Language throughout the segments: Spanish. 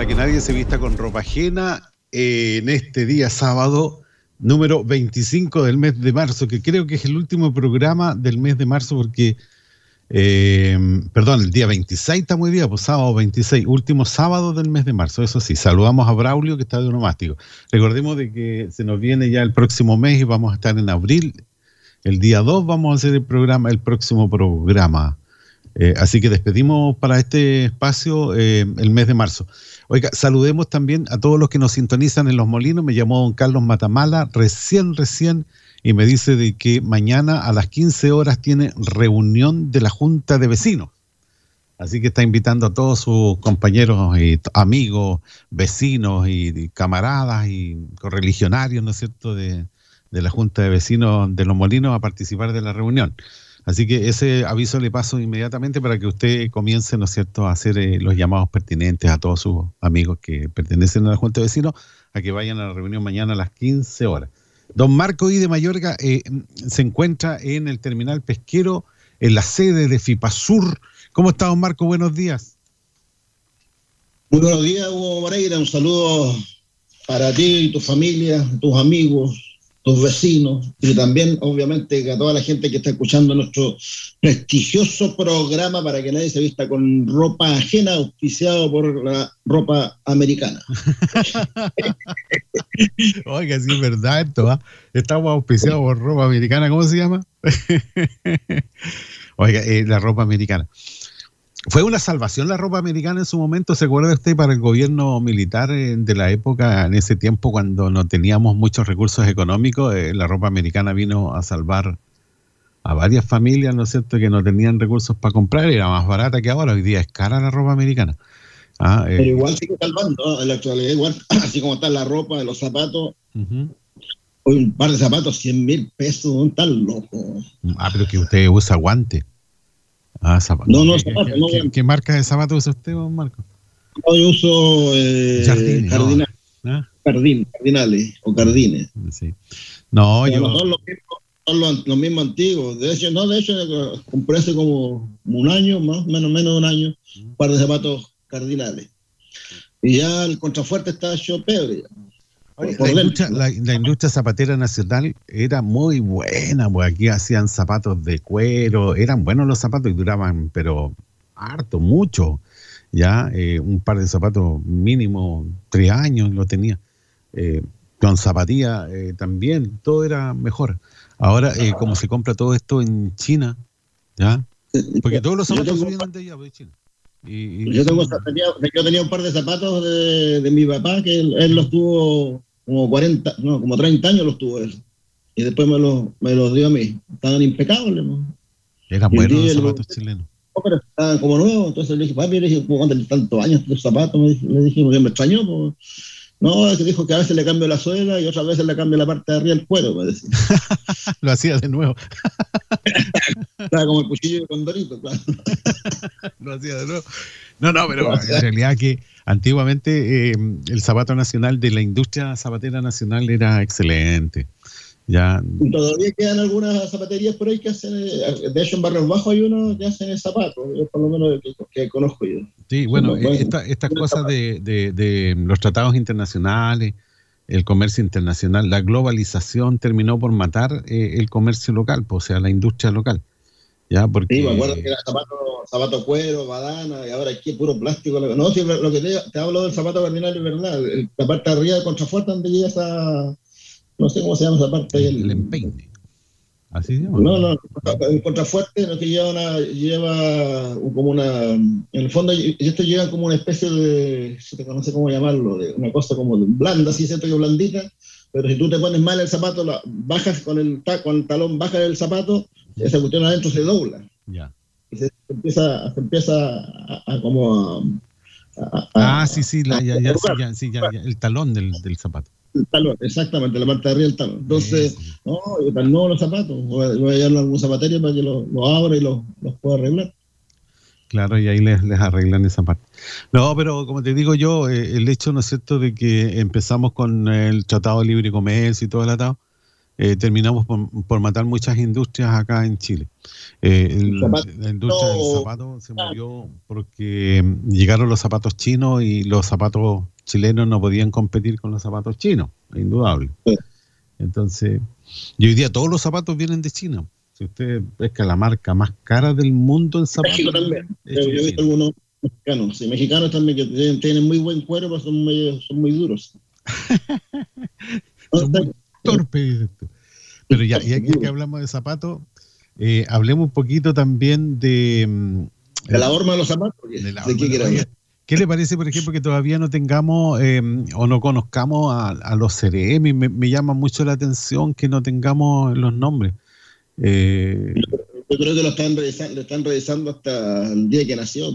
Para que nadie se vista con ropa ajena eh, en este día sábado número 25 del mes de marzo, que creo que es el último programa del mes de marzo porque, eh, perdón, el día 26 está muy bien, pues sábado 26, último sábado del mes de marzo, eso sí, saludamos a Braulio que está de onomástico. Recordemos de que se nos viene ya el próximo mes y vamos a estar en abril, el día 2 vamos a hacer el programa, el próximo programa. Eh, así que despedimos para este espacio el mes de marzo. Oiga, saludemos también a todos los que nos sintonizan en Los Molinos. Me llamó don Carlos Matamala recién, recién, y me dice de que mañana a las 15 horas tiene reunión de la Junta de Vecinos. Así que está invitando a todos sus compañeros y amigos, vecinos y, camaradas y correligionarios, ¿no es cierto?, de la Junta de Vecinos de Los Molinos a participar de la reunión. Así que ese aviso le paso inmediatamente para que usted comience, ¿no es cierto?, a hacer eh, los llamados pertinentes a todos sus amigos que pertenecen a la Junta de Vecinos a que vayan a la reunión mañana a las 15 horas. Don Marco I de Mayorga eh, se encuentra en el terminal pesquero, en la sede de FIPASUR. ¿Cómo está, don Marco? Buenos días. Muy buenos días, Hugo Moreira. Un saludo para ti y tu familia, tus amigos, tus vecinos y también, obviamente, a toda la gente que está escuchando nuestro prestigioso programa para que nadie se vista con ropa ajena, auspiciado por la ropa americana. Oiga, sí es verdad esto, ¿ah? Estamos auspiciados por ropa americana, ¿cómo se llama? Oiga, eh, la ropa americana. Fue una salvación la ropa americana en su momento, ¿se acuerda usted, para el gobierno militar eh, de la época, en ese tiempo cuando no teníamos muchos recursos económicos? Eh, la ropa americana vino a salvar a varias familias, ¿no es cierto?, que no tenían recursos para comprar, era más barata que ahora, hoy día es cara la ropa americana. Ah, eh, Pero igual sigue salvando, en la actualidad igual, así como está la ropa, los zapatos, hoy un par de zapatos, 100 mil pesos, un tal loco. Ah, pero que usted usa guante. Ah, zapatos. No, no, zapatos. ¿Qué, qué, marca de zapatos usa usted, Marco? No, yo uso eh, Jardines, cardinal, no. ¿Ah? Cardín, cardinales o cardines. Sí. No, Pero yo. No son los mismos, los, mismos antiguos. De hecho, no, de hecho, compré hace como un año, más menos, menos de un año, un par de zapatos cardinales. Y ya el contrafuerte está hecho pebre. La industria, la, la industria, zapatera nacional era muy buena, pues aquí hacían zapatos de cuero, eran buenos los zapatos y duraban, pero harto, mucho. Ya, eh, un par de zapatos mínimo tres años lo tenía. Eh, con zapatilla eh, también, todo era mejor. Ahora, eh, como se compra todo esto en China, ¿ya? Porque todos los zapatos vienen de allá, pues, China. Y, y yo, tengo, tenía, yo, tenía, un par de zapatos de, de mi papá que él, él, los tuvo como 40, no, como 30 años los tuvo él. Y después me los me lo dio a mí. Estaban impecables. ¿no? Eran buenos los zapatos lo, chilenos. No, pero estaban como nuevos. Entonces le dije, papi, le dije, ¿cómo tantos años los zapatos? Me le dije porque me extrañó. Pues. No, que dijo que a veces le cambio la suela y otras veces le cambio la parte de arriba del cuero, me decía. lo hacía de nuevo. Estaba como el cuchillo de condorito, claro. lo hacía de nuevo. No, no, pero en realidad que antiguamente eh, el zapato nacional de la industria zapatera nacional era excelente. Ya. Todavía quedan algunas zapaterías por ahí que hacen, de hecho en Barrios Bajos hay uno que hacen el zapato, por lo menos que, que conozco yo. Sí, bueno, bueno esta, estas cosas de, de, de, los tratados internacionales, el comercio internacional, la globalización terminó por matar eh, el comercio local, pues, o sea, la industria local. ¿ya? Porque... Sí, me acuerdo que era zapato, zapato cuero, badana, y ahora aquí puro plástico. No, si lo que te, te hablo del zapato cardinal es verdad, la parte de arriba de contrafuerte donde llega esa, no sé cómo se llama esa parte. El, el empeine. Así se llama. No, no, el contrafuerte lo que lleva una, lleva como una, en el fondo esto lleva como una especie de, no sé cómo llamarlo, de una cosa como blanda, así siento que blandita, pero si tú te pones mal el zapato, bajas con el, con el talón, bajas el zapato, esa cuestión adentro se dobla. Ya. Y se empieza, se empieza a, como ah, sí, sí, ya, ya, sí, ya, el talón del, del, zapato. El talón, exactamente, la parte de arriba del talón. Entonces, no, están nuevos los zapatos. Voy a, voy a llevarlo a algún zapatería para que los lo abra y los lo pueda arreglar. Claro, y ahí les, les, arreglan esa parte. No, pero como te digo yo, eh, el hecho, ¿no es cierto?, de que empezamos con el Tratado de Libre Comercio y todo el atado, eh, terminamos por, matar muchas industrias acá en Chile. Eh, la industria del zapato se murió porque llegaron los zapatos chinos y los zapatos chilenos no podían competir con los zapatos chinos, indudable. Entonces, y hoy día todos los zapatos vienen de China. Si usted pesca la marca más cara del mundo en zapatos. México también. Yo he visto algunos mexicanos. Sí, mexicanos también que tienen muy buen cuero, pero son muy, son muy duros. son muy torpes. Pero ya, y aquí que hablamos de zapatos, eh, hablemos un poquito también de. Mm, de la horma de los zapatos. ¿De, qué, ¿Qué le parece, por ejemplo, que todavía no tengamos em, o no conozcamos a, los CRM? Me, me, llama mucho la atención que no tengamos los nombres. Eh, yo creo que lo están revisando, están revisando hasta el día que nació.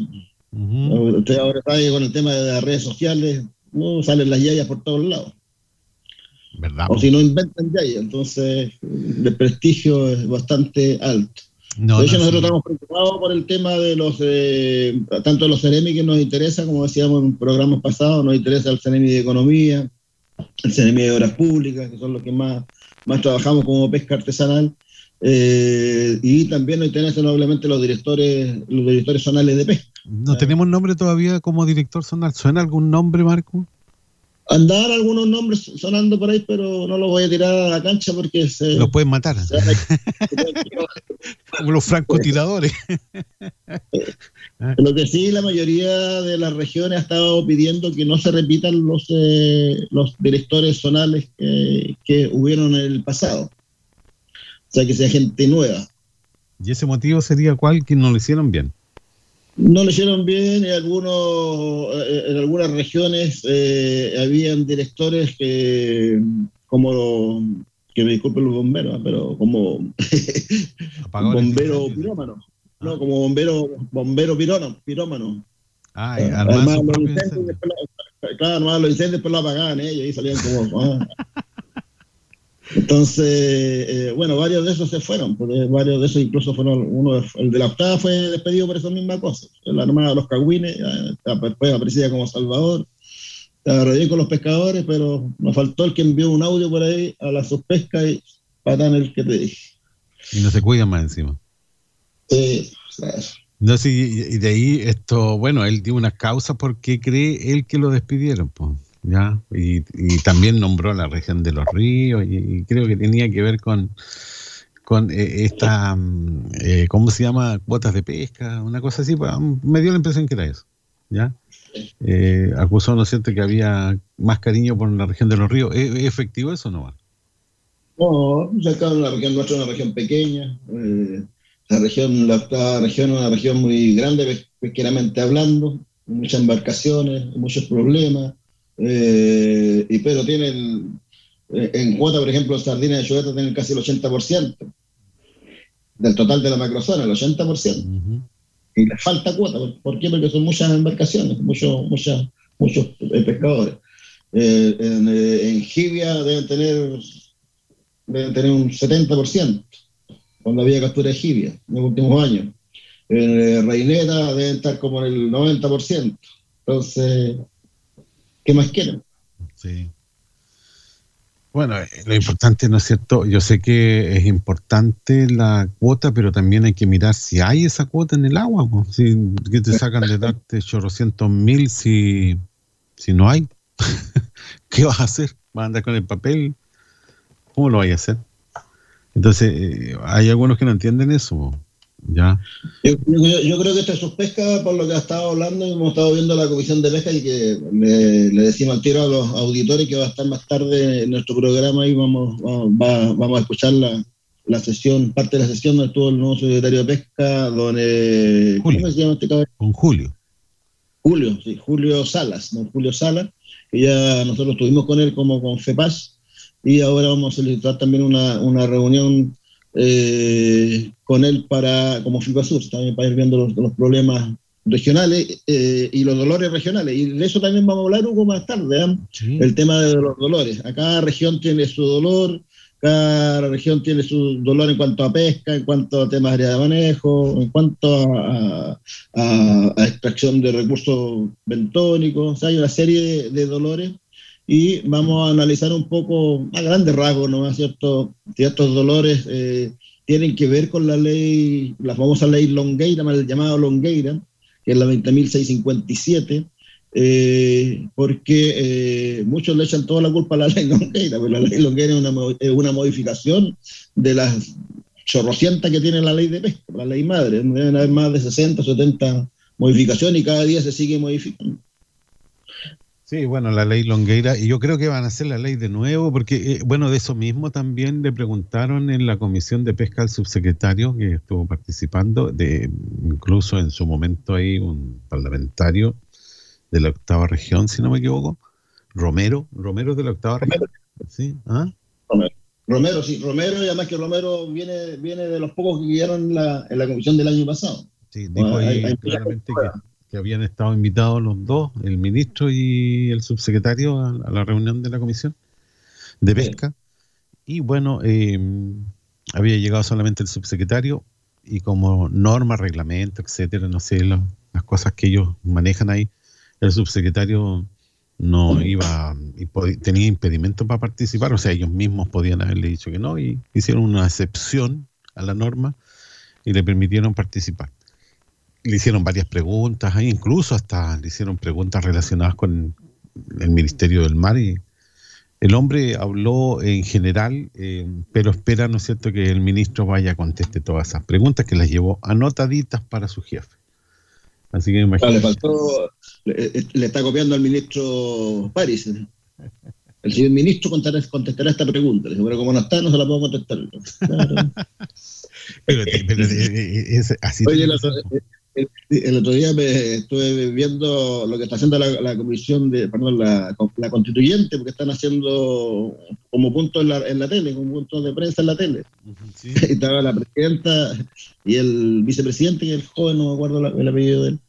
Usted ahora sabe con el tema de las redes sociales, no salen las yayas por todos lados. ¿Verdad? O si no inventan yayas, entonces el prestigio es bastante alto. de hecho, nosotros estamos preocupados por el tema de los, eh, tanto los CEREMI que nos interesa, como decíamos en programas pasados, nos interesa el CEREMI de Economía, el CEREMI de Obras Públicas, que son los que más, más trabajamos como pesca artesanal, eh, y también nos interesan obviamente los directores, los directores zonales de pesca. ¿No tenemos nombre todavía como director zonal? ¿Suena algún nombre, Marco? Andar algunos nombres sonando por ahí, pero no los voy a tirar a la cancha porque se. Los pueden matar. Como los francotiradores. Lo que sí, la mayoría de las regiones ha estado pidiendo que no se repitan los, eh, los directores zonales que, que hubieron en el pasado sea, que sea gente nueva. ¿Y ese motivo sería cuál? Que no lo hicieron bien. No lo hicieron bien, en, algunos, eh, en algunas regiones eh, habían directores que, como, que me disculpen los bomberos, pero como bombero pirómano, no, ah. como bombero, bombero pirómano. pirómano. Ah, los incendios, claro, los incendios después lo apagaban ellos y salían como... Ah. Entonces, eh, bueno, varios de esos se fueron, porque varios de esos incluso fueron, uno, el de la octava fue despedido por esa misma cosa, la Armada de los Cagüines, después aparecía como Salvador, estaba con los pescadores, pero nos faltó el que envió un audio por ahí a la sospesca y patán el que te dije. Y no se cuidan más encima. Sí, No, sí, y de ahí esto, bueno, él dio unas causas por qué cree él que lo despidieron, pues. ¿Ya? Y, también nombró la región de los ríos y, creo que tenía que ver con, con eh, esta, mm, eh, ¿cómo se llama? Cuotas de pesca, una cosa así, pues, me dio la impresión que era eso, ¿ya? Eh, acusó, ¿no es que había más cariño por la región de los ríos. ¿Es, efectivo eso o no va? No, acá la región nuestra es una región pequeña, la región, la, región es una región muy grande pesqueramente hablando, muchas embarcaciones, muchos problemas, eh, y pero tienen, eh, en cuota, por ejemplo, sardinas de chuleta tienen casi el 80% del total de la macrozona, el 80%. Y les falta cuota. ¿Por qué? Porque son muchas embarcaciones, muchos, muchas, muchos eh, pescadores. en, en Jibia deben tener, deben tener un 70%, cuando había captura de Jibia en los últimos años. En Reineta deben estar como en el 90%. Entonces, ¿Qué más quieren? Sí. Bueno, eh, lo importante, ¿no es cierto? Yo sé que es importante la cuota, pero también hay que mirar si hay esa cuota en el agua. Si, ¿Qué te sacan de darte chorrocientos mil si, si no hay? ¿Qué vas a hacer? ¿Vas a andar con el papel? ¿Cómo lo vas a hacer? Entonces, eh, hay algunos que no entienden eso. Ya. Yo, creo que esta sospesca, por lo que ha estado hablando, hemos estado viendo la comisión de pesca y que le, decimos al tiro a los auditores que va a estar más tarde en nuestro programa y vamos, vamos, a escuchar la, sesión, parte de la sesión donde estuvo el nuevo secretario de pesca, don eh, ¿cómo se llama este cabrón? Julio. Julio, sí, Julio Salas, don Julio Salas, que ya nosotros estuvimos con él como con FEPAS y ahora vamos a solicitar también una, una reunión eh, con él para, como FIPASUR, también para ir viendo los, los problemas regionales eh, y los dolores regionales. Y de eso también vamos a hablar, Hugo, más tarde, ¿eh? sí. el tema de los dolores. Cada región tiene su dolor, cada región tiene su dolor en cuanto a pesca, en cuanto a temas de manejo, en cuanto a, a, a extracción de recursos bentónicos. O sea, hay una serie de, de, dolores y vamos a analizar un poco a grandes rasgos, ¿no es cierto? Ciertos dolores eh, tienen que ver con la ley, la famosa ley Longueira, mal llamado Longueira, que es la 20.657, eh, porque eh, muchos le echan toda la culpa a la ley Longueira, pero la ley Longueira es una, es una modificación de las chorrocientas que tiene la ley de pesca, la ley madre. Deben haber más de 60, 70 modificaciones y cada día se sigue modificando. Sí, bueno, la ley Longueira, y yo creo que van a hacer la ley de nuevo, porque, eh, bueno, de eso mismo también le preguntaron en la Comisión de Pesca al subsecretario que estuvo participando, de incluso en su momento ahí un parlamentario de la octava región, si no me equivoco, Romero, Romero de la octava región. ¿Sí? ¿Ah? Romero. Romero, sí, Romero, y además que Romero viene, viene de los pocos que guiaron la, en la comisión del año pasado. Sí, dijo ahí hay, hay claramente que que habían estado invitados los dos, el ministro y el subsecretario, a, a la reunión de la comisión de pesca. Sí. Y bueno, eh, había llegado solamente el subsecretario y como norma, reglamento, etcétera, no sé, las cosas que ellos manejan ahí, el subsecretario no iba, y tenía impedimento para participar, o sea, ellos mismos podían haberle dicho que no y hicieron una excepción a la norma y le permitieron participar le hicieron varias preguntas, incluso hasta le hicieron preguntas relacionadas con el Ministerio del Mar y el hombre habló en general, eh, pero espera, ¿no es cierto?, que el ministro vaya a conteste todas esas preguntas que las llevó anotaditas para su jefe. Así que imagínate. le, faltó, le, le, está copiando al ministro París. ¿eh? El señor ministro contestará, esta pregunta. Pero como no está, no se la puedo contestar. Claro. pero, pero es, así. Oye, la, el, el, otro día me estuve viendo lo que está haciendo la, la comisión de, perdón, la, la, constituyente, porque están haciendo como punto en la, en la tele, como punto de prensa en la tele. Sí. Estaba la presidenta y el vicepresidente y el joven, no me acuerdo la, el apellido de él.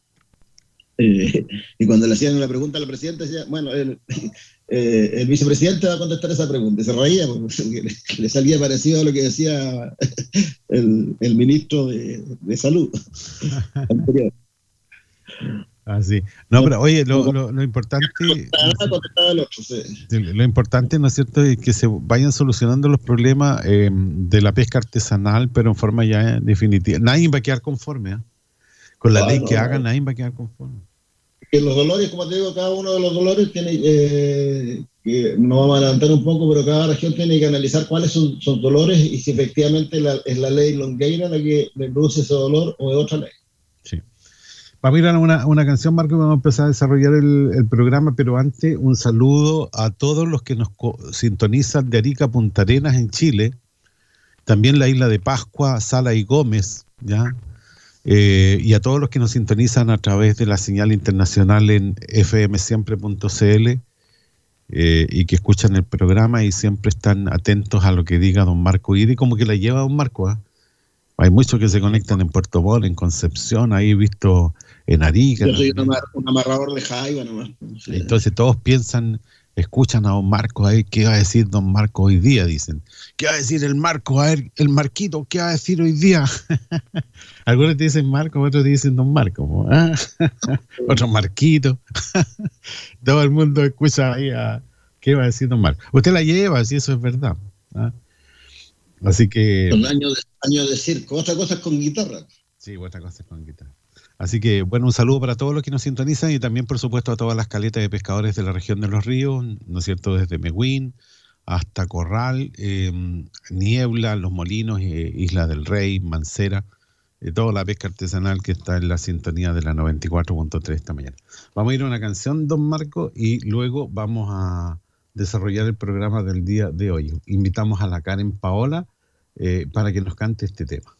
Eh, y cuando le hacían la pregunta al presidente, decía, bueno, el, eh, el vicepresidente va a contestar esa pregunta. Y se reía porque le, le salía parecido a lo que decía el, el ministro de, de Salud anterior. Así. Ah, no, pero oye, lo, lo, lo importante. Lo importante, ¿no es cierto?, es que se vayan solucionando los problemas eh, de la pesca artesanal, pero en forma ya definitiva. Nadie va a quedar conforme, ¿eh? Con la claro, ley que no, hagan, nadie va a quedar conforme que los dolores, como te digo, cada uno de los dolores tiene, eh, que nos vamos a adelantar un poco, pero cada región tiene que analizar cuáles son sus dolores y si efectivamente es la ley Longueira la que produce ese dolor o es otra ley. Sí. Vamos a ir a una, una canción, Marco, vamos a empezar a desarrollar el, el, programa, pero antes un saludo a todos los que nos sintonizan de Arica Punta Arenas en Chile, también la isla de Pascua, Sala y Gómez, ¿ya? Eh, y a todos los que nos sintonizan a través de la señal internacional en fmsiempre.cl eh, y que escuchan el programa y siempre están atentos a lo que diga don Marco Idi, como que la lleva don Marco. ¿eh? Hay muchos que se conectan en Puerto Montt, en Concepción, ahí he visto en Arica. Yo soy un, un amarrador de jaiba nomás. Sí. Entonces todos piensan escuchan a don Marco ahí, ¿qué va a decir don Marco hoy día? Dicen, ¿qué va a decir el Marco? A ver, el Marquito, ¿qué va a decir hoy día? Algunos te dicen Marco, otros te dicen don Marco, ¿ah? otros Marquito. Todo el mundo escucha ahí a, ¿qué va a decir don Marco? Usted la lleva, si eso es verdad. ¿ah? Así que... Son años de, años de circo, otra cosa es con guitarra. Sí, otra cosa es con guitarra. Así que, bueno, un saludo para todos los que nos sintonizan y también, por supuesto, a todas las caletas de pescadores de la región de los ríos, ¿no es cierto? Desde Meguín hasta Corral, eh, Niebla, Los Molinos, eh, Isla del Rey, Mancera, eh, toda la pesca artesanal que está en la sintonía de la 94.3 esta mañana. Vamos a ir a una canción, don Marco, y luego vamos a desarrollar el programa del día de hoy. Invitamos a la Karen Paola eh, para que nos cante este tema.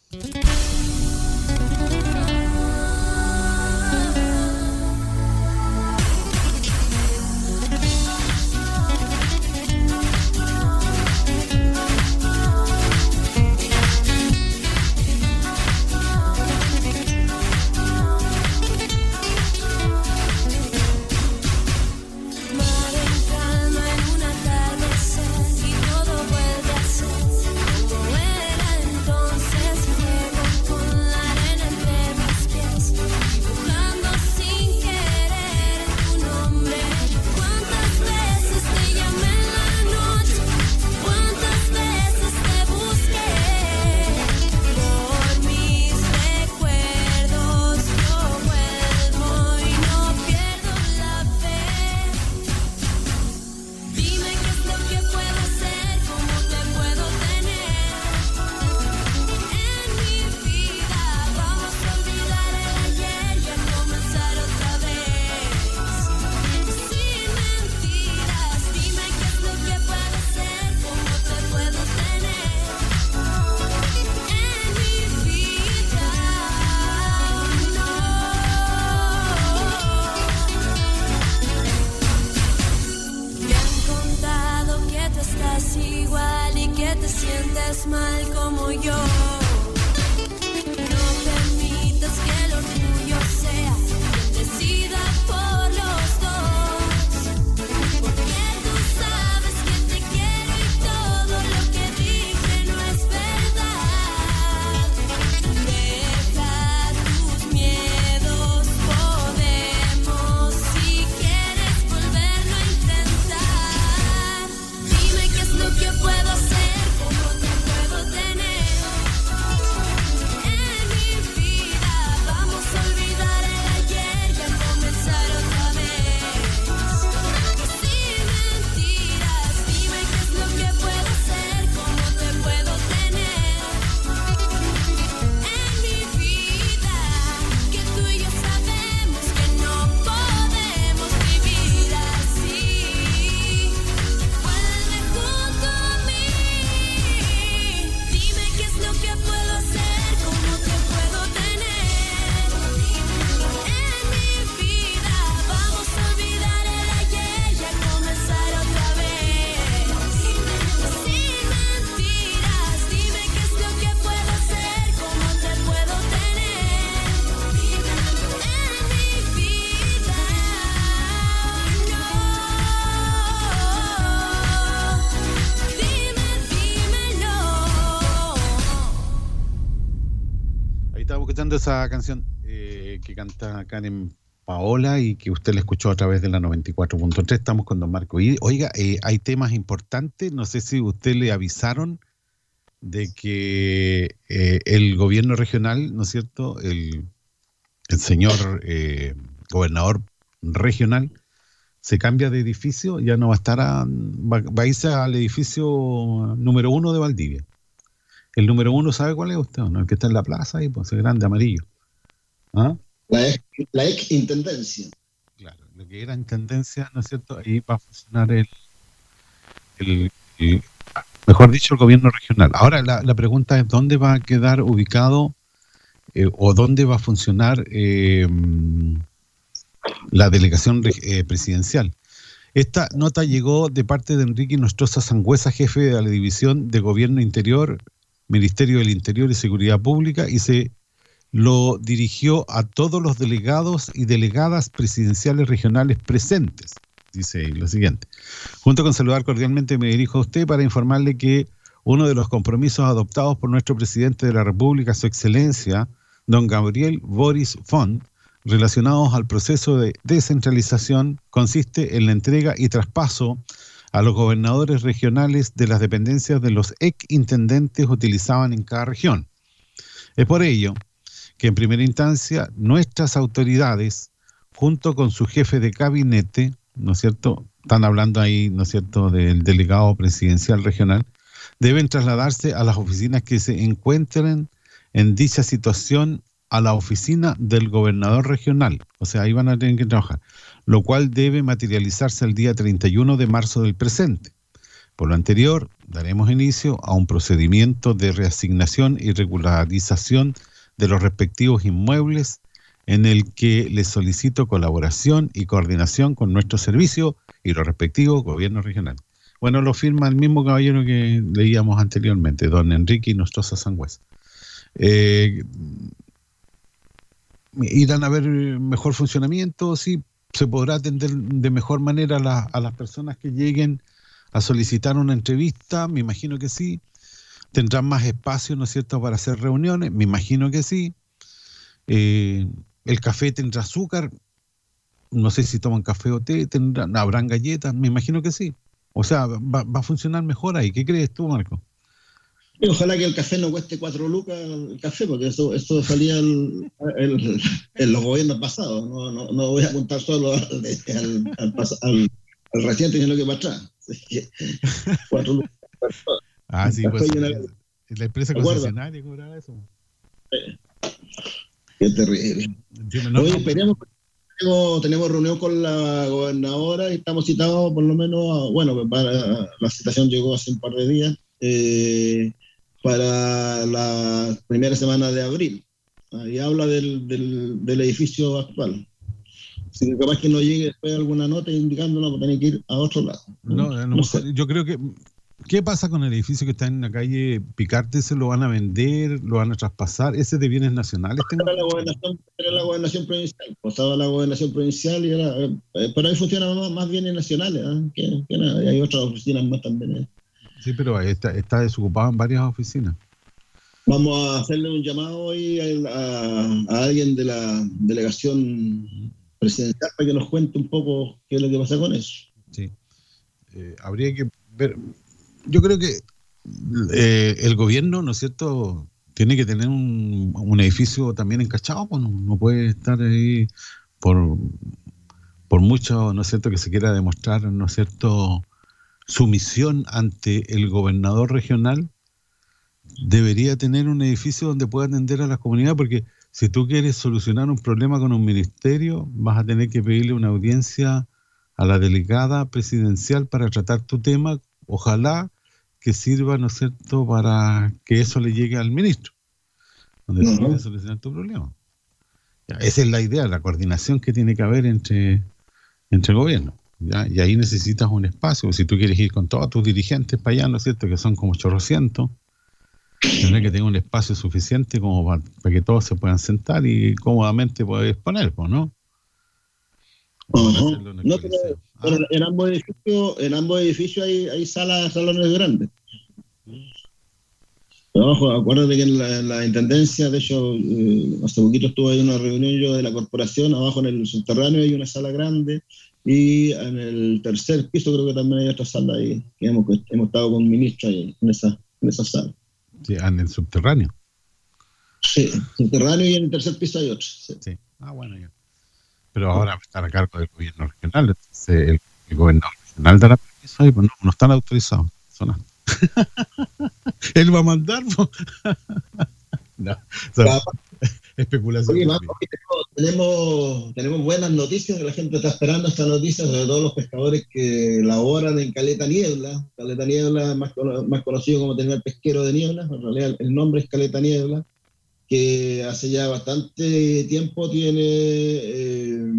Esa canción eh, que canta Karen Paola y que usted la escuchó a través de la 94.3. Estamos con don Marco. Y, oiga, eh, hay temas importantes. No sé si usted le avisaron de que eh, el gobierno regional, ¿no es cierto? El, el señor gobernador regional se cambia de edificio, ya no va a estar, a, va, a irse al edificio número uno de Valdivia. El número uno, ¿sabe cuál es usted? ¿no? El que está en la plaza ahí, pues, ese grande amarillo. ¿Ah? La, ex, intendencia. Claro, lo que era intendencia, ¿no es cierto? Ahí va a funcionar el, el, mejor dicho, el gobierno regional. Ahora la, la, pregunta es, ¿dónde va a quedar ubicado eh, o dónde va a funcionar eh, la delegación eh, presidencial? Esta nota llegó de parte de Enrique Nostroza Sangüesa, jefe de la División de Gobierno Interior Ministerio del Interior y Seguridad Pública y se lo dirigió a todos los delegados y delegadas presidenciales regionales presentes. Dice lo siguiente. Junto con saludar cordialmente me dirijo a usted para informarle que uno de los compromisos adoptados por nuestro presidente de la República, su excelencia, don Gabriel Boris Font, relacionados al proceso de descentralización, consiste en la entrega y traspaso a los gobernadores regionales de las dependencias de los ex intendentes utilizaban en cada región. Es por ello que en primera instancia nuestras autoridades, junto con su jefe de gabinete, ¿no es cierto? Están hablando ahí, ¿no es cierto?, del delegado presidencial regional, deben trasladarse a las oficinas que se encuentren en dicha situación a la oficina del gobernador regional. O sea, ahí van a tener que trabajar lo cual debe materializarse el día 31 de marzo del presente. Por lo anterior, daremos inicio a un procedimiento de reasignación y regularización de los respectivos inmuebles en el que les solicito colaboración y coordinación con nuestro servicio y los respectivos gobiernos regionales. Bueno, lo firma el mismo caballero que leíamos anteriormente, don Enrique Nostroza Sangüesa. Eh, ¿Irán a ver mejor funcionamiento? Sí, se podrá atender de mejor manera a, las personas que lleguen a solicitar una entrevista, me imagino que sí. Tendrán más espacio, ¿no es cierto?, para hacer reuniones, me imagino que sí. Eh, el café tendrá azúcar, no sé si toman café o té, tendrán, habrán galletas, me imagino que sí. O sea, va, va a funcionar mejor ahí. ¿Qué crees tú, Marco? Ojalá que el café no cueste cuatro lucas el café, porque eso, esto salía en los gobiernos pasados. No, no, no, voy a apuntar solo al, al, al, reciente, sino que para atrás. cuatro lucas. Ah, sí, pues. la empresa concesionaria cobraba eso. Qué terrible. Hoy esperemos tenemos, tenemos, reunión con la gobernadora y estamos citados por lo menos, bueno, para, la citación llegó hace un par de días. Eh, para la primera semana de abril. Ahí habla del, del, edificio actual. Si capaz que no llegue después alguna nota indicándonos que tiene que ir a otro lado. No, yo creo que ¿Qué pasa con el edificio que está en la calle Picarte? ¿Se lo van a vender? ¿Lo van a traspasar? ¿Ese de bienes nacionales? Era la gobernación, era la gobernación provincial. Pasaba la gobernación provincial y era. Eh, pero ahí funcionan más, más bienes nacionales. ¿eh? Que, que nada. Y hay otras oficinas más también. ¿eh? Sí, pero está, está desocupado en varias oficinas. Vamos a hacerle un llamado hoy a, a- a alguien de la delegación presidencial para que nos cuente un poco qué es lo que pasa con eso. Sí. Eh, habría que ver. Yo creo que eh, el gobierno, ¿no es cierto?, tiene que tener un, un edificio también encachado, pues no, no puede estar ahí por, por mucho, ¿no es cierto?, que se quiera demostrar, ¿no es cierto?, sumisión ante el gobernador regional, debería tener un edificio donde pueda atender a las comunidades, porque si tú quieres solucionar un problema con un ministerio, vas a tener que pedirle una audiencia a la delegada presidencial para tratar tu tema, ojalá que sirva, ¿no es cierto?, para que eso le llegue al ministro, donde tú puedes solucionar tu problema. Esa es la idea, la coordinación que tiene que haber entre, entre el gobierno. ¿Ya? Y ahí necesitas un espacio. Si tú quieres ir con todos tus dirigentes para allá, ¿no es cierto?, que son como chorrocientos, tendrás que tener un espacio suficiente como para, para que todos se puedan sentar y cómodamente poder exponer, pues, ¿no? No, pero-. Ah, Pero en ambos edificios, en ambos edificios hay, hay salas, salones grandes. Abajo, acuérdate que en la, en la intendencia, de hecho, eh, hace poquito estuve en una reunión yo de la corporación, abajo en el subterráneo hay una sala grande y en el tercer piso creo que también hay otra sala ahí, que hemos, hemos estado con un ministro ahí en esa, en esa sala. sí, ah, en el subterráneo. Sí, subterráneo y en el tercer piso hay otro. sí. Sí. Ah, bueno, ya. Pero ahora va a cargo del gobierno regional. Entonces, el, el gobernador regional dará permiso ahí, pues no, no están autorizados. Son a- Él va a mandar. no, hoy tenemos, tenemos, buenas noticias, la gente está esperando estas noticias, sobre todo los pescadores que laboran en Caleta Niebla. Caleta Niebla, más, más conocido como terminal pesquero de Niebla, en realidad el nombre es Caleta Niebla, que hace ya bastante tiempo tiene, eh,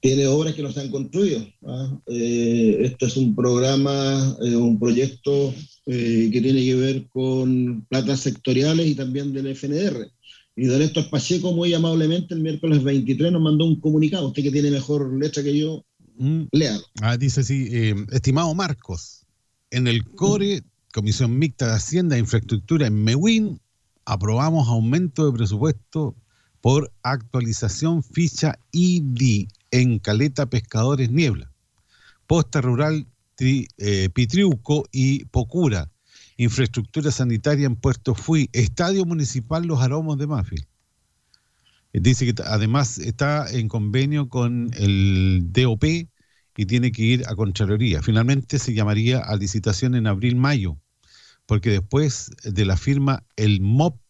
tiene obras que no se han construido. ¿ah? Eh, esto es un programa, eh, un proyecto que tiene que ver con platas sectoriales y también del FNR. Y don Héctor Pacheco, muy amablemente, el miércoles 23 nos mandó un comunicado. Usted que tiene mejor letra que yo, Mm, léalo. ah, dice así, eh, estimado Marcos, en el CORE, Comisión Mixta de Hacienda e Infraestructura en MEWIN, aprobamos aumento de presupuesto por actualización ficha ID en Caleta Pescadores Niebla, Posta Rural Tri- eh, Pitriuco y Pocura, infraestructura sanitaria en Puerto Fui, Estadio Municipal Los Aromos de Mafil. Eh, Dice que además está en convenio con el DOP y tiene que ir a Contraloría. Finalmente se llamaría a licitación en abril-mayo, porque después de la firma el MOP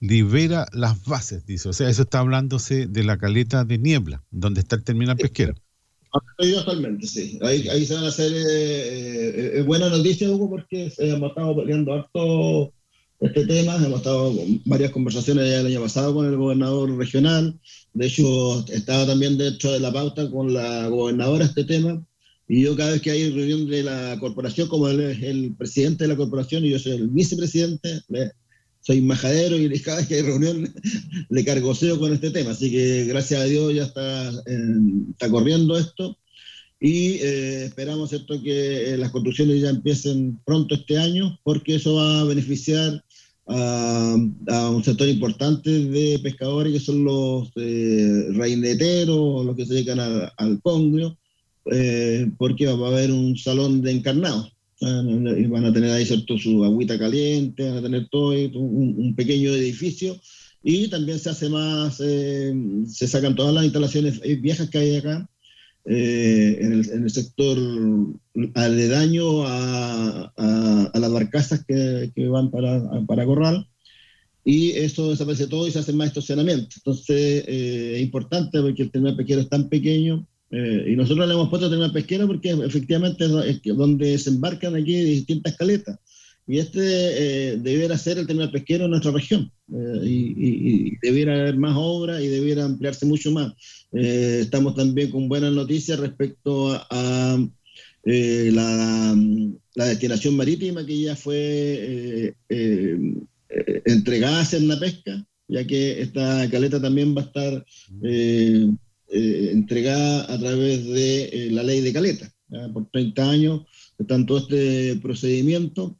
libera las bases, dice. O sea, eso está hablándose de la caleta de niebla, donde está el terminal pesquero. Estoy actualmente, sí. Ahí, ahí se van a hacer eh, eh, eh, buenas noticias, Hugo, porque hemos estado peleando harto este tema. Hemos estado con varias conversaciones el año pasado con el gobernador regional. De hecho, estaba también dentro de la pauta con la gobernadora este tema. Y yo cada vez que hay reunión de la corporación, como él es el presidente de la corporación y yo soy el vicepresidente, le- soy majadero y cada vez que hay reunión le cargoseo con este tema. Así que gracias a Dios ya está, está corriendo esto y eh, esperamos ¿cierto? que eh, las construcciones ya empiecen pronto este año porque eso va a beneficiar a, a un sector importante de pescadores que son los eh, reineteros, los que se dedican a- al congrio, eh, porque va a haber un salón de encarnados. Ah, Y van a tener ahí ¿cierto? su agüita caliente, van a tener todo un, un pequeño edificio y también se hace más, eh, se sacan todas las instalaciones eh, viejas que hay acá eh, en, el, en el sector aledaño a, a, a las barcazas que, que van para, para Corral y eso desaparece todo y se hace más estacionamiento. Entonces eh, es importante porque el terminal pesquero es tan pequeño eh, y nosotros le hemos puesto terminal pesquero porque efectivamente es donde desembarcan aquí distintas caletas. Y este eh, debiera ser el terminal pesquero en nuestra región. eh, y, y- y debiera haber más obras y debiera ampliarse mucho más. Eh, estamos también con buenas noticias respecto a, a, eh, la, la destinación marítima que ya fue entregada a la Pesca, ya que esta caleta también va a estar entregada a través de la ley de caleta. Por 30 años está todo este procedimiento,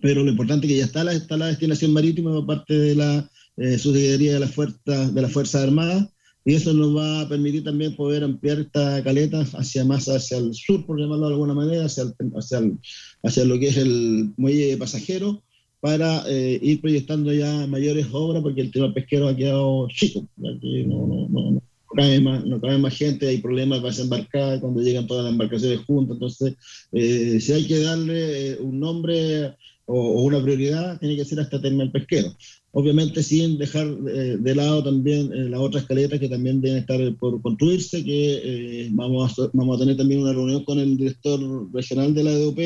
pero lo importante es que ya está la, está la destinación marítima por parte de la eh, subsecretaría de las fuerzas de las fuerzas armadas y eso nos va a permitir también poder ampliar esta caleta hacia más hacia el sur, por llamarlo de alguna manera, hacia, hacia, hacia lo que es el muelle de pasajeros, para eh, ir proyectando ya mayores obras, porque el tema pesquero ha quedado chico. Aquí no, no, no, más, no cabe más gente, hay problemas para desembarcar cuando llegan todas las embarcaciones juntas. Entonces, eh, si hay que darle eh, un nombre o, una prioridad, tiene que ser hasta terminal pesquero. Obviamente sin dejar eh, de lado también las otras caletas que también deben estar por construirse, que vamos, a, vamos a tener también una reunión con el director regional de la DOP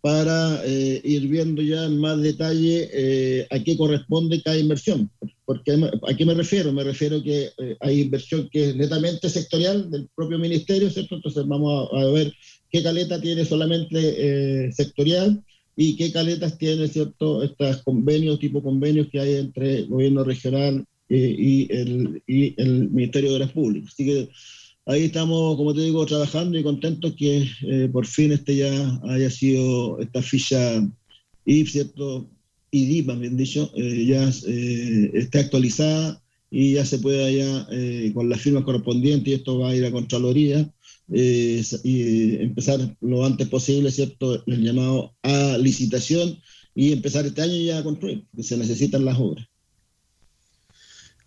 para ir viendo ya en más detalle a qué corresponde cada inversión porque ¿a qué me refiero? Me refiero que eh, hay inversión que es netamente sectorial del propio ministerio, ¿cierto? Entonces vamos a, ver qué caleta tiene solamente eh, sectorial y qué caletas tiene, ¿cierto? Estos convenios, tipo convenios que hay entre el gobierno regional eh, y, el, y el Ministerio de Obras Públicas. Así que ahí estamos, como te digo, trabajando y contentos que por fin este ya haya sido esta ficha y, ¿cierto? y bien dicho, eh, ya eh, está actualizada y ya se puede ya eh, con las firmas correspondientes y esto va a ir a Contraloría y empezar lo antes posible, ¿cierto? El llamado a licitación y empezar este año ya a construir, que se necesitan las obras.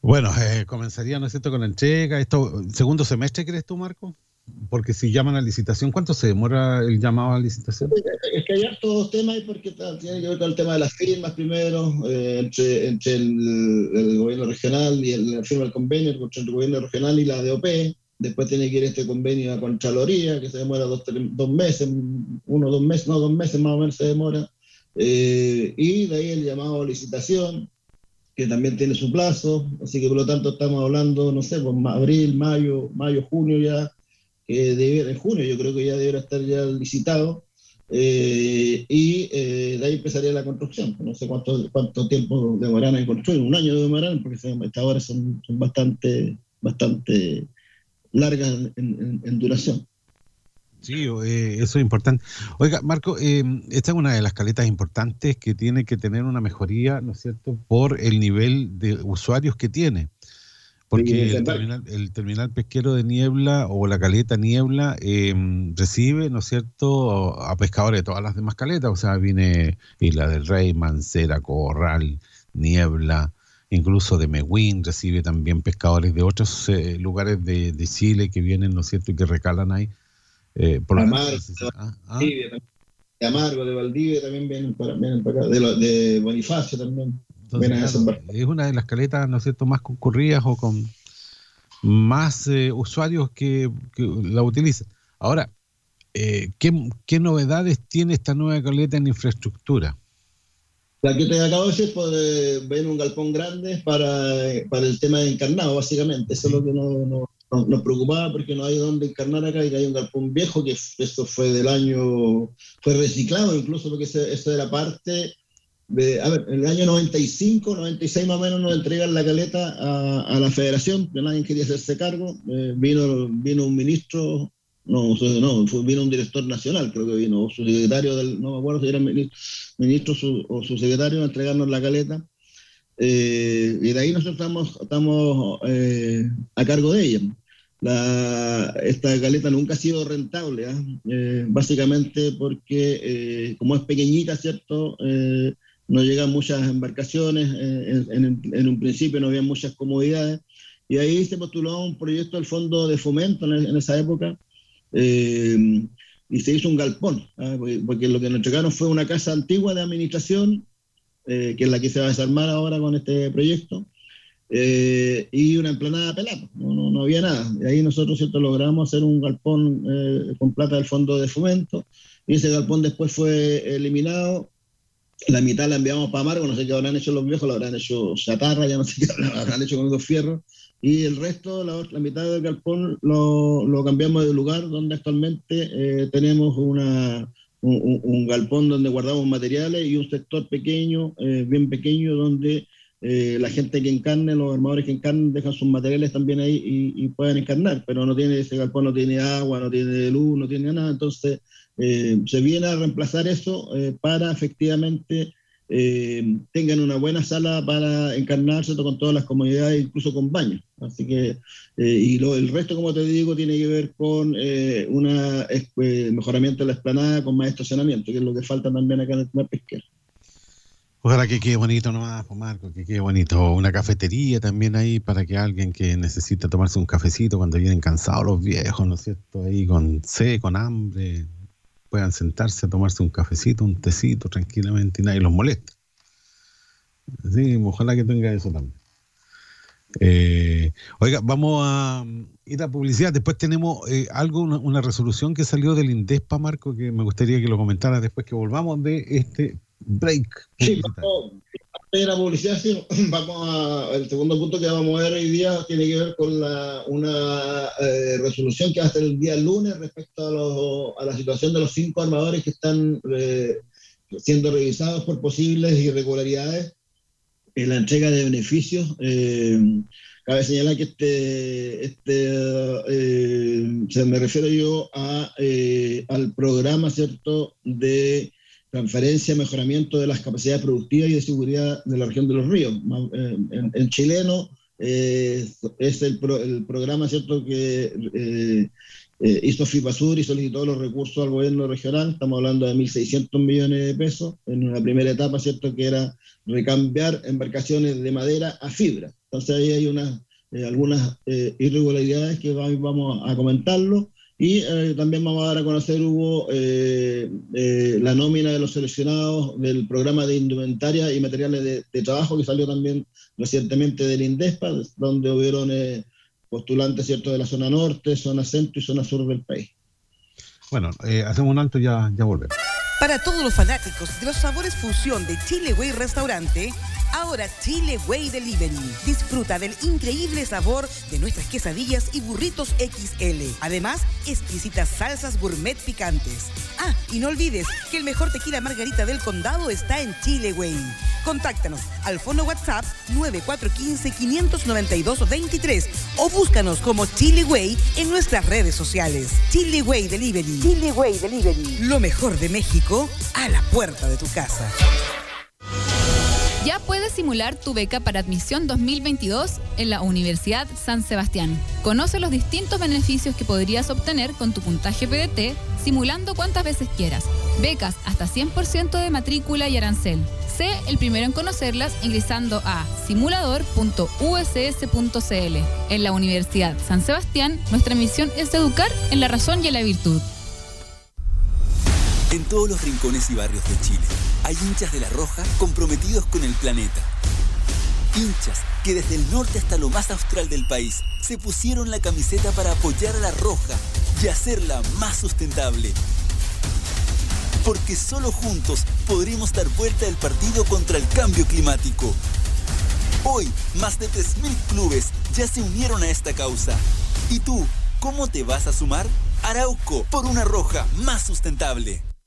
Bueno, comenzaría, ¿no es cierto?, con la entrega. Esto, ¿Segundo semestre crees tú, Marco? Porque si llaman a licitación, ¿cuánto se demora el llamado a licitación? Es que hay hartos temas porque tiene que ver con el tema de las firmas primero, eh, entre, entre el, gobierno regional y el, la firma del convenio entre el gobierno regional y la DOP. Después tiene que ir este convenio a Contraloría, que se demora dos, dos meses, uno, dos meses, no, dos meses más o menos se demora. Eh, y de ahí el llamado a licitación, que también tiene su plazo. Así que por lo tanto estamos hablando, no sé, pues abril, mayo, mayo, junio ya que en junio yo creo que ya debería estar ya licitado, eh, y eh, de ahí empezaría la construcción. No sé cuánto, cuánto tiempo demorarán en construir, un año demorarán, porque estas horas son, son, bastante, bastante largas en, duración. Sí, eh, eso es importante. Oiga, Marco, esta es una de las caletas importantes que tiene que tener una mejoría, ¿no es cierto?, por el nivel de usuarios que tiene. Porque el terminal, pesquero de Niebla o la caleta Niebla em, recibe, ¿no es cierto?, a pescadores de todas las demás caletas, o sea, viene Isla del Rey, Mancera, Corral, Niebla, incluso de Mehuín, recibe también pescadores de otros eh, lugares de, Chile que vienen, ¿no es cierto?, y que recalan ahí. Eh, por Amargo, ¿ah? ¿Ah? de Amargo, de Valdivia también vienen para, acá, de, de Bonifacio también es una de las caletas, ¿no es cierto?, más concurridas o con más eh, usuarios que, la utilizan. Ahora, eh, ¿qué, novedades tiene esta nueva caleta en infraestructura? La que te acabo de decir, pues, ven un galpón grande para, el tema de encarnado, básicamente. Eso es lo que nos preocupaba porque no hay dónde encarnar acá y que hay un galpón viejo que esto fue del año, fue reciclado incluso porque eso era parte a ver, en el año 95, 96 más o menos nos entregan la caleta a, la federación, que nadie quería hacerse cargo. Eh, vino, vino un ministro, no, no, vino un director nacional, creo que vino, o su secretario, del, no me acuerdo si era ministro, o su secretario a entregarnos la caleta. Eh, y de ahí nosotros estamos, estamos eh, a cargo de ella. La, esta caleta nunca ha sido rentable, ¿ah? básicamente porque como es pequeñita, ¿cierto? no llegan muchas embarcaciones, eh, en, un principio no había muchas comodidades, y ahí se postuló un proyecto del Fondo de Fomento en, esa época, eh, y se hizo un galpón, ¿ah? porque, lo que nos entregaron fue una casa antigua de administración, eh, que es la que se va a desarmar ahora con este proyecto, y una emplanada pelada, no, no, había nada. Y ahí nosotros ¿cierto? logramos hacer un galpón con plata del Fondo de Fomento, y ese galpón después fue eliminado. La mitad la enviamos para Amargo, no sé qué habrán hecho los viejos, lo habrán hecho chatarra, ya no sé qué habrán hecho con los fierros, y el resto, la, mitad del galpón, lo, cambiamos de lugar donde actualmente eh, tenemos una, un, galpón donde guardamos materiales y un sector pequeño, eh, bien pequeño, donde eh, la gente que encarne, los armadores que encarnen, dejan sus materiales también ahí y, pueden encarnar, pero no tiene ese galpón, no tiene agua, no tiene luz, no tiene nada, entonces eh, se viene a reemplazar eso para efectivamente tengan una buena sala para encarnarse con todas las comodidades, incluso con baño. Así que, y lo, el resto, como te digo, tiene que ver con un mejoramiento de la esplanada, con más estacionamiento, que es lo que falta también acá en el tema pesquero. Ojalá que quede bonito nomás, pues, Marco, que quede bonito. Una cafetería también ahí para que alguien que necesita tomarse un cafecito cuando vienen cansados los viejos, ¿no es cierto? Ahí con sed, con hambre, puedan sentarse a tomarse un cafecito, un tecito tranquilamente y nadie los moleste. Sí, ojalá que tenga eso también. Eh, oiga, vamos a ir a publicidad. Después tenemos eh, algo, una, una, resolución que salió del INDESPA, Marco, que me gustaría que lo comentara después que volvamos de este break. Sí, vamos a la publicidad, sí, vamos a, el segundo punto que vamos a ver hoy día tiene que ver con la, una eh, resolución que va a el día lunes respecto a, la situación de los cinco armadores que están eh, siendo revisados por posibles irregularidades en la entrega de beneficios. Eh, cabe señalar que este, este se me refiero yo a, al programa, ¿cierto?, de transferencia, mejoramiento de las capacidades productivas y de seguridad de la región de los ríos. Eh, en, chileno eh, es el, programa cierto que eh, hizo FIPASUR y solicitó los recursos al gobierno regional. Estamos hablando de 1.600 millones de pesos en una primera etapa, cierto que era recambiar embarcaciones de madera a fibra. Entonces ahí hay unas algunas irregularidades que vamos a comentarlo. Y eh, también vamos a dar a conocer, Hugo, eh, eh, la nómina de los seleccionados del programa de indumentaria y materiales de, trabajo que salió también recientemente del INDESPA, donde hubieron postulantes cierto, de la zona norte, zona centro y zona sur del país. Bueno, hacemos un alto y ya, ya volvemos. Para todos los fanáticos de los sabores fusión de Chile Way Restaurante, Ahora Chile Way Delivery. Disfruta del increíble sabor de nuestras quesadillas y burritos XL. Además, exquisitas salsas gourmet picantes. Ah, y no olvides que el mejor tequila margarita del condado está en Chile Way. Contáctanos al fono WhatsApp 9415-592-23 o búscanos como Chile Way en nuestras redes sociales. Chile Way Delivery. Chile Way Delivery. Lo mejor de México a la puerta de tu casa. Ya puedes simular tu beca para admisión 2022 en la Universidad San Sebastián. Conoce los distintos beneficios que podrías obtener con tu puntaje PDT simulando cuantas veces quieras. Becas hasta 100% de matrícula y arancel. Sé el primero en conocerlas ingresando a simulador.uss.cl. En la Universidad San Sebastián, nuestra misión es educar en la razón y en la virtud. En todos los rincones y barrios de Chile hay hinchas de la Roja comprometidos con el planeta. Hinchas que desde el norte hasta lo más austral del país se pusieron la camiseta para apoyar a la Roja y hacerla más sustentable. Porque solo juntos podremos dar vuelta al partido contra el cambio climático. Hoy, más de 3.000 clubes ya se unieron a esta causa. ¿Y tú, cómo te vas a sumar? Arauco, por una roja más sustentable.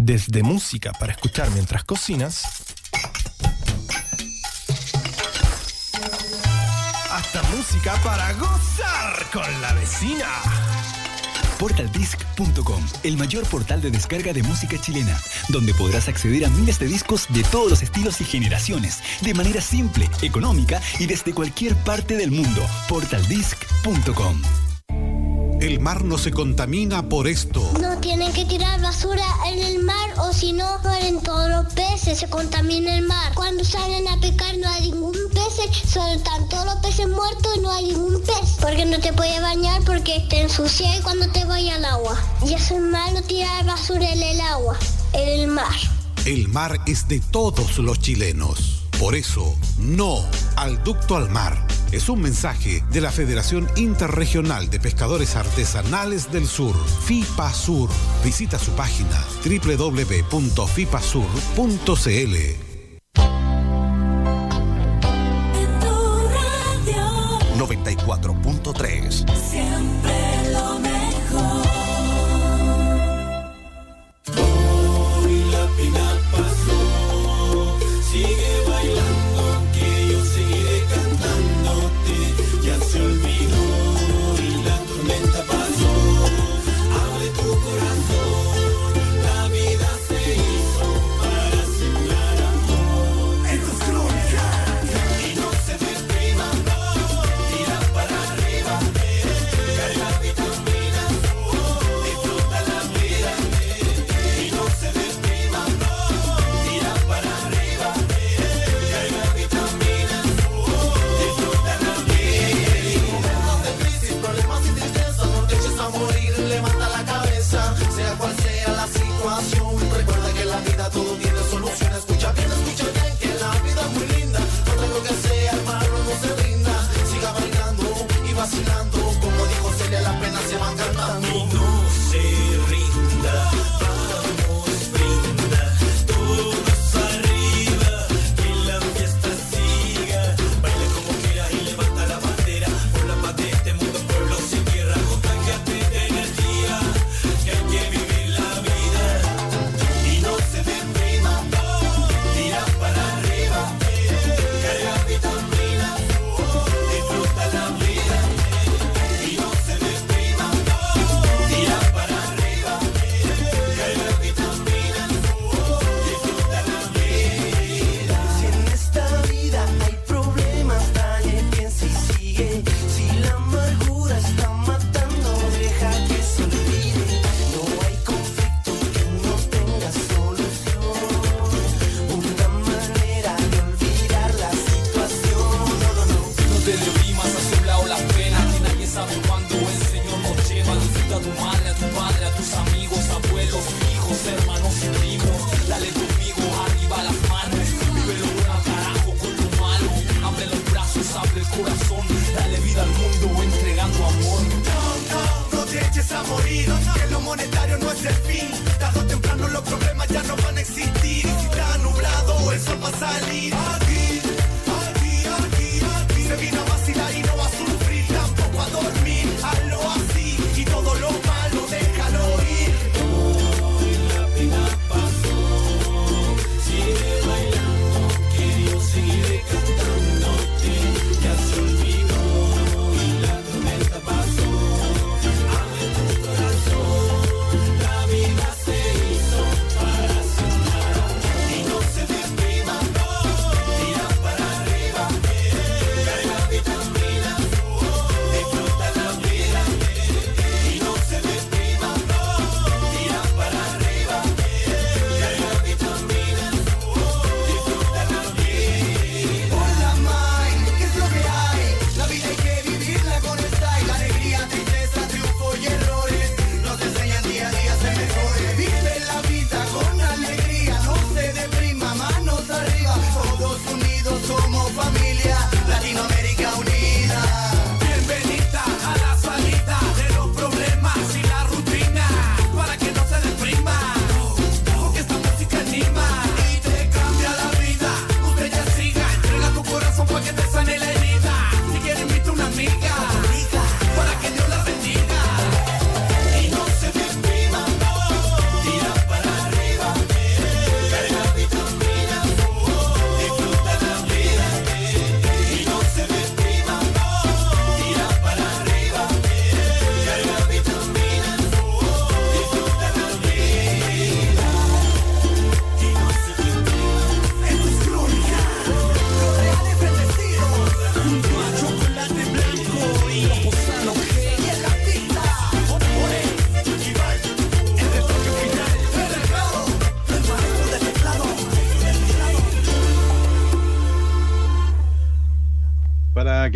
Desde música para escuchar mientras cocinas, hasta música para gozar con la vecina. Portaldisc.com, el mayor portal de descarga de música chilena, donde podrás acceder a miles de discos de todos los estilos y generaciones, de manera simple, económica y desde cualquier parte del mundo. Portaldisc.com. El mar no se contamina por esto. No tienen que tirar basura en el mar o si no mueren todos los peces, se contamina el mar. Cuando salen a pescar no hay ningún pez, solo todos los peces muertos y no hay ningún pez. Porque no te puedes bañar porque te ensucias cuando te vayas al agua. Y eso es malo tirar basura en el agua, en el mar. El mar es de todos los chilenos. Por eso, no al ducto al mar. Es un mensaje de la Federación Interregional de Pescadores Artesanales del Sur, (Fipa Sur). Visita su página www.fipasur.cl. Siempre.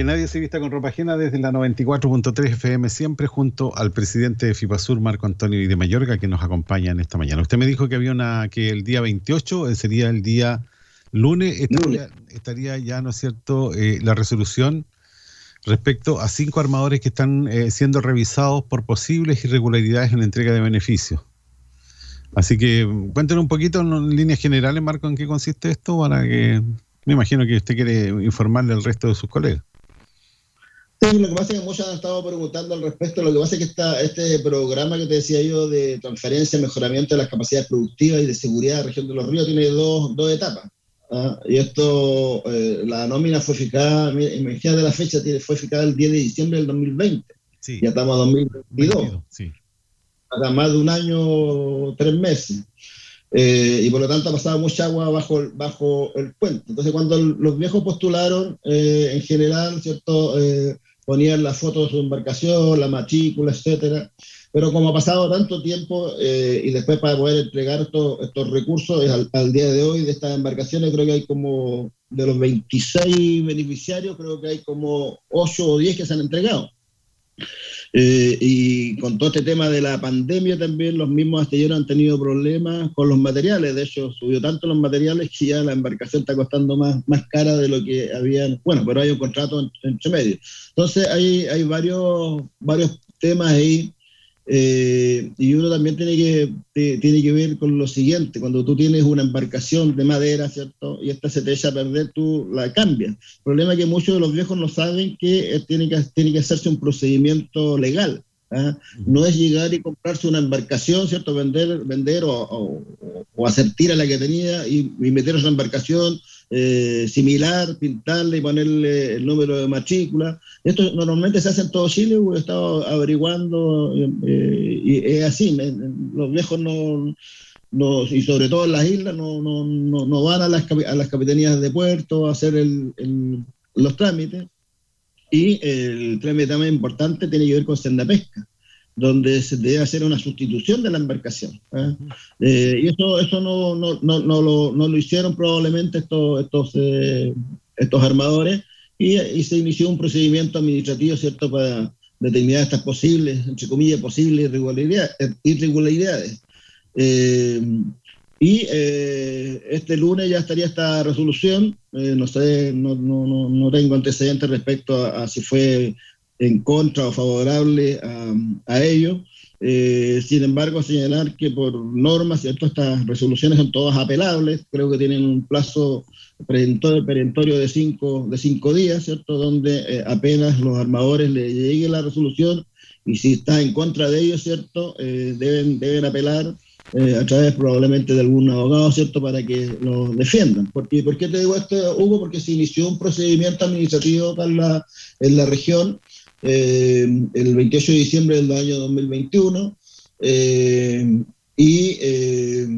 Que nadie se vista con ropa ajena desde la 94.3 FM, siempre junto al presidente de FIPASUR, Marco Antonio de Mayorga, que nos acompaña en esta mañana. Usted me dijo que había una, que el día 28 eh, sería el día lunes, estaría, estaría ya, ¿no es cierto?, eh, la resolución respecto a cinco armadores que están eh, siendo revisados por posibles irregularidades en la entrega de beneficios. Así que cuéntenos un poquito en líneas generales, Marco, en qué consiste esto, para que me imagino que usted quiere informarle al resto de sus colegas. Sí, lo que pasa es que muchos han estado preguntando al respecto. Lo que pasa es que este programa que te decía yo de transferencia, mejoramiento de las capacidades productivas y de seguridad de la región de los ríos tiene dos, dos etapas. ¿ah? Y esto, eh, la nómina fue fijada, imagínate la fecha, fue fijada el 10 de diciembre del 2020. Sí. Ya estamos a 2022. Sí. Hasta más de un año, tres meses. Eh, y por lo tanto ha pasado mucha agua bajo, el- bajo el puente. Entonces, cuando los viejos postularon, eh, en general, ¿cierto? Ponían la foto de su embarcación, la matrícula, etcétera. Pero como ha pasado tanto tiempo eh, y después para poder entregar estos, estos recursos al, al día de hoy de estas embarcaciones, creo que hay como, de los 26 beneficiarios, creo que hay como 8 o 10 que se han entregado. Eh, y con todo este tema de la pandemia también los mismos astilleros han tenido problemas con los materiales. De hecho, subió tanto los materiales que ya la embarcación está costando más, más cara de lo que habían. Bueno, pero hay un contrato en- entre medio. Entonces hay, hay varios, varios temas ahí. Eh, y uno también tiene que, te- tiene que ver con lo siguiente, cuando tú tienes una embarcación de madera, ¿cierto? Y esta se te echa a perder, tú la cambias. El problema es que muchos de los viejos no saben que eh, tiene que, tiene que hacerse un procedimiento legal. ¿ah? No es llegar y comprarse una embarcación, ¿cierto? Vender, vender o, o- o hacer tira la que tenía y, y meter una embarcación eh, similar, pintarle y ponerle el número de matrícula. Esto normalmente se hace en todo Chile, he estado averiguando eh, y es así, los viejos no, y sobre todo en las islas no, no, no, van a las, a las capitanías de puerto a hacer el- el- los trámites. Y el trámite también importante tiene que ver con senda pesca, donde se debe hacer una sustitución de la embarcación. ¿eh? Eh, y eso, eso no, no, no, no lo, no lo hicieron probablemente estos, estos, eh, estos armadores y, se inició un procedimiento administrativo, ¿cierto?, para determinar estas posibles, entre comillas, posibles irregularidades. y este lunes ya estaría esta resolución. No sé, no, no, no, tengo antecedentes respecto a si fue en contra o favorable a, a ello. Eh, sin embargo, señalar que por norma, ¿cierto? Estas resoluciones son todas apelables. Creo que tienen un plazo perentorio, de, cinco, de cinco días, ¿cierto? Donde eh, apenas los armadores le llegue la resolución y si está en contra de ellos, ¿cierto? Eh, deben, deben apelar eh, a través probablemente de algún abogado, ¿cierto?, para que lo defiendan. Porque, ¿Por qué te digo esto, Hugo? Porque se inició un procedimiento administrativo en la, en la región eh, el 28 de diciembre del año 2021 eh, y, eh,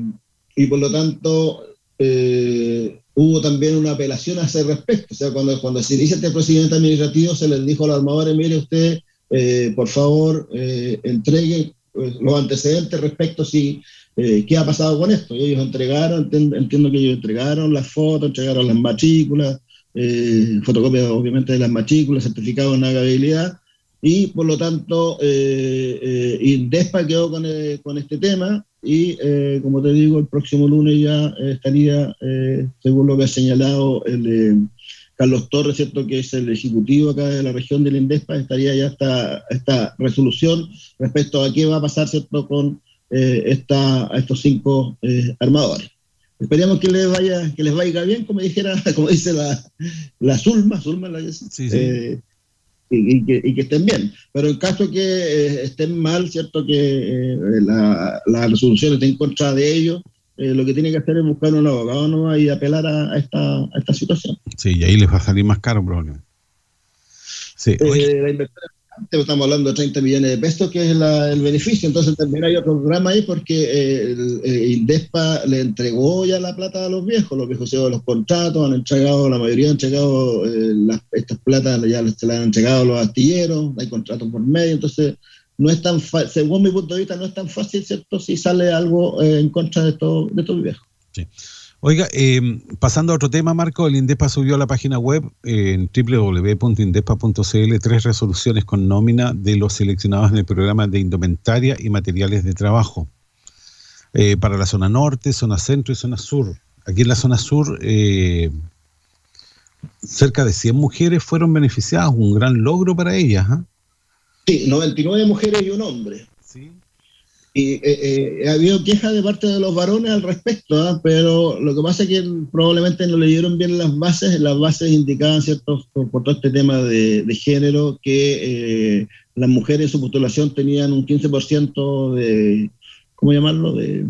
y por lo tanto eh, hubo también una apelación a ese respecto. O sea, cuando, cuando se inicia este procedimiento administrativo se les dijo a los armadores, mire usted, eh, por favor, entregue eh, los antecedentes respecto si eh, qué ha pasado con esto. Ellos entregaron, entiendo que ellos entregaron las fotos, entregaron las matrículas, eh, fotocopias obviamente de las matrículas, certificado de navegabilidad, y por lo tanto eh, eh, Indespa quedó con, eh, con este tema y eh, como te digo, el próximo lunes ya eh, estaría, eh, según lo que ha señalado el, eh, Carlos Torres, ¿cierto? que es el ejecutivo acá de la región del Indespa, estaría ya esta, resolución respecto a qué va a pasar ¿cierto? con eh, estos cinco eh, armadores. Esperemos que les vaya, que les vaya bien, como dijera, como dice la, la Zulma, Zulma la Sí, sí. eh, y, y que, y que estén bien. Pero en caso que eh, estén mal, ¿cierto? Que eh, la, la resolución esté en contra de ellos, eh, lo que tiene que hacer es buscar un abogado ¿no? y apelar a, a esta, a esta situación. Sí, y ahí les va a salir más caro probablemente. Sí, la inversión estamos hablando de 30 millones de pesos, que es la- el beneficio. Entonces también hay otro programa ahí porque eh, el, eh, Indespa le entregó ya la plata a los viejos. Los viejos se los contratos, han entregado, la mayoría han entregado eh, las- estas platas, ya se las han entregado los astilleros, hay contratos por medio. Entonces, no es tan fa- según mi punto de vista, no es tan fácil, ¿cierto? Si sale algo en contra de estos, de estos viejos. Oiga, eh, pasando a otro tema, Marco, el INDEPA subió a la página web eh, en www.indepa.cl tres resoluciones con nómina de los seleccionados en el programa de indumentaria y materiales de trabajo eh, para la zona norte, zona centro y zona sur. Aquí en la zona sur, eh, cerca de 100 mujeres fueron beneficiadas, un gran logro para ellas. ¿ah? Sí, 99 mujeres y un hombre. Y eh, eh, ha habido quejas de parte de los varones al respecto, ¿ah? pero lo que pasa es que probablemente no leyeron bien las bases. Las bases indicaban, ¿cierto?, por, todo este tema de, de género, que eh, las mujeres en su postulación tenían un 15% de, ¿cómo llamarlo?, de,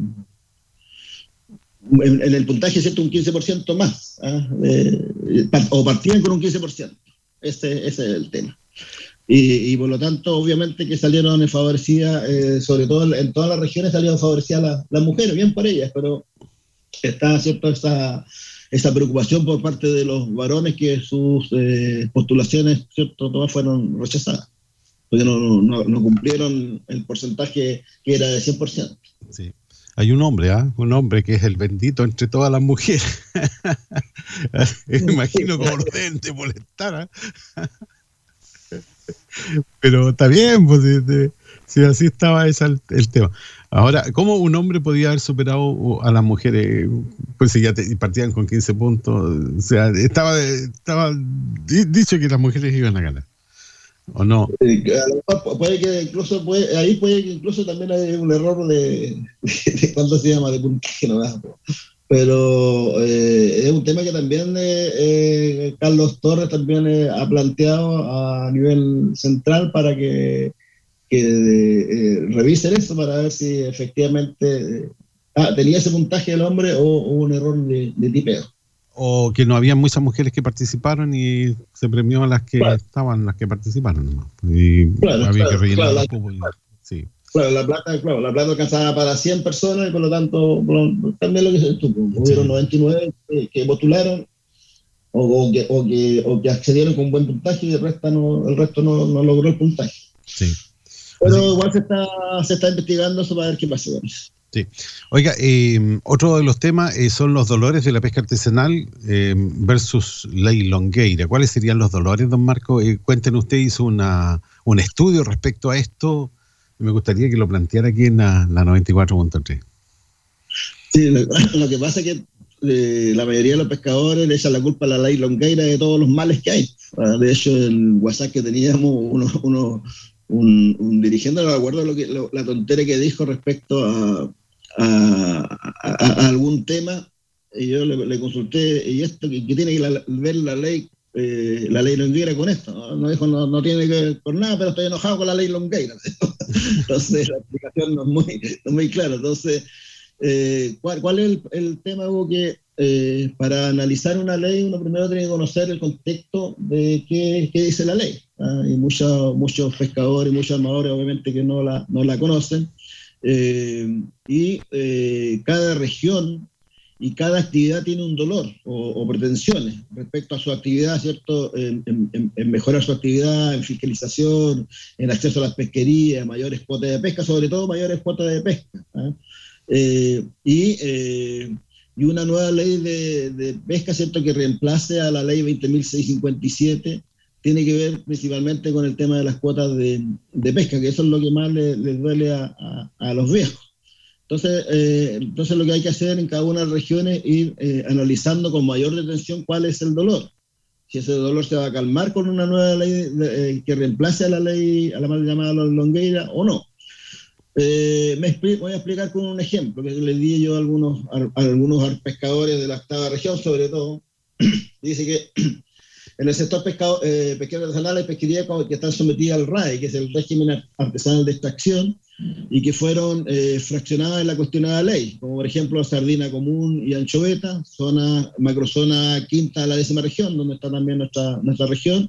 en, el puntaje, ¿cierto?, un 15% más, ¿ah? Par- o partían con un 15%. Ese, ese es el tema. Y, y por lo tanto, obviamente que salieron favorecidas, eh, sobre todo en, todas las regiones salieron favorecidas las, las mujeres, bien por ellas, pero está cierto esa, esa preocupación por parte de los varones que sus eh, postulaciones, cierto, todas fueron rechazadas, porque no, no, no cumplieron el porcentaje que era de 100%. Sí. Hay un hombre, ¿ah? Un hombre que es el bendito entre todas las mujeres. Imagino como orden de molestar, ¿ah? Pero está bien, pues si, así estaba ese el, tema. Ahora, ¿cómo un hombre podía haber superado a las mujeres? Pues si ya partían con 15 puntos, o sea, estaba, estaba di- dicho que las mujeres iban a ganar. ¿O no? Eh, puede que incluso puede, ahí puede que incluso también hay un error de, de cuánto se llama de puntaje no pero eh, es un tema que también eh, eh, Carlos Torres también eh, ha planteado a nivel central para que, que revisen eso para ver si efectivamente ah, tenía ese puntaje el hombre o, o un error de, de tipeo. O que no había muchas mujeres que participaron y se premió a las que estaban, las que participaron. Y Claro, había claro, que rellenar cupos y- sí. Claro, la plata, claro, la plata alcanzaba para 100 personas y por lo tanto, también lo que se tuvo. Hubieron 99 que, que postularon o, o que, o, que, o que accedieron con buen puntaje y el resto no, el resto no, no logró el puntaje. Sí. Pero igual se está, se está investigando eso para ver qué pasa con eso. Sí. Oiga, eh, otro de los temas eh, son los dolores de la pesca artesanal eh, versus ley longueira. ¿Cuáles serían los dolores, don Marco? Eh, cuéntenos, usted hizo una, un estudio respecto a esto. Me gustaría que lo planteara aquí en la, la 94.3. Sí, lo, que pasa es que eh, la mayoría de los pescadores le echan la culpa a la ley longueira de todos los males que hay. Ah, De hecho, en WhatsApp que teníamos uno, uno- un, dirigente, no me acuerdo lo que, la tontera que dijo respecto a, algún tema, y yo le, consulté, ¿y esto qué tiene que ver la ley? Eh, la ley longueira con esto, no, dijo no, no tiene que ver con nada, pero estoy enojado con la ley longueira. Entonces la explicación no es muy, no es muy clara. Entonces, eh, ¿cuál, cuál es el, el tema, Hugo? Que eh, para analizar una ley uno primero tiene que conocer el contexto de qué, qué dice la ley. ¿ah? Y muchos, muchos pescadores, muchos armadores obviamente que no la, no la conocen. Eh, y eh, cada región y cada actividad tiene un dolor o, o pretensiones respecto a su actividad, ¿cierto? En, en- en- mejorar su actividad, en fiscalización, en acceso a las pesquerías, mayores cuotas de pesca, sobre todo mayores cuotas de pesca. ¿ah? Eh, y, eh, y una nueva ley de, de pesca, ¿cierto? Que reemplace a la ley 20.657, tiene que ver principalmente con el tema de las cuotas de, de pesca, que eso es lo que más le- les duele a, a- a los viejos. Entonces, eh, entonces lo que hay que hacer en cada una de las regiones es ir eh, analizando con mayor detención cuál es el dolor. Si ese dolor se va a calmar con una nueva ley de- eh, que reemplace a la ley, a la mal llamada longueira o no. Eh, me expli- voy a explicar con un ejemplo que le di yo a algunos, a, a algunos pescadores de la octava región, sobre todo. Dice que en el sector pescado, eh, pesquero artesanal hay pesquería co- que están sometidas al RAE, que es el régimen ar- artesanal de extracción, y que fueron eh, fraccionadas en la cuestionada ley, como por ejemplo sardina común y anchoveta, zona, macrozona quinta de la décima región, donde está también nuestra, nuestra región.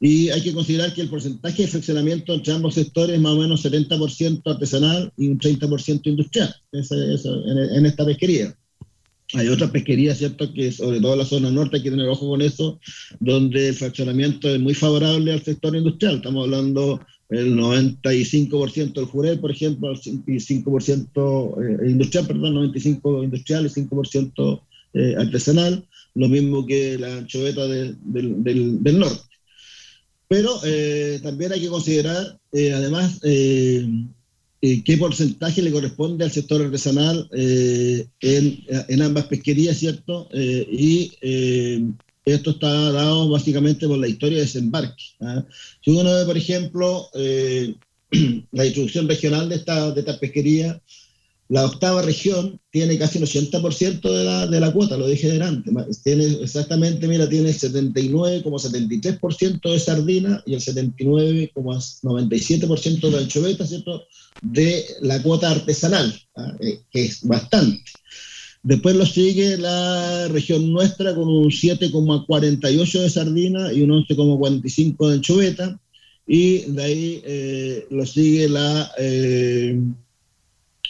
Y hay que considerar que el porcentaje de fraccionamiento entre ambos sectores es más o menos 70% artesanal y un 30% industrial ese- eso, en, en esta pesquería. Hay otras pesquerías, ¿cierto?, que sobre todo en la zona norte hay que tener ojo con eso, donde el fraccionamiento es muy favorable al sector industrial. Estamos hablando el 95% del jurel, por ejemplo, el 5% eh, industrial, perdón, 95% industrial y 5% eh, artesanal, lo mismo que la anchoveta de- del, del- del norte. Pero eh, también hay que considerar, eh, además, eh, qué porcentaje le corresponde al sector artesanal en, en ambas pesquerías, ¿cierto? Y esto está dado básicamente por la historia de desembarque. ¿ah? Si uno ve, por ejemplo, eh, la distribución regional de esta, pesquería, la octava región tiene casi un 80% de la, de la cuota, lo dije delante. Tiene exactamente, mira, tiene el 79,73% de sardina y el 79,97% de anchoveta, ¿cierto? De la cuota artesanal, ¿ah? Eh, que es bastante. Después lo sigue la región nuestra con un 7,48 de sardina y un 11,45 de anchoveta. Y de ahí eh, lo sigue la, eh,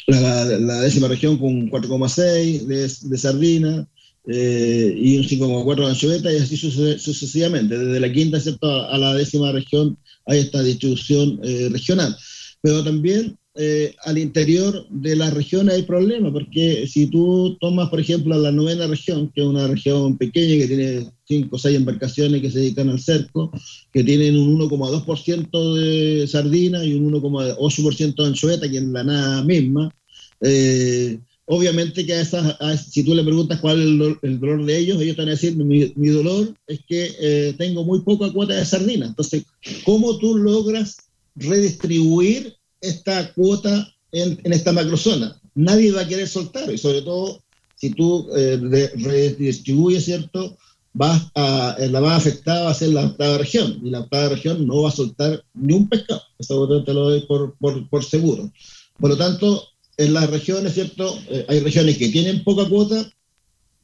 la, décima región con 4,6 de, de sardina eh, y un 5,4 de anchoveta y así suce- sucesivamente. Desde la quinta ¿cierto? a la décima región hay esta distribución eh, regional. Pero también eh, al interior de la región hay problemas, porque si tú tomas, por ejemplo, la novena región, que es una región pequeña que tiene 5 o 6 embarcaciones que se dedican al cerco, que tienen un 1,2% de sardina y un 1,8% de anchoveta, que es la nada misma, eh, obviamente que a esas, a- si tú le preguntas cuál es el, el dolor de ellos, ellos te van a decir, mi, mi dolor es que eh, tengo muy poca cuota de sardina. Entonces, ¿cómo tú logras redistribuir esta cuota en, esta macrozona? Nadie va a querer soltar, y sobre todo si tú eh, re- redistribuyes, ¿cierto? Vas a, eh, la más afectada va a ser la octava región, y la octava región no va a soltar ni un pescado. Eso te lo doy por, por, por seguro. Por lo tanto, en las regiones, ¿cierto? Eh, hay regiones que tienen poca cuota,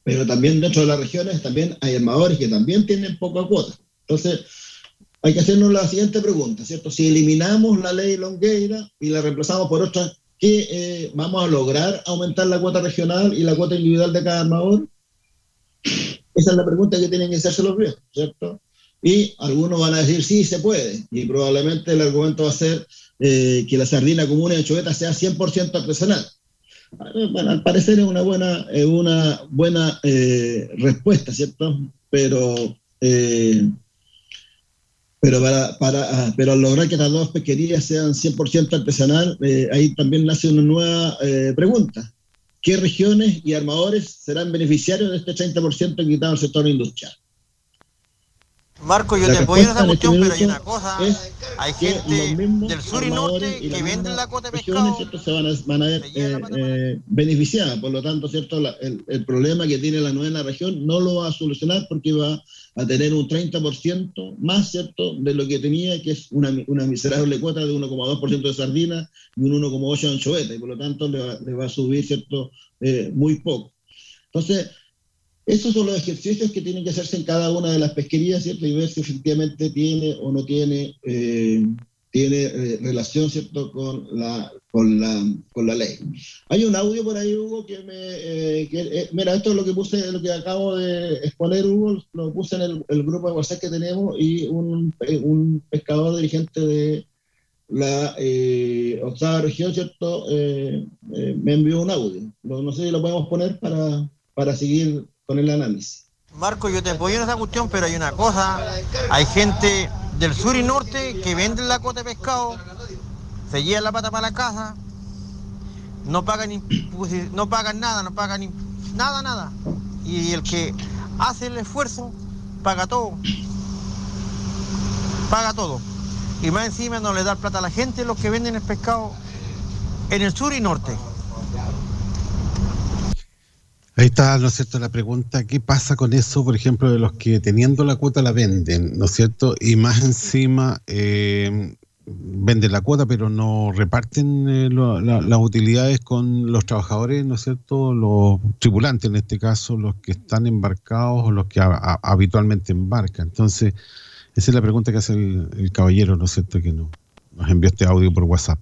pero también dentro de las regiones también hay armadores que también tienen poca cuota. Entonces, hay que hacernos la siguiente pregunta, ¿cierto? Si eliminamos la ley Longueira y la reemplazamos por otra, ¿qué eh, vamos a lograr aumentar la cuota regional y la cuota individual de cada armador? Esa es la pregunta que tienen que hacerse los viejos, ¿cierto? Y algunos van a decir, sí, se puede. Y probablemente el argumento va a ser eh, que la sardina común y anchoveta sea 100% artesanal. Bueno, al parecer es una buena, es una buena eh, respuesta, ¿cierto? Pero, eh, pero, para, para, ah, pero lograr que las dos pesquerías sean 100% artesanal, eh, ahí también nace una nueva eh, pregunta. ¿Qué regiones y armadores serán beneficiarios de este 30% quitado al sector industrial? Marco, yo La te apoyo en esa cuestión, pero hay una cosa, hay gente del sur y norte y que venden la cuota de pescado. ¿cierto? se van a, van a ver eh, eh, beneficiadas. Por lo tanto, ¿cierto? La- el, el problema que tiene la novena región no lo va a solucionar porque va a tener un 30% más, ¿cierto?, de lo que tenía, que es una, una miserable cuota de 1,2% de sardina y un 1,8% de anchoveta, y por lo tanto le va, le va a subir, ¿cierto?, eh, muy poco. Entonces, esos son los ejercicios que tienen que hacerse en cada una de las pesquerías, ¿cierto? Y ver si efectivamente tiene o no tiene, eh, tiene eh, relación, ¿cierto?, con la, con, la, con la ley. Hay un audio por ahí, Hugo, que me... eh, mira, esto es lo que puse, lo que acabo de exponer, Hugo, lo puse en el, grupo de WhatsApp que tenemos y un, un pescador dirigente de la octava región, ¿cierto?, me envió un audio. No, no sé si lo podemos poner para, para seguir con el análisis. Marco, yo te apoyo en esa cuestión, pero hay una cosa, hay gente del sur y norte que venden la cuota de pescado, se llevan la pata para la casa, no pagan, no pagan nada, no pagan nada, nada. Y el que hace el esfuerzo paga todo, paga todo. Y más encima no le da plata a la gente los que venden el pescado en el sur y norte. Ahí está, ¿no es cierto?, la pregunta, ¿qué pasa con eso, por ejemplo, de los que teniendo la cuota la venden, ¿no es cierto? Y más encima eh, venden la cuota, pero no reparten eh, las utilidades con los trabajadores, ¿no es cierto?, los tripulantes en este caso, los que están embarcados o los que habitualmente embarcan. Entonces, esa es la pregunta que hace el, el caballero, ¿no es cierto?, que no- nos envió este audio por WhatsApp.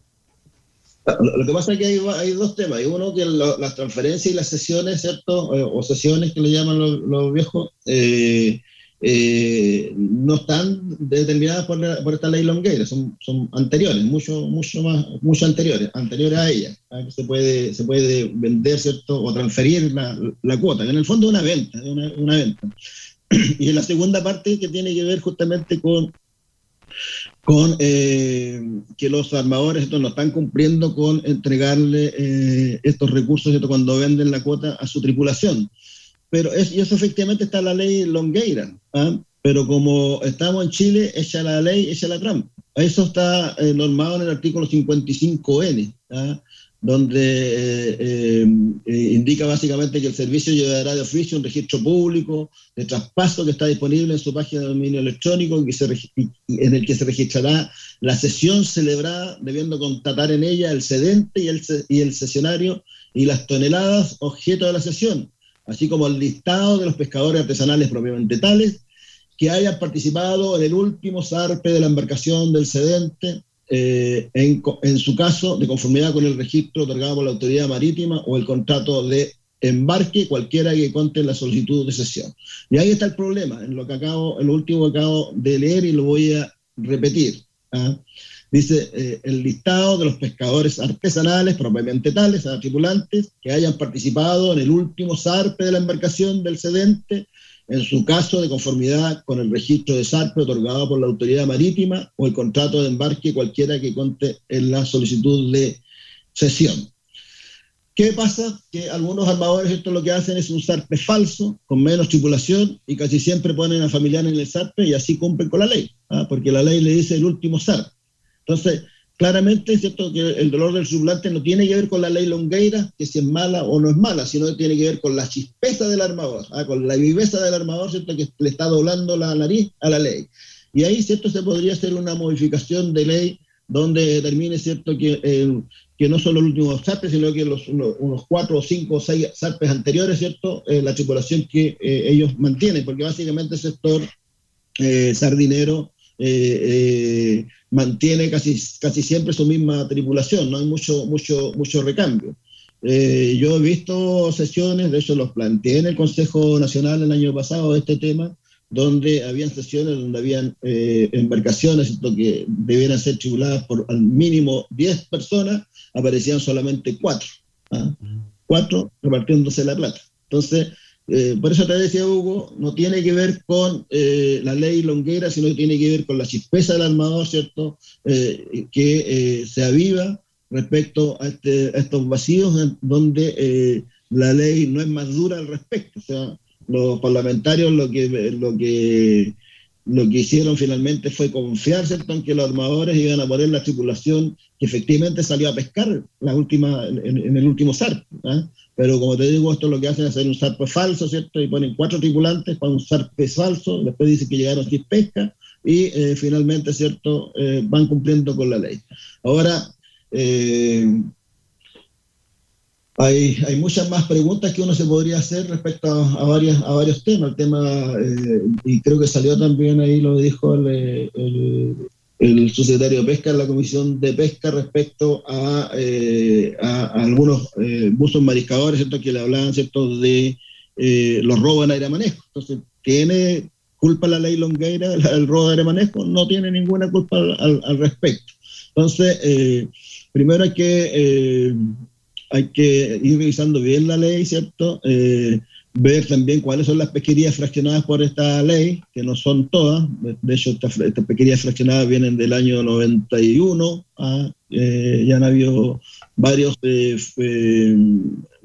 Lo, que pasa es que hay, dos temas. Hay uno que las transferencias y las sesiones, ¿cierto? O sesiones que le llaman los, viejos, eh, eh, no están determinadas por, la- por esta ley longueira, son, son anteriores, mucho, mucho más, mucho anteriores, anteriores a ella. Se puede, se puede vender, ¿cierto? O transferir la, la cuota, en el fondo es una venta, una, una venta. Y en la segunda parte que tiene que ver justamente con con eh, que los armadores ¿cierto? no están cumpliendo con entregarle eh, estos recursos ¿cierto? cuando venden la cuota a su tripulación. Pero es, y eso efectivamente está en la ley Longueira, ¿ah? pero como estamos en Chile, echa la ley, echa la trampa. Eso está eh, normado en el artículo 55N, ¿ah? Donde eh, eh, eh, indica básicamente que el servicio llevará de oficio un registro público de traspaso que está disponible en su página de dominio electrónico en el que se registrará la sesión celebrada, debiendo constatar en ella el cedente y el, y el sesionario y las toneladas objeto de la sesión, así como el listado de los pescadores artesanales propiamente tales que hayan participado en el último zarpe de la embarcación del cedente, eh, en, en su caso, de conformidad con el registro otorgado por la autoridad marítima o el contrato de embarque, cualquiera que conte la solicitud de cesión. Y ahí está el problema, en lo que acabo, en lo último que acabo de leer y lo voy a repetir. ¿ah? Dice eh, el listado de los pescadores artesanales propiamente tales, tripulantes, que hayan participado en el último zarpe de la embarcación del cedente, en su caso de conformidad con el registro de zarpe otorgado por la autoridad marítima o el contrato de embarque cualquiera que conte en la solicitud de cesión. ¿Qué pasa? Que algunos armadores esto lo que hacen es un zarpe falso, con menos tripulación, y casi siempre ponen a familiar en el zarpe y así cumplen con la ley, ¿ah? porque la ley le dice el último zarpe. Entonces, claramente cierto que el dolor del sublante no tiene que ver con la ley longueira, que si es mala o no es mala, sino que tiene que ver con la chispeza del armador, ¿ah? con la viveza del armador, ¿cierto? que le está doblando la nariz a la ley. Y ahí, ¿cierto? Se podría hacer una modificación de ley donde determine, ¿cierto?, que, eh, que no solo el último zarpe, sino que los, unos, unos cuatro o cinco o seis zarpes anteriores, ¿cierto?, eh, la tripulación que eh, ellos mantienen, porque básicamente el sector sardinero eh, eh, mantiene casi, casi siempre su misma tripulación, no hay mucho, mucho, mucho recambio. Eh, yo he visto sesiones, de hecho los planteé en el Consejo Nacional el año pasado, este tema, donde habían sesiones donde habían eh, embarcaciones que debieran ser tripuladas por al mínimo 10 personas, aparecían solamente 4. ¿ah? 4 repartiéndose la plata. Entonces, eh, por eso te decía Hugo, no tiene que ver con eh, la ley longuera, sino que tiene que ver con la chispeza del armador, ¿cierto? Eh, que eh, se aviva respecto a, este- a estos vacíos donde eh, la ley no es más dura al respecto. O sea, los parlamentarios lo que, lo que, lo que hicieron finalmente fue confiar ¿cierto? en que los armadores iban a poner la tripulación que efectivamente salió a pescar la última, en, en el último zarpe. ¿ah? Pero como te digo, esto lo que hacen es hacer un zarpe falso, ¿cierto? Y ponen cuatro tripulantes para un zarpe falso, después dicen que llegaron sin pesca y eh, finalmente, ¿cierto? Eh, van cumpliendo con la ley. Ahora, eh, hay, hay muchas más preguntas que uno se podría hacer respecto a, varias, a varios temas. El tema, y creo que salió también ahí, lo dijo el, el subsecretario de Pesca en la Comisión de Pesca respecto a, eh, algunos eh, buzos mariscadores, ¿cierto? Que le hablaban, ¿cierto? De eh, los robos en aire manejo. Entonces, ¿tiene culpa la ley Longueira el robo de aire manejo? No tiene ninguna culpa al, al, respecto. Entonces, primero hay que hay que ir revisando bien la ley, ¿cierto? Ver también cuáles son las pesquerías fraccionadas por esta ley, que no son todas. De, hecho, estas esta pesquerías fraccionadas vienen del año 91. ¿ah? Eh, ya han habido varios eh, eh,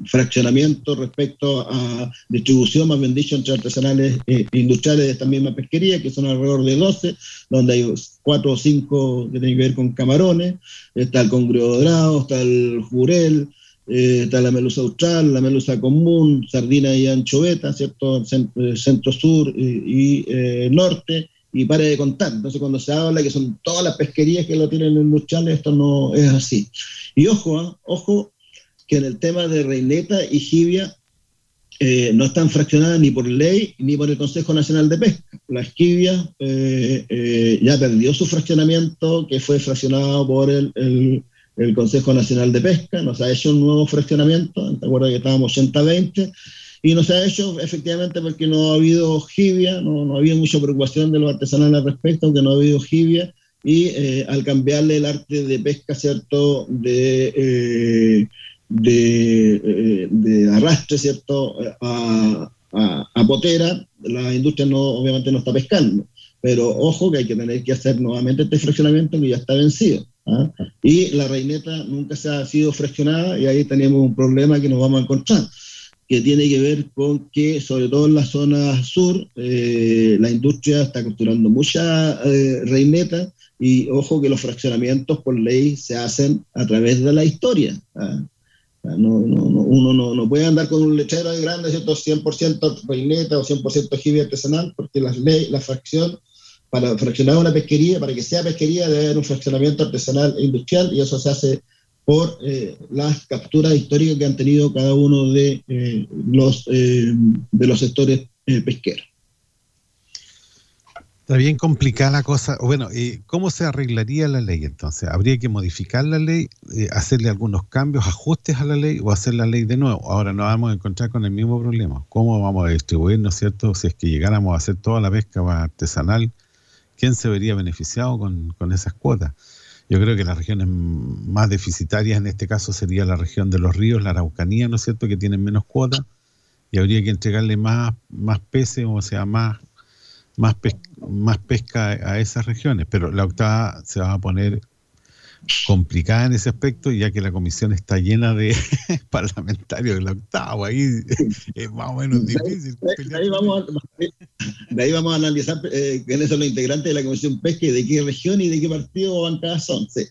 fraccionamientos respecto a distribución, más bien dicho, entre artesanales e industriales de esta misma pesquería, que son alrededor de 12, donde hay cuatro o cinco que tienen que ver con camarones. Está el congrio dorado, está el jurel, eh, está la melusa austral, la melusa común, sardina y anchoveta, ¿cierto? Centro, centro sur y, eh, norte, y pare de contar. Entonces, cuando se habla que son todas las pesquerías que lo tienen industriales, esto no es así. Y ojo, ¿eh? ojo, que en el tema de reineta y jibia eh, no están fraccionadas ni por ley ni por el Consejo Nacional de Pesca. La eh, ya perdió su fraccionamiento, que fue fraccionado por el el Consejo Nacional de Pesca, nos ha hecho un nuevo fraccionamiento, ¿te acuerdas que estábamos 80-20? Y no se ha hecho efectivamente porque no ha habido jibia, no, no ha habido mucha preocupación de los artesanales al respecto, aunque no ha habido jibia, y eh, al cambiarle el arte de pesca, ¿cierto?, de, eh, de, eh, de arrastre, ¿cierto?, a, a, a potera, la industria no, obviamente no está pescando. Pero ojo que hay que tener que hacer nuevamente este fraccionamiento que ya está vencido. ¿Ah? Y la reineta nunca se ha sido fraccionada y ahí tenemos un problema que nos vamos a encontrar que tiene que ver con que, sobre todo en la zona sur, eh, la industria está capturando mucha eh, reineta y ojo que los fraccionamientos por ley se hacen a través de la historia. ¿ah? Sea, no, no, no, uno no, no puede andar con un lechero ahí grande, ¿cierto? 100% reineta o 100% jibia artesanal, porque la ley, la fracción, para fraccionar una pesquería, para que sea pesquería, debe haber un fraccionamiento artesanal e industrial y eso se hace por eh, las capturas históricas que han tenido cada uno de, eh, los, eh, de los sectores pesqueros. Está bien complicada la cosa. Bueno, ¿cómo se arreglaría la ley entonces? ¿Habría que modificar la ley, hacerle algunos cambios, ajustes a la ley o hacer la ley de nuevo? Ahora nos vamos a encontrar con el mismo problema. ¿Cómo vamos a distribuir, no es cierto? Si es que llegáramos a hacer toda la pesca artesanal, ¿quién se vería beneficiado con, con esas cuotas? Yo creo que las regiones más deficitarias en este caso sería la región de los ríos, la Araucanía, ¿no es cierto?, que tienen menos cuotas y habría que entregarle más, más peces, o sea, más, más, más pesca a esas regiones. Pero la octava se va a poner complicada en ese aspecto, ya que la comisión está llena de parlamentarios de la octava, ahí es más o menos difícil. De, de ahí, vamos a, de ahí vamos a analizar eh, quiénes son los integrantes de la comisión pesca y de qué región y de qué partido o bancadas son. Sí.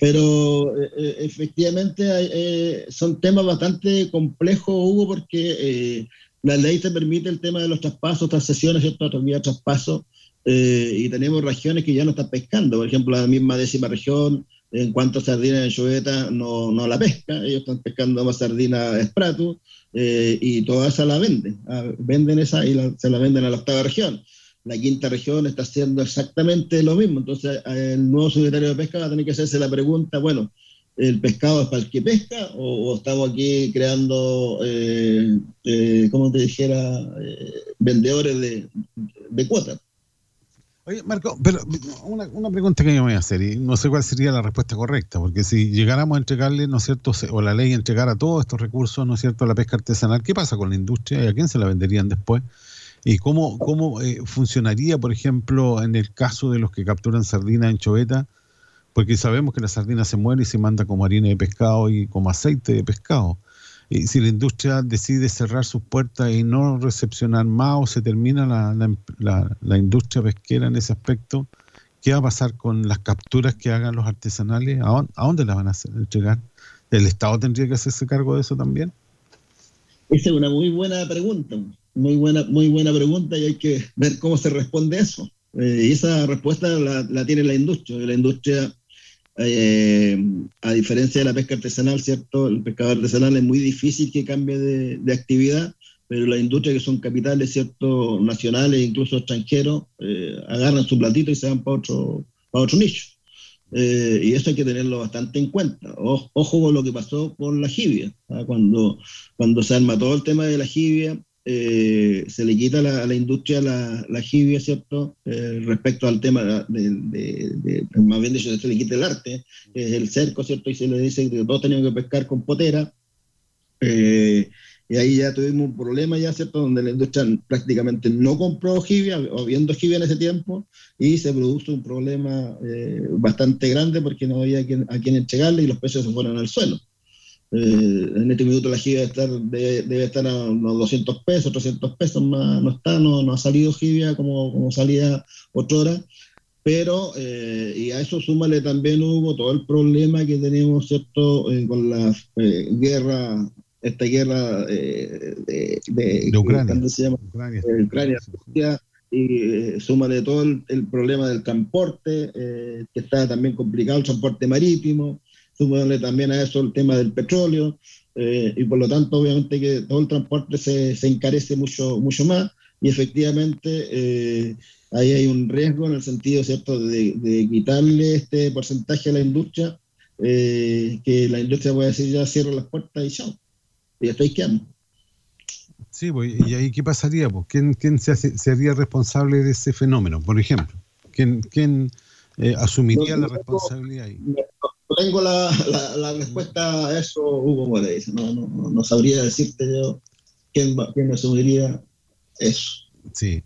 Pero eh, efectivamente eh, son temas bastante complejos, Hugo, porque la ley te permite el tema de los traspasos, transcesiones, ¿cierto? Autonomía de traspaso, y tenemos regiones que ya no están pescando, por ejemplo, la misma décima región, en cuanto a sardinas de choveta no, no la pesca, ellos están pescando más sardina esprato eh, y toda esa la venden, ah, venden esa y la, se la venden a la octava región. La quinta región está haciendo exactamente lo mismo, entonces el nuevo secretario de pesca va a tener que hacerse la pregunta, bueno, ¿el pescado es para el que pesca o, o estamos aquí creando, eh, eh, como te dijera, eh, vendedores de, de cuotas? Oye, Marco, pero una, una, pregunta que yo me voy a hacer, y no sé cuál sería la respuesta correcta, porque si llegáramos a entregarle, ¿no es cierto?, o la ley entregara todos estos recursos, ¿no es cierto?, a la pesca artesanal, ¿qué pasa con la industria y a quién se la venderían después? ¿Y cómo, cómo eh, funcionaría, por ejemplo, en el caso de los que capturan sardinas en choveta? Porque sabemos que la sardina se muere y se manda como harina de pescado y como aceite de pescado. Y si la industria decide cerrar sus puertas y no recepcionar más o se termina la, la, industria pesquera en ese aspecto, ¿qué va a pasar con las capturas que hagan los artesanales? ¿A dónde, las van a hacer? ¿El Estado tendría que hacerse cargo de eso también? Esa es una muy buena pregunta, muy buena, muy buena pregunta y hay que ver cómo se responde eso. Eh, y esa respuesta la, la tiene la industria. La industria eh, a diferencia de la pesca artesanal, ¿cierto? El pescador artesanal es muy difícil que cambie de, de actividad, pero las industrias que son capitales, ¿cierto? Nacionales, incluso extranjeros, eh, agarran su platito y se van para otro, para otro nicho. Eh, y eso hay que tenerlo bastante en cuenta. O, ojo con lo que pasó con la jibia. ¿ah? Cuando, cuando se arma todo el tema de la jibia, eh, se le quita a la, industria la, la, jibia, ¿cierto? Eh, respecto al tema de, de, de, más bien dicho, se le quita el arte, es el cerco, ¿cierto? Y se le dice que todos tenían que pescar con potera. Eh, y ahí ya tuvimos un problema ya, ¿cierto? Donde la industria prácticamente no compró jibia, o viendo jibia en ese tiempo, y se produjo un problema eh, bastante grande porque no había a quien, a quien entregarle y los precios se fueron al suelo. Eh, en este minuto la jibia debe estar, debe, debe estar a unos 200 pesos, 300 pesos, más, no está, no, no ha salido jibia como, como salía otra hora, pero eh, y a eso súmale también hubo todo el problema que tenemos, ¿cierto?, eh, con la eh, guerra, esta guerra de, de, de, Ucrania, ¿cómo se llama? Ucrania, Ucrania y súmale todo el, el, problema del transporte, que está también complicado, el transporte marítimo, sumarle también a eso el tema del petróleo, eh, y por lo tanto, obviamente, que todo el transporte se, se encarece mucho, mucho más, y efectivamente eh, ahí hay un riesgo en el sentido, ¿cierto?, de, de quitarle este porcentaje a la industria, eh, que la industria puede decir ya cierro las puertas y chao, y estoy quedando. Sí, pues, ¿y ahí qué pasaría? Pues? ¿Quién, quién se, hace- se haría responsable de ese fenómeno, por ejemplo? ¿Quién, quién eh, asumiría No, la responsabilidad ahí? No tengo la, la- la respuesta a eso, Hugo Moreira. No, no, no- sabría decirte yo quién, quién asumiría eso. Sí.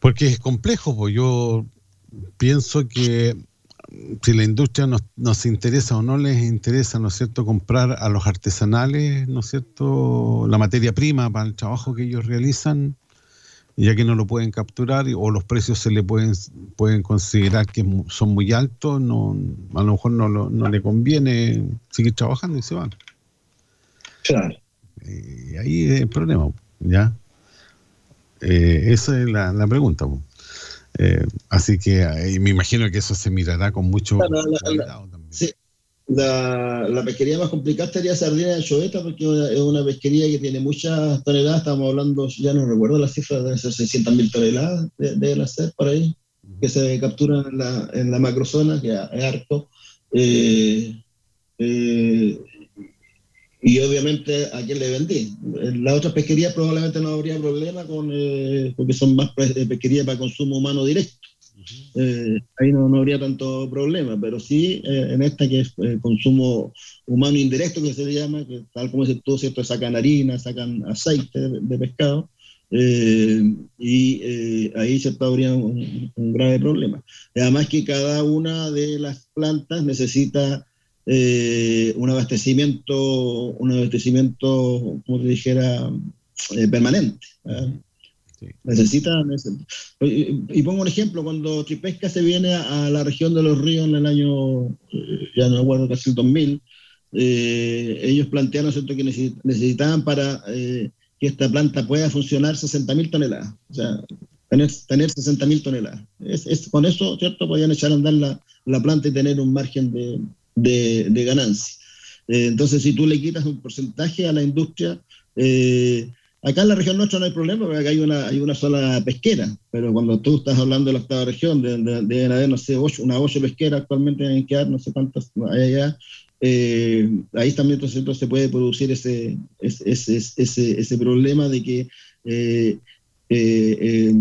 Porque es complejo, pues yo pienso que si la industria nos, nos interesa o no les interesa, ¿no es cierto?, comprar a los artesanales, ¿no es cierto?, la materia prima para el trabajo que ellos realizan, ya que no lo pueden capturar o los precios se le pueden, pueden considerar que son muy altos, no, a lo mejor no, lo- no le conviene seguir trabajando y se van. Claro. Y ahí es el problema, ¿ya? Eh, esa es la, la pregunta. Eh, así que eh, me imagino que eso se mirará con mucho La, la- la- cuidado también. sí. La, la pesquería más complicada estaría Sardina de Choeta, porque es una- es una pesquería que tiene muchas toneladas. Estamos hablando, ya no recuerdo la cifra, deben ser 600 mil toneladas, de- deben ser por ahí, que se capturan en la, en la macrozona, que es harto. Eh, eh, y obviamente a quién le vendí. En las otras pesquerías probablemente no habría problema con, eh, porque son más pe- pesquerías para consumo humano directo. Eh, ahí no, no habría tanto problema, pero sí eh, en esta que es eh, consumo humano indirecto, que se le llama, que tal como dices tú, ¿cierto? sacan harina, sacan aceite de, de pescado, eh, y eh, ahí ¿cierto? habría un, un grave problema. Además que cada una de las plantas necesita eh, un abastecimiento, un abastecimiento, como te dijera, permanente. ¿verdad? Necesita, neces- y, y pongo un ejemplo, cuando Tripesca se viene a, la región de los ríos en el año, eh, ya no recuerdo, casi el 2000, eh, ellos plantearon ¿cierto? que necesi- necesitaban para eh, que esta planta pueda funcionar 60.000 toneladas, o sea, tener, tener 60.000 toneladas. Es, es- con eso, ¿cierto?, podían echar a andar la, la planta y tener un margen de, de, de ganancia. Eh, entonces, si tú le quitas un porcentaje a la industria, eh, acá en la región nuestra no hay problema, porque acá hay una, hay una sola pesquera, pero cuando tú estás hablando de la octava región, de- de- deben haber, no sé, ocho, una ocho pesqueras actualmente en quedar, no sé cuántas hay allá, eh, ahí también entonces, entonces se puede producir ese, ese, ese, ese, problema de que eh, eh,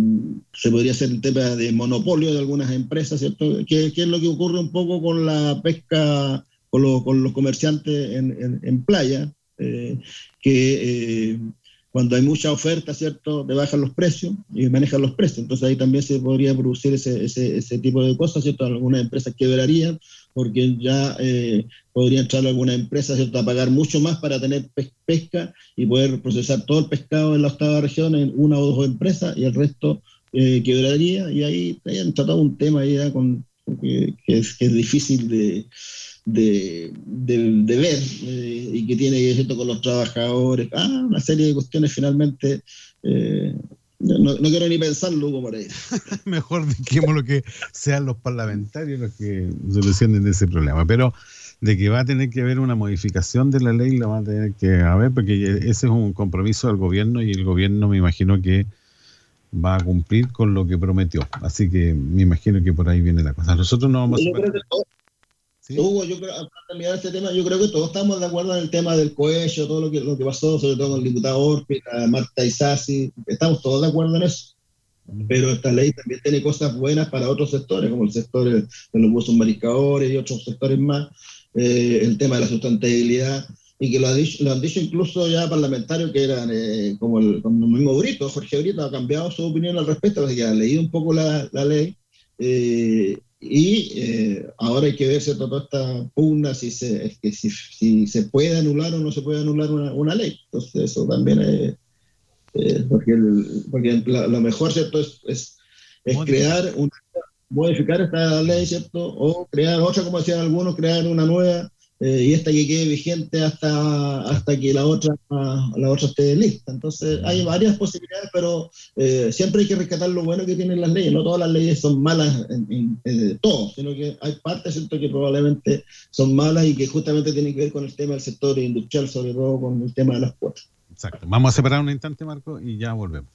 se podría hacer el tema de monopolio de algunas empresas, ¿cierto? Que, que es lo que ocurre un poco con la pesca, con, los- con los comerciantes en, en- en playa, eh, que eh, cuando hay mucha oferta, ¿cierto? Te bajan los precios y manejan los precios. Entonces ahí también se podría producir ese, tipo de cosas, ¿cierto? Algunas empresas quebrarían porque ya eh, podría entrar alguna empresa, ¿cierto? A pagar mucho más para tener pes- pesca y poder procesar todo el pescado en la octava región en una o dos empresas y el resto eh, quebraría y ahí, ahí entra todo un tema ya con, que es difícil de, de, de- de ver eh, y que tiene que ver con los trabajadores, ah, una serie de cuestiones finalmente, eh, no, no quiero ni pensarlo, Hugo Moreira. Mejor dijimos lo que sean los parlamentarios los que solucionen ese problema. Pero de que va a tener que haber una modificación de la ley, la va a tener que haber, porque ese es un compromiso del gobierno y el gobierno me imagino que va a cumplir con lo que prometió. Así que me imagino que por ahí viene la cosa. Nosotros no vamos a creo que todo- Hugo, yo creo, para mirar este tema, yo creo que todos estamos de acuerdo en el tema del cohecho, todo lo que, lo que pasó, sobre todo con el diputado Orpita, Marta Isasi, estamos todos de acuerdo en eso. Pero esta ley también tiene cosas buenas para otros sectores, como el sector de los buzos mariscadores y otros sectores más, eh, el tema de la sustentabilidad, y que lo, ha dicho- lo han dicho incluso ya parlamentarios que eran eh, como, el, como el mismo Brito, Jorge Brito ha cambiado su opinión al respecto, así que ha leído un poco la, la ley, eh, y eh, ahora hay que ver ¿cierto? toda esta pugna si se, que si, si se puede anular o no se puede anular una, una ley. Entonces eso también es, eh, porque, el- porque la- lo mejor ¿cierto? es, es, es crear una, modificar esta ley, ¿cierto? O crear otra, como decían algunos, crear una nueva eh, y esta que quede vigente hasta, hasta que la otra, la otra esté lista. Entonces hay varias posibilidades, pero eh, siempre hay que rescatar lo bueno que tienen las leyes. No todas las leyes son malas en, en- en todo, sino que hay partes ¿cierto? que probablemente son malas y que justamente tienen que ver con el tema del sector industrial, sobre todo con el tema de las cuotas. Exacto. Vamos a separar un instante, Marco, y ya volvemos.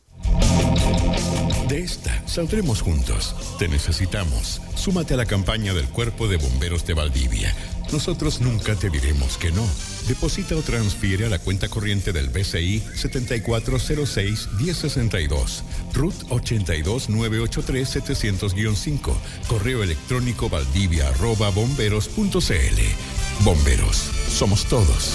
De esta saldremos juntos. Te necesitamos. Súmate a la campaña del Cuerpo de Bomberos de Valdivia. Nosotros nunca te diremos que no. Deposita o transfiere a la cuenta corriente del BCI 7406-1062, RUT 82983-700-5, correo electrónico valdivia arroba bomberos.cl. Bomberos, somos todos.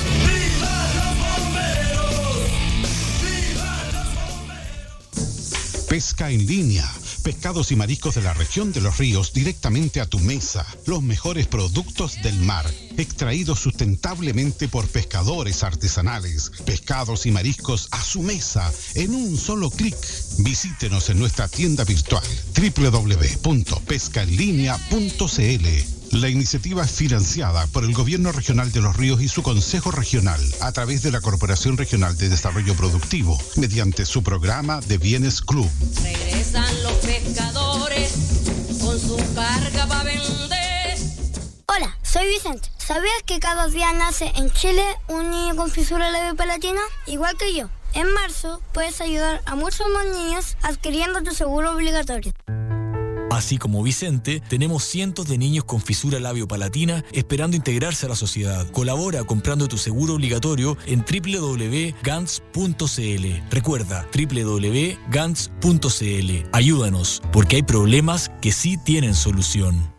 Pesca en línea. Pescados y mariscos de la región de los ríos directamente a tu mesa. Los mejores productos del mar, extraídos sustentablemente por pescadores artesanales. Pescados y mariscos a su mesa en un solo clic. Visítenos en nuestra tienda virtual www.pescaenlinea.cl. La iniciativa es financiada por el Gobierno Regional de Los Ríos y su Consejo Regional a través de la Corporación Regional de Desarrollo Productivo mediante su programa de Bienes Club. Regresan los pescadores con su carga para vender. Hola, soy Vicente. ¿Sabías que cada día nace en Chile un niño con fisura leve palatina? Igual que yo. En marzo puedes ayudar a muchos más niños adquiriendo tu seguro obligatorio. Así como Vicente, tenemos cientos de niños con fisura labio-palatina esperando integrarse a la sociedad. Colabora comprando tu seguro obligatorio en www.gans.cl. Recuerda, www.gans.cl. Ayúdanos, porque hay problemas que sí tienen solución.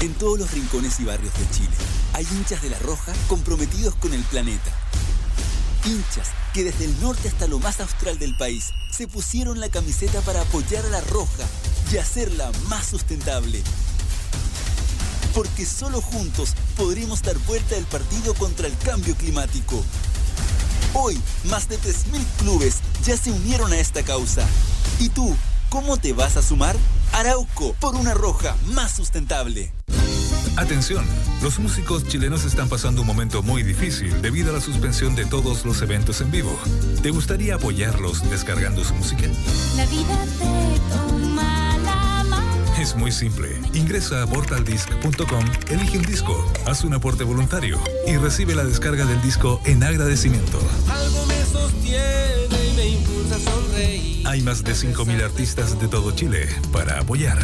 En todos los rincones y barrios de Chile hay hinchas de la Roja comprometidos con el planeta. Hinchas que desde el norte hasta lo más austral del país se pusieron la camiseta para apoyar a la Roja y hacerla más sustentable. Porque solo juntos podremos dar vuelta el partido contra el cambio climático. Hoy, más de 3.000 clubes ya se unieron a esta causa. ¿Y tú, cómo te vas a sumar? Arauco, por una roja más sustentable. Atención, los músicos chilenos están pasando un momento muy difícil debido a la suspensión de todos los eventos en vivo. ¿Te gustaría apoyarlos descargando su música? La vida te toma la mano. Es muy simple. Ingresa a portaldisc.com, elige un disco, haz un aporte voluntario y recibe la descarga del disco en agradecimiento. Algo me sostiene Hay más de 5.000 artistas de todo Chile para apoyar.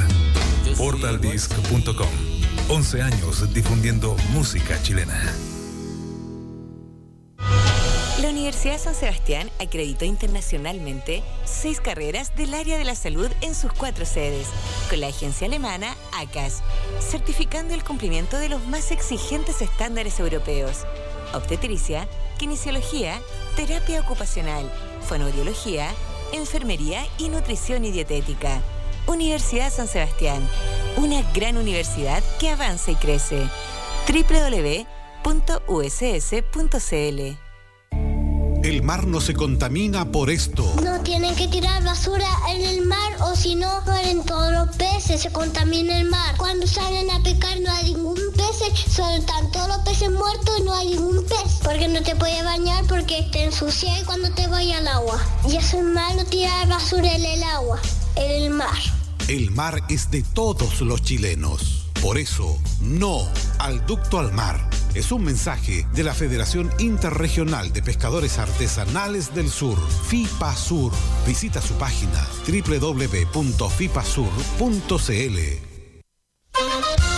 Portaldisc.com. 11 años difundiendo música chilena. La Universidad San Sebastián acreditó internacionalmente seis carreras del área de la salud en sus cuatro sedes, con la agencia alemana ACAS, certificando el cumplimiento de los más exigentes estándares europeos. Obstetricia, kinesiología, terapia ocupacional, fonoaudiología, enfermería y nutrición y dietética. Universidad San Sebastián, una gran universidad que avanza y crece. www.uss.cl El mar no se contamina por esto. No tienen que tirar basura en el mar o si no mueren todos los peces, se contamina el mar. Cuando salen a pescar no hay ningún pez, solo están todos los peces muertos y no hay ningún pez. Porque no te puedes bañar porque te ensucias cuando te vayas al agua. Y eso es malo tirar basura en el agua, en el mar. El mar es de todos los chilenos. Por eso, no al ducto al mar. Es un mensaje de la Federación Interregional de Pescadores Artesanales del Sur, FIPA Sur. Visita su página www.fipasur.cl.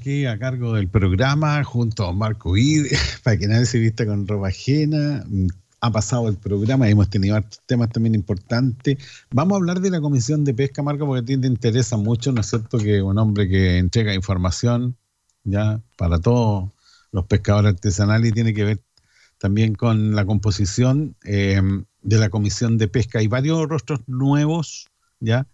aquí a cargo del programa junto a Marco Ide, para que nadie se vista con ropa ajena. Mm, Ha pasado el programa y hemos tenido temas también importantes. Vamos a hablar de la Comisión de Pesca, Marco, porque a ti te interesa mucho, ¿no es cierto? Que un hombre que entrega información ya para todos los pescadores artesanales y tiene que ver también con la composición eh, de la Comisión de Pesca. Hay varios rostros nuevos, ¿ya?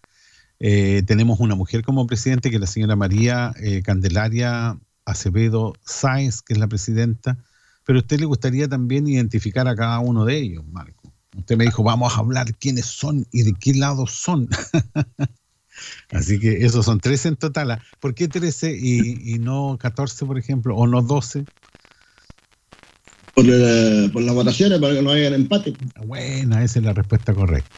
Eh, tenemos una mujer como presidente, que es la señora María eh, Candelaria Acevedo Sáenz, que es la presidenta, pero a usted le gustaría también identificar a cada uno de ellos, Marco. Usted me dijo, vamos a hablar quiénes son y de qué lado son. Así que esos son 13 en total. ¿ah? ¿Por qué 13 y, y no 14, por ejemplo, o no 12? Por, por las votaciones, para que no haya empate. Buena, esa es la respuesta correcta.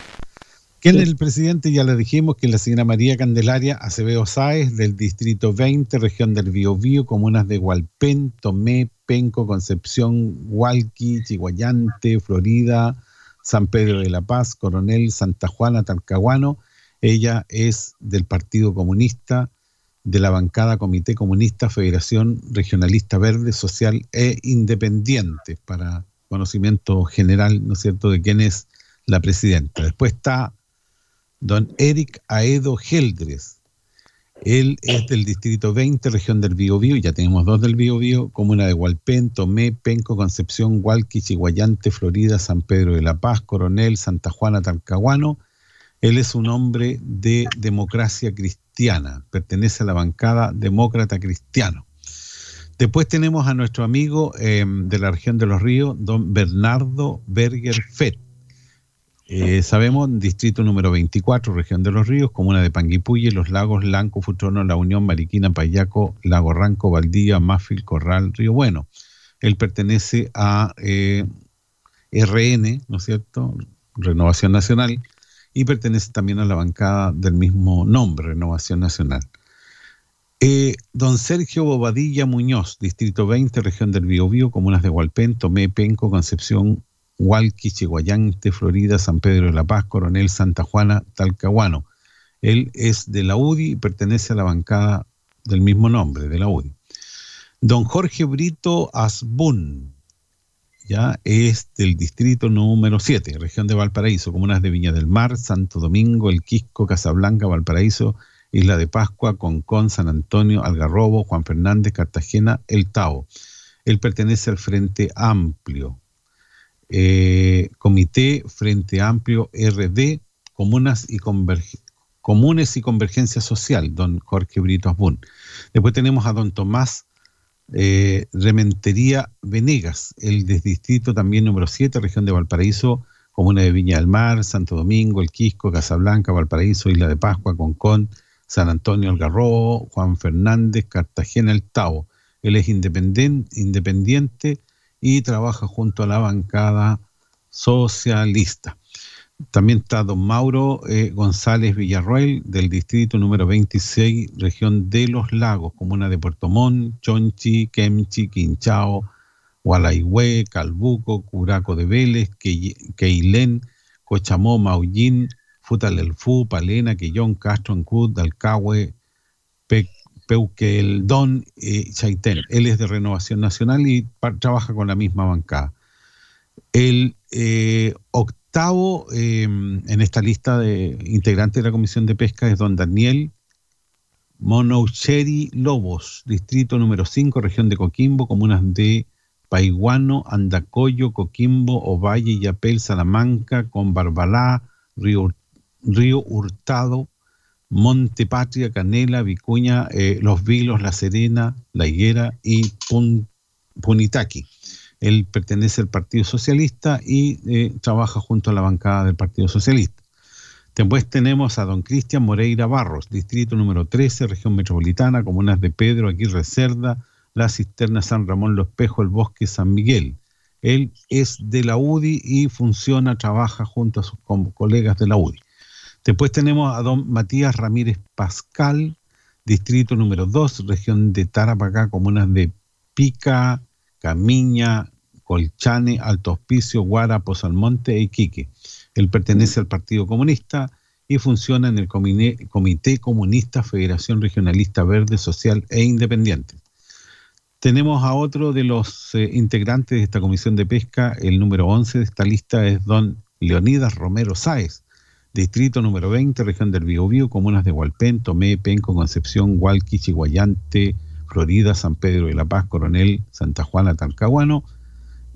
¿Quién es el presidente? Ya le dijimos que es la señora María Candelaria Acevedo Sáez, del Distrito 20, región del Biobío, comunas de Hualpén, Tomé, Penco, Concepción, Hualqui, Chihuayante, Florida, San Pedro de la Paz, Coronel, Santa Juana, Talcahuano. Ella es del Partido Comunista, de la bancada Comité Comunista, Federación Regionalista Verde, Social e Independiente, para conocimiento general, ¿no es cierto?, de quién es la presidenta. Después está don Eric Aedo Geldres. Él es del Distrito 20, región del Biobío, ya tenemos dos del Biobío, comuna de Hualpén, Tomé, Penco, Concepción, Hualqui, Chihuayante, Florida, San Pedro de la Paz, Coronel, Santa Juana, Talcahuano. Él es un hombre de democracia cristiana, pertenece a la bancada demócrata cristiano. Después tenemos a nuestro amigo eh, de la región de los ríos, don Bernardo Berger Fett. Eh, sabemos, distrito número 24, región de los ríos, comuna de Panguipulli, Los Lagos, Lanco, Futrono, La Unión, Mariquina, Payaco, Lago Ranco, Valdía, Máfil, Corral, Río Bueno. Él pertenece a eh, RN, ¿no es cierto? Renovación Nacional, y pertenece también a la bancada del mismo nombre, Renovación Nacional. Eh, don Sergio Bobadilla Muñoz, Distrito 20, región del Biobío, comunas de Hualpén, Tomé, Penco, Concepción, Hualqui, Chihuayante, Florida, San Pedro de la Paz, Coronel, Santa Juana, Talcahuano. Él es de la UDI y pertenece a la bancada del mismo nombre, de la UDI. Don Jorge Brito Asbun, ya es del distrito número 7, región de Valparaíso, comunas de Viña del Mar, Santo Domingo, El Quisco, Casablanca, Valparaíso, Isla de Pascua, Concón, San Antonio, Algarrobo, Juan Fernández, Cartagena, El Tao. Él pertenece al Frente Amplio. Eh, Comité Frente Amplio RD, Comunas y Comunes y Convergencia Social, don Jorge Brito Asbun. Después tenemos a don Tomás eh, Rementería Venegas, el del distrito también número 7, región de Valparaíso, comuna de Viña del Mar, Santo Domingo, El Quisco, Casablanca, Valparaíso, Isla de Pascua, Concón, San Antonio, Algarrobo, Juan Fernández, Cartagena, El Tao. Él es independiente y trabaja junto a la bancada socialista. También está don Mauro eh, González Villarroel, del distrito número 26, región de Los Lagos, comuna de Puerto Montt, Chonchi, Quemchi, Quinchao, Gualaihue, Calbuco, Curaco de Vélez, Quei- Queilén, Cochamó, Maullín, Futalelfú, Palena, Quillón, Castro, Ancud, Dalcahue, Pe- Peuqueldón, eh, Chaitén. Él es de Renovación Nacional y trabaja con la misma bancada. El eh, octavo eh, en esta lista de integrantes de la Comisión de Pesca es don Daniel Monoucheri Lobos, distrito número 5, región de Coquimbo, comunas de Paiguano, Andacoyo, Coquimbo, Ovalle, Yapel, Salamanca, con Barbalá, Río, Río Hurtado, Monte Patria, Canela, Vicuña, eh, Los Vilos, La Serena, La Higuera y Pun- Punitaqui. Él pertenece al Partido Socialista y eh, trabaja junto a la bancada del Partido Socialista. Después tenemos a don Cristian Moreira Barros, distrito número 13, región metropolitana, comunas de Pedro, Aguirre Cerda, La Cisterna, San Ramón, Los Espejos, El Bosque, San Miguel. Él es de la UDI y funciona, trabaja junto a sus colegas de la UDI. Después tenemos a don Matías Ramírez Pascal, distrito número 2, región de Tarapacá, comunas de Pica, Camiña, Colchane, Alto Hospicio, Guara, Pozalmonte e Iquique. Él pertenece al Partido Comunista y funciona en el Comité Comunista Federación Regionalista Verde, Social e Independiente. Tenemos a otro de los eh, integrantes de esta comisión de pesca, el número 11 de esta lista es don Leonidas Romero Sáez, distrito número 20, región del Biobío, comunas de Hualpén, Tomé, Penco, Concepción, Hualqui, Chihuayante, Florida, San Pedro de la Paz, Coronel, Santa Juana, Talcahuano,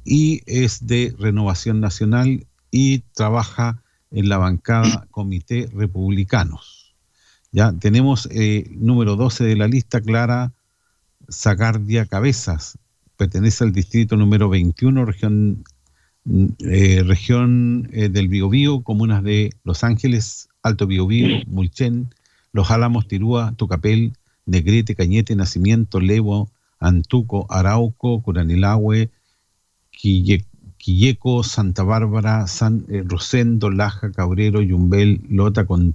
y es de Renovación Nacional y trabaja en la bancada Comité Republicanos. Ya tenemos eh, número 12 de la lista, Clara Zagardia Cabezas, pertenece al distrito número 21, región, eh, región eh, del Biobío, comunas de Los Ángeles, Alto Biobío, Mulchen, Los Álamos, Tirúa, Tucapel, Negrete, Cañete, Nacimiento, Levo, Antuco, Arauco, Curanilahue, Quille- Quilleco, Santa Bárbara, San eh, Rosendo, Laja, Cabrero, Yumbel, Lota, con,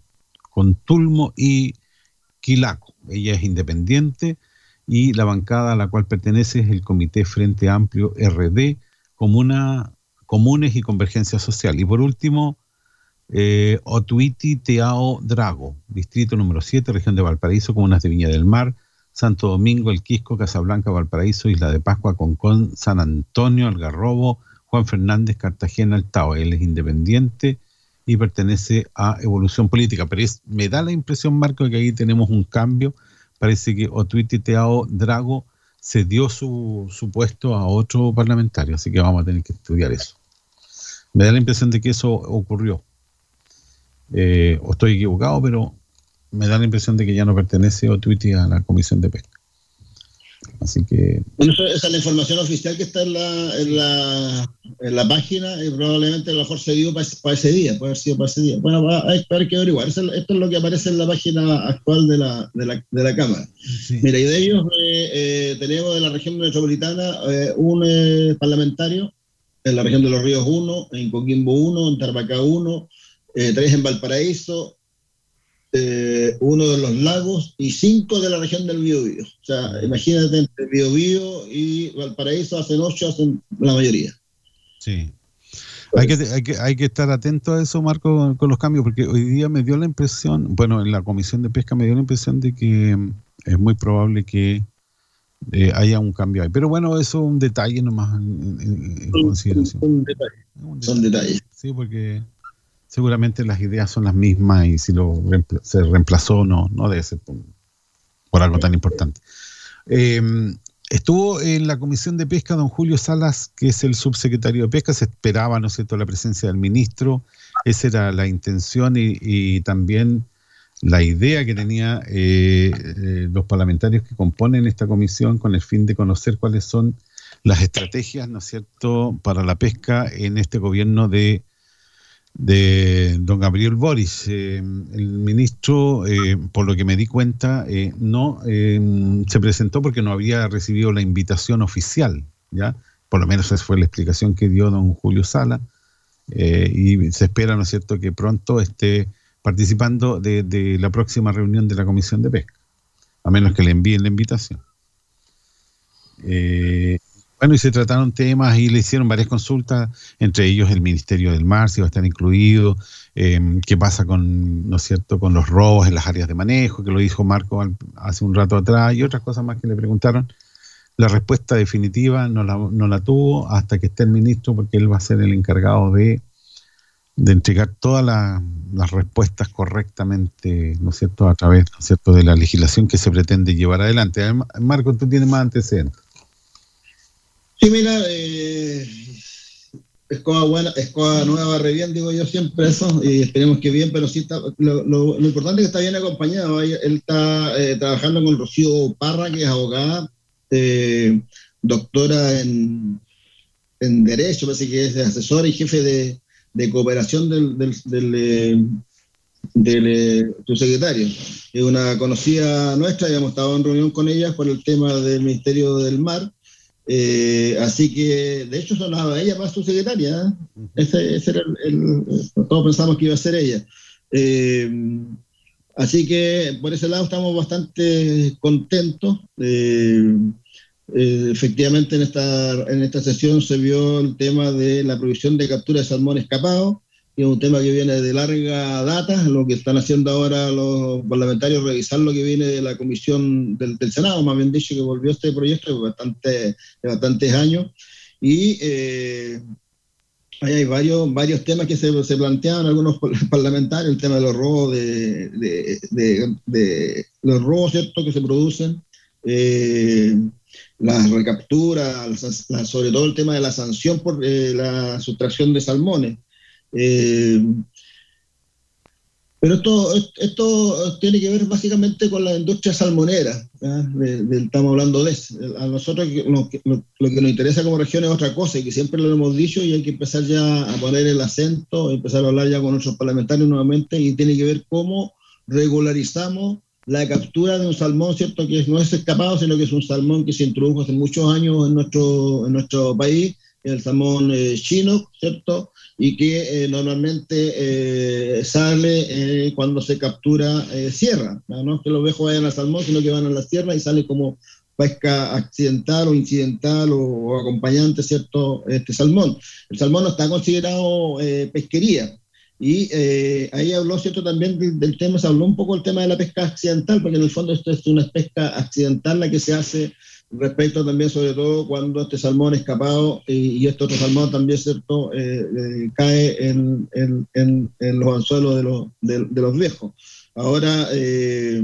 Contulmo y Quilaco. Ella es independiente y la bancada a la cual pertenece es el Comité Frente Amplio RD, Comuna, Comunes y Convergencia Social. Y por último, eh, Otuiti Teao Drago, distrito número 7, región de Valparaíso, comunas de Viña del Mar, Santo Domingo, El Quisco, Casablanca, Valparaíso, Isla de Pascua, Concón, San Antonio, Algarrobo, Juan Fernández, Cartagena, El Tao. Él es independiente y pertenece a Evolución Política. Pero es, me da la impresión, Marco, de que ahí tenemos un cambio. Parece que Otuiti Teao Drago cedió su, su puesto a otro parlamentario, así que vamos a tener que estudiar eso. Me da la impresión de que eso ocurrió. Eh, o estoy equivocado, pero me da la impresión de que ya no pertenece Otuiti a la Comisión de Pesca. Así que Bueno, esa es la información oficial que está en la, en la, en la página y probablemente a lo mejor se dio para, ese- para ese día, puede haber sido para ese día. Bueno, va- hay, hay que averiguar. Esto es lo que aparece en la página actual de la, de la, de la Cámara. Mira, y de ellos eh, eh, tenemos de la región metropolitana eh, un eh, parlamentario en la región de los Ríos 1, en Coquimbo 1, en Tarapacá 1, eh, tres en Valparaíso, eh, uno de los lagos y cinco de la región del Biobío. O sea, imagínate, entre Biobío y Valparaíso hacen ocho, hacen la mayoría. Sí. Hay que, hay, que, hay que estar atento a eso, Marco, con, con los cambios, porque hoy día me dio la impresión, bueno, en la Comisión de Pesca me dio la impresión de que mm, es muy probable que eh, haya un cambio ahí. Pero bueno, eso es un detalle nomás en, en- en consideración. Un detalle. Son detalles. Sí, porque seguramente las ideas son las mismas y si lo reempla- se reemplazó no, no debe ser por, por algo tan importante. Eh, estuvo en la Comisión de Pesca don Julio Salas, que es el subsecretario de Pesca. Se esperaba, ¿no es cierto?, la presencia del ministro. Esa era la intención y, y también la idea que tenía eh, eh, los parlamentarios que componen esta comisión con el fin de conocer cuáles son las estrategias, ¿no es cierto?, para la pesca en este gobierno de, de don Gabriel Boris. Eh, el ministro, eh, por lo que me di cuenta, no se presentó porque no había recibido la invitación oficial, ¿ya? Por lo menos esa fue la explicación que dio don Julio Sala. y se espera, ¿no es cierto?, que pronto esté participando de, la próxima reunión de la Comisión de Pesca, a menos que le envíen la invitación. Eh, bueno, y se trataron temas y le hicieron varias consultas, entre ellos el Ministerio del Mar, si va a estar incluido, eh, qué pasa con, ¿no es cierto?, con los robos en las áreas de manejo, que lo dijo Marco hace un rato atrás, y otras cosas más que le preguntaron. La respuesta definitiva no la tuvo hasta que esté el ministro, porque él va a ser el encargado de, de entregar todas la- las respuestas correctamente, ¿no es cierto?, a través, ¿no es cierto?, de la legislación que se pretende llevar adelante. Marco, tú tienes más antecedentes. Sí, mira, eh, escoba buena, escoba nueva barre bien, digo yo siempre eso, y esperemos que bien, pero sí está, lo, importante es que está bien acompañado. Él está eh, trabajando con Rocío Parra, que es abogada, eh, doctora en, en Derecho, parece que es asesora y jefe de, de cooperación del, del, del, eh, del, eh, subsecretario. Es una conocida nuestra, ya hemos estado en reunión con ella por el tema del Ministerio del Mar. Eh, así que, de hecho, sonaba ella para su secretaria. Ese, ese era el, el- Todos pensamos que iba a ser ella. Eh, así que, por ese lado, estamos bastante contentos. Eh, eh, efectivamente, en esta, en esta sesión se vio el tema de la prohibición de captura de salmón escapado, que es un tema que viene de larga data. Lo que están haciendo ahora los parlamentarios revisar lo que viene de la comisión del, del Senado, más bien dicho, que volvió este proyecto de, bastante, de bastantes años. Y eh, ahí hay varios, varios temas que se, se planteaban algunos parlamentarios, el tema de los robos, de, de- de los robos ¿cierto? que se producen, eh, la recaptura, la- la- sobre todo el tema de la sanción por eh, la sustracción de salmones. Eh, pero esto, esto tiene que ver básicamente con la industria salmonera. De- de- estamos hablando de eso. A nosotros lo, lo- lo que nos interesa como región es otra cosa, y que siempre lo hemos dicho, y hay que empezar ya a poner el acento, empezar a hablar ya con nuestros parlamentarios nuevamente, y tiene que ver cómo regularizamos la captura de un salmón, ¿cierto? Que no es escapado, sino que es un salmón que se introdujo hace muchos años en nuestro, en nuestro país, el salmón eh, chino, ¿cierto? Y que eh, normalmente eh, sale eh, cuando se captura eh, sierra, ¿no? Es que los viejos vayan al salmón, sino que van a la sierra y sale como pesca accidental o incidental o, o acompañante, ¿cierto? Este salmón. El salmón no está considerado eh, pesquería, y eh, ahí habló, ¿cierto? También del, del tema, se habló un poco del tema de la pesca accidental, porque en el fondo esto es una pesca accidental la que se hace respecto también, sobre todo, cuando este salmón escapado y, este otro salmón también, ¿cierto? Eh, eh, cae en, en, en, en los anzuelos de los, de, de los viejos. Ahora, eh,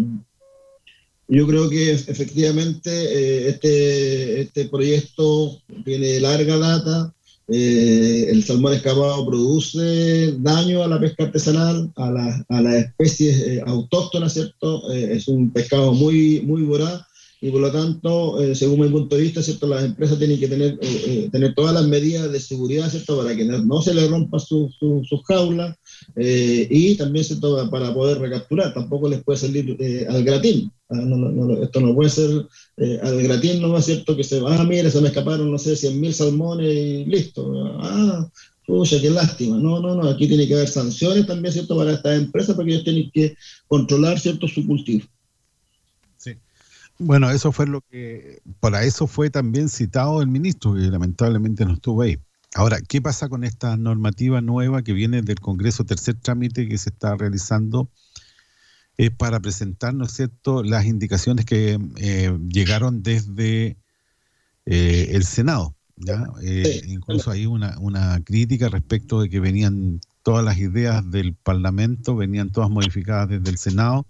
yo creo que efectivamente eh, este, este proyecto tiene larga data. Eh, el salmón escapado produce daño a la pesca artesanal, a, la, a las especies eh, autóctonas, ¿cierto? Eh, es un pescado muy, muy voraz y por lo tanto, eh, según mi punto de vista, ¿cierto? Las empresas tienen que tener, eh, tener todas las medidas de seguridad, ¿cierto? Para que no, no se le rompa sus su, su jaulas eh, y también, ¿cierto? Para poder recapturar. Tampoco les puede salir eh, al gratín. Ah, no, no, no, esto no puede ser eh, al gratín, no es cierto que se va, ah, mire, se me escaparon, no sé, 100 mil salmones y listo. Ah, pucha, qué lástima. No, no, no, aquí tiene que haber sanciones también, ¿cierto? Para estas empresas porque ellos tienen que controlar, ¿cierto? Su cultivo. Bueno, eso fue lo que, para eso fue también citado el ministro, que lamentablemente no estuvo ahí. Ahora, ¿qué pasa con esta normativa nueva que viene del Congreso, tercer trámite que se está realizando es para presentar, ¿no es cierto?, las indicaciones que eh, llegaron desde eh, el Senado. ¿ya? Eh, incluso hay una, una crítica respecto de que venían todas las ideas del Parlamento, venían todas modificadas desde el Senado.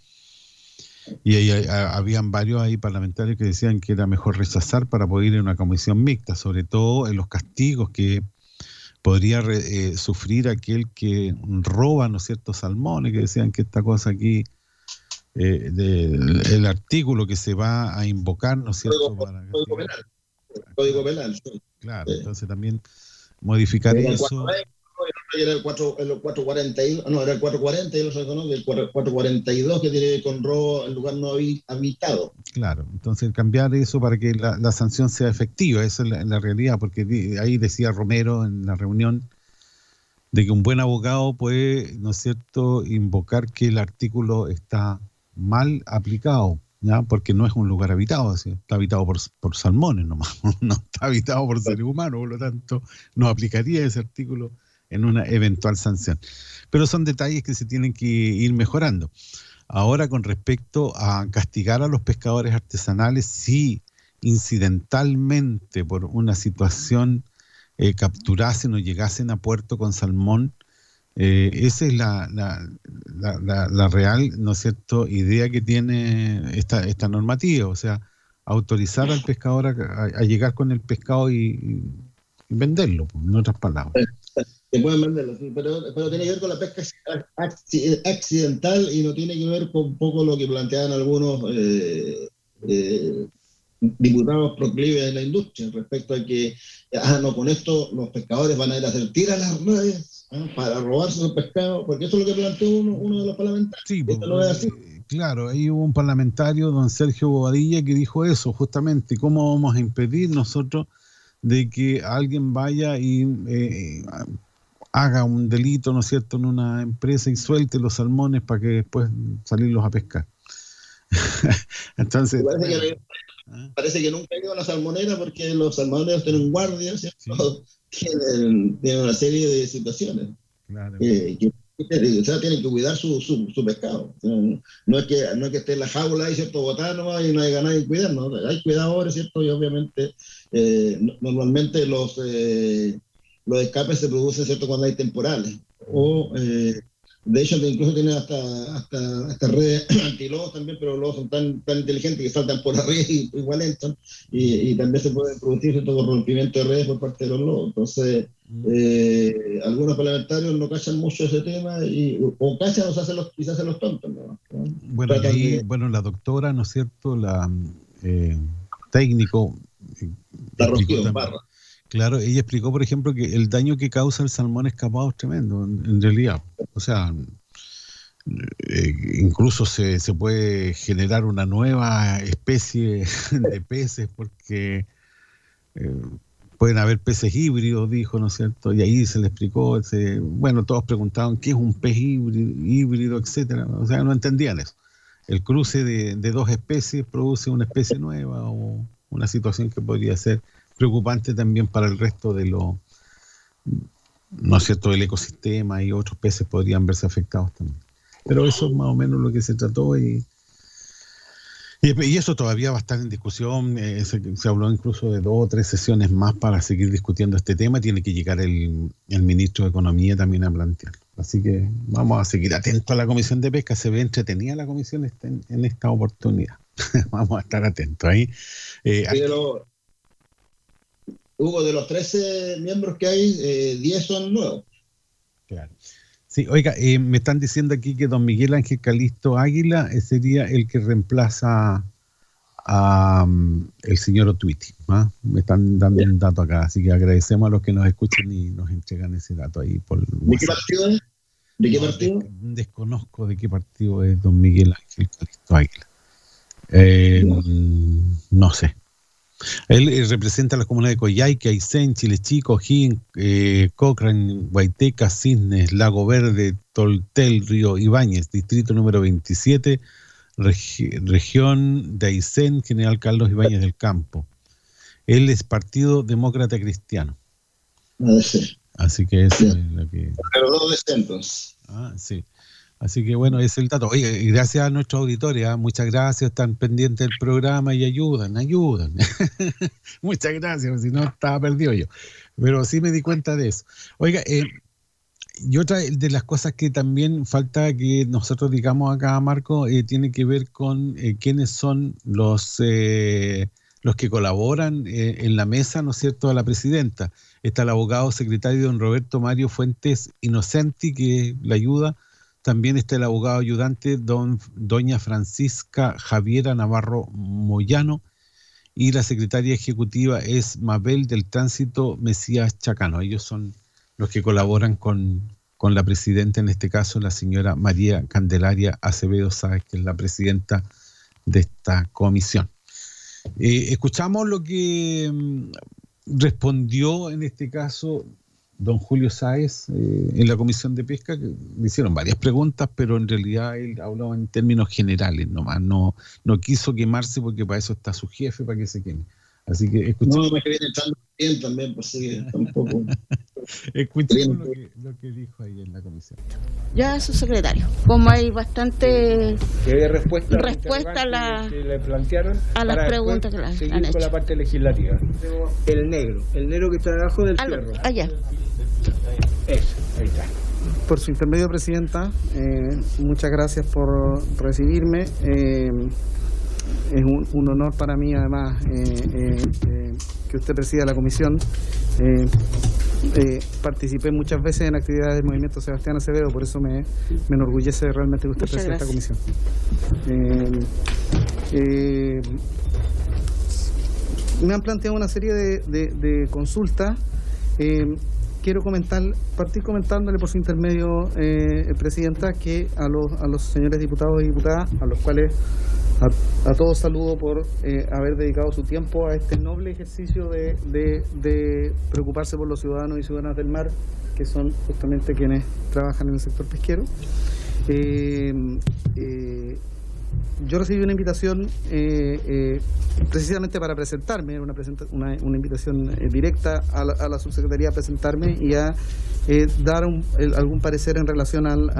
Y ahí, a- habían varios ahí parlamentarios que decían que era mejor rechazar para poder ir a una comisión mixta, sobre todo en los castigos que podría re- eh, sufrir aquel que roba, ¿no es cierto?, salmones, que decían que esta cosa aquí, eh, del- el artículo que se va a invocar, ¿no es cierto?, para Código penal. Código penal. sí. Claro, entonces también modificar eso. 420, Era el 4, el 440, y- no, era el 440 y el otro no, el 442 que tiene con robo en lugar no habi- habitado. Claro, entonces cambiar eso para que la, la sanción sea efectiva, esa es la, realidad, porque ahí decía Romero en la reunión de que un buen abogado puede, ¿no es cierto?, invocar que el artículo está mal aplicado, ¿ya? porque no es un lugar habitado, está habitado por, por salmones nomás, no está habitado por seres humanos, por lo tanto no aplicaría ese artículo en una eventual sanción. Pero son detalles que se tienen que ir mejorando. Ahora, con respecto a castigar a los pescadores artesanales, si incidentalmente por una situación eh, capturasen o llegasen a puerto con salmón, eh, esa es la, la, la- real, ¿no es cierto?, idea que tiene esta, esta normativa, o sea, autorizar al pescador a, a- a llegar con el pescado y, y venderlo, pues, en otras palabras. Se pueden venderlo, sí, pero, pero tiene que ver con la pesca acci- accidental y no tiene que ver con un poco lo que planteaban algunos eh, eh, diputados proclives de la industria respecto a que, ah, no, con esto los pescadores van a ir a hacer tiras las redes ah, para robarse los pescados, porque eso es lo que planteó uno, uno de los parlamentarios. Sí, Esto no es así. Claro, ahí hubo un parlamentario, don Sergio Bobadilla, que dijo eso, justamente, ¿cómo vamos a impedir nosotros de que alguien vaya y eh, haga un delito, ¿no es cierto?, en una empresa y suelte los salmones para que después salirlos a pescar. Entonces, Parece que, parece que nunca ha ido a la salmonera porque los salmoneros tienen guardia, ¿cierto? Tienen, tienen una serie de situaciones. eh, que, o sea, tienen que cuidar su, su, su pescado. No, es que, no es que esté en la jaula ahí, ¿cierto? Botar nomás y no haya nadie cuidar, ¿no? Hay cuidadores, ¿cierto? Y obviamente, eh, no- normalmente los, eh, los escapes se producen, ¿cierto? Cuando hay temporales. O, eh, de hecho, incluso tienen hasta, hasta, hasta redes antilobos también, pero los lobos son tan, tan inteligentes que saltan por arriba y igual entran. Y, y también se puede producir cierto rompimiento de redes por parte de los lobos. Entonces, eh, algunos parlamentarios no cachan mucho ese tema y, o cachan o se hacen los, se hacen los tontos. ¿no? Bueno, y Tratan ahí, de- bueno, la doctora, ¿no es cierto? La eh, técnico. eh, La Rocío Barra. Claro, ella explicó, por ejemplo, que el daño que causa el salmón escapado es tremendo, en, realidad. O sea, eh, incluso se, se puede generar una nueva especie de peces porque eh, pueden haber peces híbridos, dijo, ¿no es cierto? Y ahí se le explicó, bueno, todos preguntaban qué es un pez híbrido, híbrido, etcétera. O sea, no entendían eso. El cruce de, de dos especies produce una especie nueva o una situación que podría ser preocupante también para el resto de lo, ¿no es cierto?, del ecosistema y otros peces podrían verse afectados también. Pero eso es más o menos lo que se trató y, y, y eso todavía va a estar en discusión. eh, se, se habló incluso de dos o tres sesiones más para seguir discutiendo este tema. Tiene que llegar el, el ministro de Economía también a plantearlo. Así que vamos a seguir atentos a la Comisión de Pesca. Se ve entretenida la comisión en, en esta oportunidad. vamos a estar atentos ahí. Eh, los- Hugo, de los 13 miembros que hay, eh, 10 son nuevos. Claro. Sí, oiga, eh, me están diciendo aquí que don Miguel Ángel Calisto Águila eh, sería el que reemplaza a mm, el señor Otuiti. ¿ah? Me están dando un dato acá, así que agradecemos a los que nos escuchan y nos entregan ese dato ahí por ¿De qué partido es? ¿De qué partido? des- desconozco de qué partido es don Miguel Ángel Calisto Águila. Eh, no sé. Él eh, representa las comunidades de Coyhaique, Aysén, Chile Chico, O'Higgins, eh, Cochrane, Guaiteca, Cisnes, Lago Verde, Toltel, Río Ibáñez, distrito número 27, regi- región de Aysén, General Carlos Ibáñez del Campo. Él es Partido Demócrata Cristiano. Así que eso es lo que... Pero dos de entonces. Ah, sí. Así que bueno, ese es el dato. Oye, gracias a nuestros auditores, ¿ah? muchas gracias, están pendientes del programa y ayudan, ayudan. muchas gracias, si no estaba perdido yo. Pero sí me di cuenta de eso. Oiga, eh, y otra de las cosas que también falta que nosotros digamos acá, Marco, eh, tiene que ver con eh, quiénes son los, eh, los que colaboran eh, en la mesa, ¿no es cierto?, a la presidenta. Está el abogado secretario don Roberto Mario Fuentes Inocenti, que la ayuda. También está el abogado ayudante don, doña Francisca Javiera Navarro Moyano. Y la secretaria ejecutiva es Mabel del Tránsito Mesías Chacano. Ellos son los que colaboran con, con la presidenta, en este caso la señora María Candelaria Acevedo Sáez, que es la presidenta de esta comisión. Eh, escuchamos lo que mm, respondió en este caso don Julio Sáez eh, en la comisión de pesca, que le hicieron varias preguntas, pero en realidad él hablaba en términos generales nomás, no, no quiso quemarse porque para eso está su jefe, para que se queme. Así que escuchamos. No, me viene echando bien también, pues sí, tampoco. Escuchemos lo que, lo que dijo ahí en la comisión. Ya, su secretario. Como hay bastante respuesta, respuesta a, la, que le plantearon a las preguntas que le después han seguir con hecho. la parte legislativa. El negro, el negro que está debajo del Al- fierro. allá. Eso, ahí está. Por su intermedio, Presidenta, eh, muchas gracias por recibirme. Eh, es un, un honor para mí, además, eh, eh, eh, que usted presida la comisión. Participé muchas veces en actividades del movimiento Sebastián Acevedo, por eso me, me enorgullece realmente que usted presida esta comisión. me han planteado una serie de, de- de consultas. Quiero comentar, partir comentándole por su intermedio, eh, Presidenta, que a los, a los señores diputados y diputadas, a los cuales a, todos saludo por eh, haber dedicado su tiempo a este noble ejercicio de, preocuparse por los ciudadanos y ciudadanas del mar, que son justamente quienes trabajan en el sector pesquero. Eh, eh, yo recibí una invitación precisamente para presentarme, una, invitación directa a la, subsecretaría a presentarme y a dar algún parecer en relación al,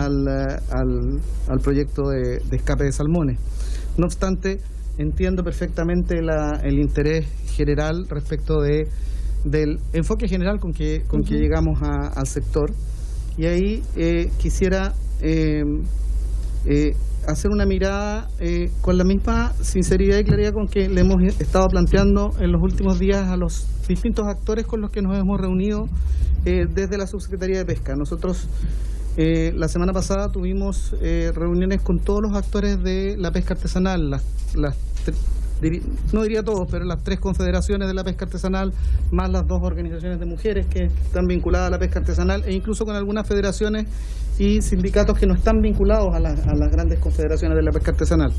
proyecto de escape de salmones. No obstante, entiendo perfectamente la- el interés general respecto de, del enfoque general con que, con que Ujú. llegamos a- al sector y ahí eh, quisiera eh, eh, hacer una mirada eh, con la misma sinceridad y claridad con que le hemos estado planteando en los últimos días a los distintos actores con los que nos hemos reunido eh, desde la Subsecretaría de Pesca. Nosotros eh, la semana pasada tuvimos eh, reuniones con todos los actores de la pesca artesanal, las, no diría todos, pero las tres confederaciones de la pesca artesanal, más las dos organizaciones de mujeres que están vinculadas a la pesca artesanal, e incluso con algunas federaciones y sindicatos que no están vinculados a, la- a las grandes confederaciones de la pesca artesanal.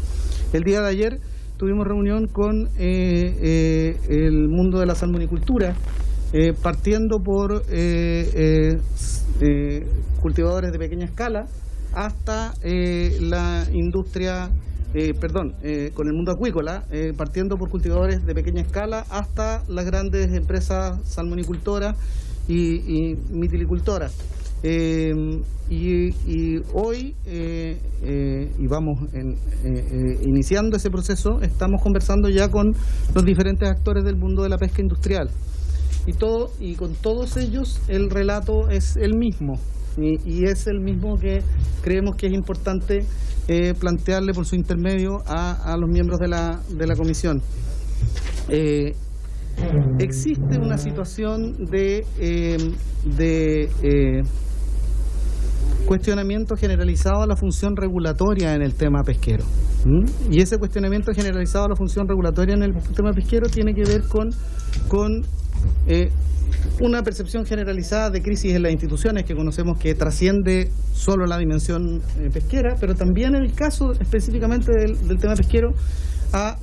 El día de ayer tuvimos reunión con eh, el mundo de la salmonicultura, partiendo por eh, cultivadores de pequeña escala hasta eh, la industria, eh, perdón, eh, con el mundo acuícola, partiendo por cultivadores de pequeña escala hasta las grandes empresas salmonicultoras y, y mitilicultoras. Y, y hoy, y vamos en- iniciando ese proceso, estamos conversando ya con los diferentes actores del mundo de la pesca industrial. Y, todo, y con todos ellos el relato es el mismo. Y, y es el mismo que creemos que es importante eh, plantearle por su intermedio a, a los miembros de la, de la comisión. Eh, existe una situación de, eh, de cuestionamiento generalizado a la función regulatoria en el tema pesquero. ¿m? Y ese cuestionamiento generalizado a la función regulatoria en el tema pesquero tiene que ver con, con eh, una percepción generalizada de crisis en las instituciones que conocemos que trasciende solo la dimensión eh, pesquera, pero también en el caso específicamente del, tema pesquero a,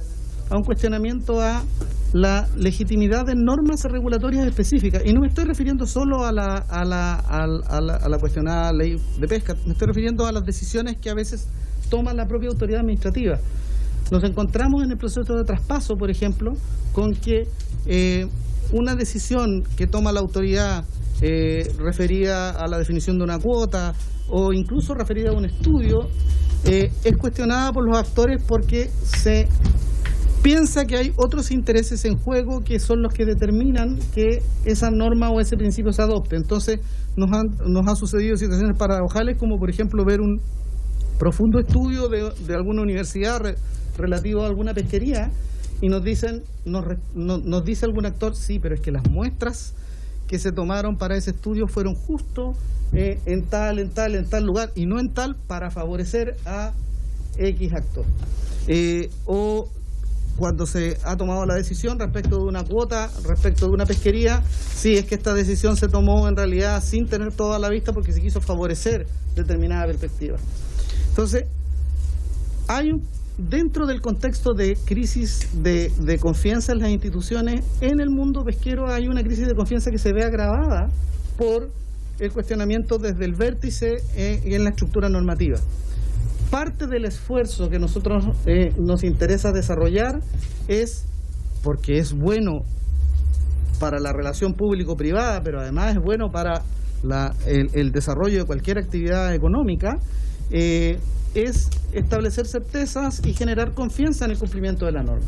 un cuestionamiento a la legitimidad de normas regulatorias específicas. Y no me estoy refiriendo solo a la, a la, a la, a la cuestionada ley de pesca, me estoy refiriendo a las decisiones que a veces toma la propia autoridad administrativa. Nos encontramos en el proceso de traspaso, por ejemplo, con que eh, una decisión que toma la autoridad eh, referida a la definición de una cuota o incluso referida a un estudio, eh, es cuestionada por los actores porque se piensa que hay otros intereses en juego que son los que determinan que esa norma o ese principio se adopte. Entonces nos han, nos han sucedido situaciones paradojales como por ejemplo ver un profundo estudio de, de alguna universidad re- relativo a alguna pesquería y nos dicen, nos, nos dice algún actor, sí, pero es que las muestras que se tomaron para ese estudio fueron justo eh, en tal, en tal, en tal lugar y no en tal para favorecer a X actor. Eh, o cuando se ha tomado la decisión respecto de una cuota, respecto de una pesquería, sí, es que esta decisión se tomó en realidad sin tener toda la vista porque se quiso favorecer determinada perspectiva. Entonces, hay un, dentro del contexto de crisis de, de confianza en las instituciones, en el mundo pesquero hay una crisis de confianza que se ve agravada por el cuestionamiento desde el vértice eh, en la estructura normativa. Parte del esfuerzo que nosotros eh, nos interesa desarrollar es porque es bueno para la relación público-privada, pero además es bueno para la- el, el desarrollo de cualquier actividad económica, eh, es establecer certezas y generar confianza en el cumplimiento de la norma.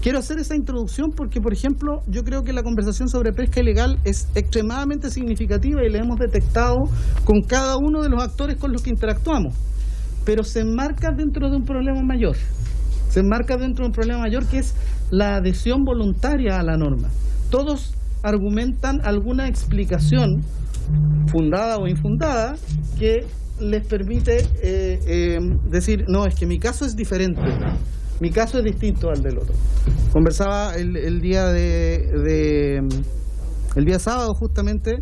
Quiero hacer esa introducción porque, por ejemplo, yo creo que la conversación sobre pesca ilegal es extremadamente significativa y la hemos detectado con cada uno de los actores con los que interactuamos, pero se enmarca dentro de un problema mayor. Se enmarca dentro de un problema mayor que es la adhesión voluntaria a la norma. Todos argumentan alguna explicación fundada o infundada que les permite eh, eh, decir, no, es que mi caso es diferente, mi caso es distinto al del otro. Conversaba el, el día de, de- el día sábado justamente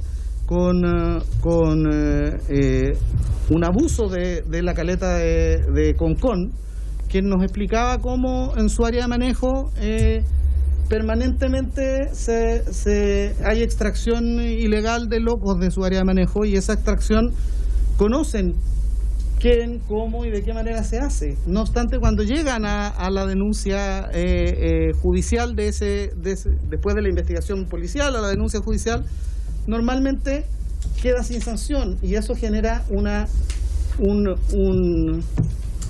con, eh, con eh, un abuso de, de la caleta de, de Concón, que nos explicaba cómo en su área de manejo permanentemente se, se- hay extracción ilegal de locos de su área de manejo y esa extracción conocen quién, cómo y de qué manera se hace. No obstante, cuando llegan a, la denuncia eh, eh, judicial de ese, de ese- después de la investigación policial, a la denuncia judicial, normalmente queda sin sanción y eso genera una un, un,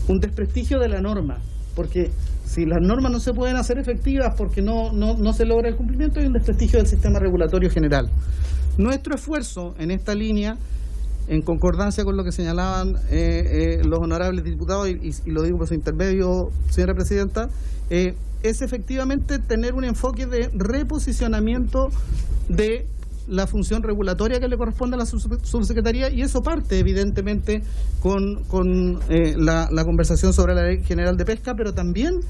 un desprestigio de la norma, porque si las normas no se pueden hacer efectivas porque no, no, no se logra el cumplimiento, hay un desprestigio del sistema regulatorio general. Nuestro esfuerzo en esta línea, en concordancia con lo que señalaban eh, eh, los honorables diputados, y, lo digo por su intermedio, señora presidenta, eh, es efectivamente tener un enfoque de reposicionamiento de la función regulatoria que le corresponde a la sub- subsecretaría y eso parte evidentemente con, con, eh, la conversación sobre la ley general de pesca, pero también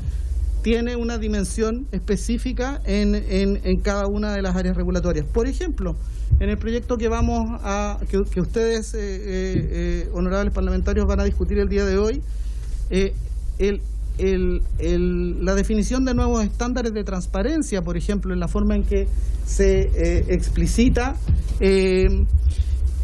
tiene una dimensión específica en, en, cada una de las áreas regulatorias. Por ejemplo, en el proyecto que vamos a que, ustedes, eh, eh, eh, honorables parlamentarios, van a discutir el día de hoy, la definición de nuevos estándares de transparencia, por ejemplo, en la forma en que se explicita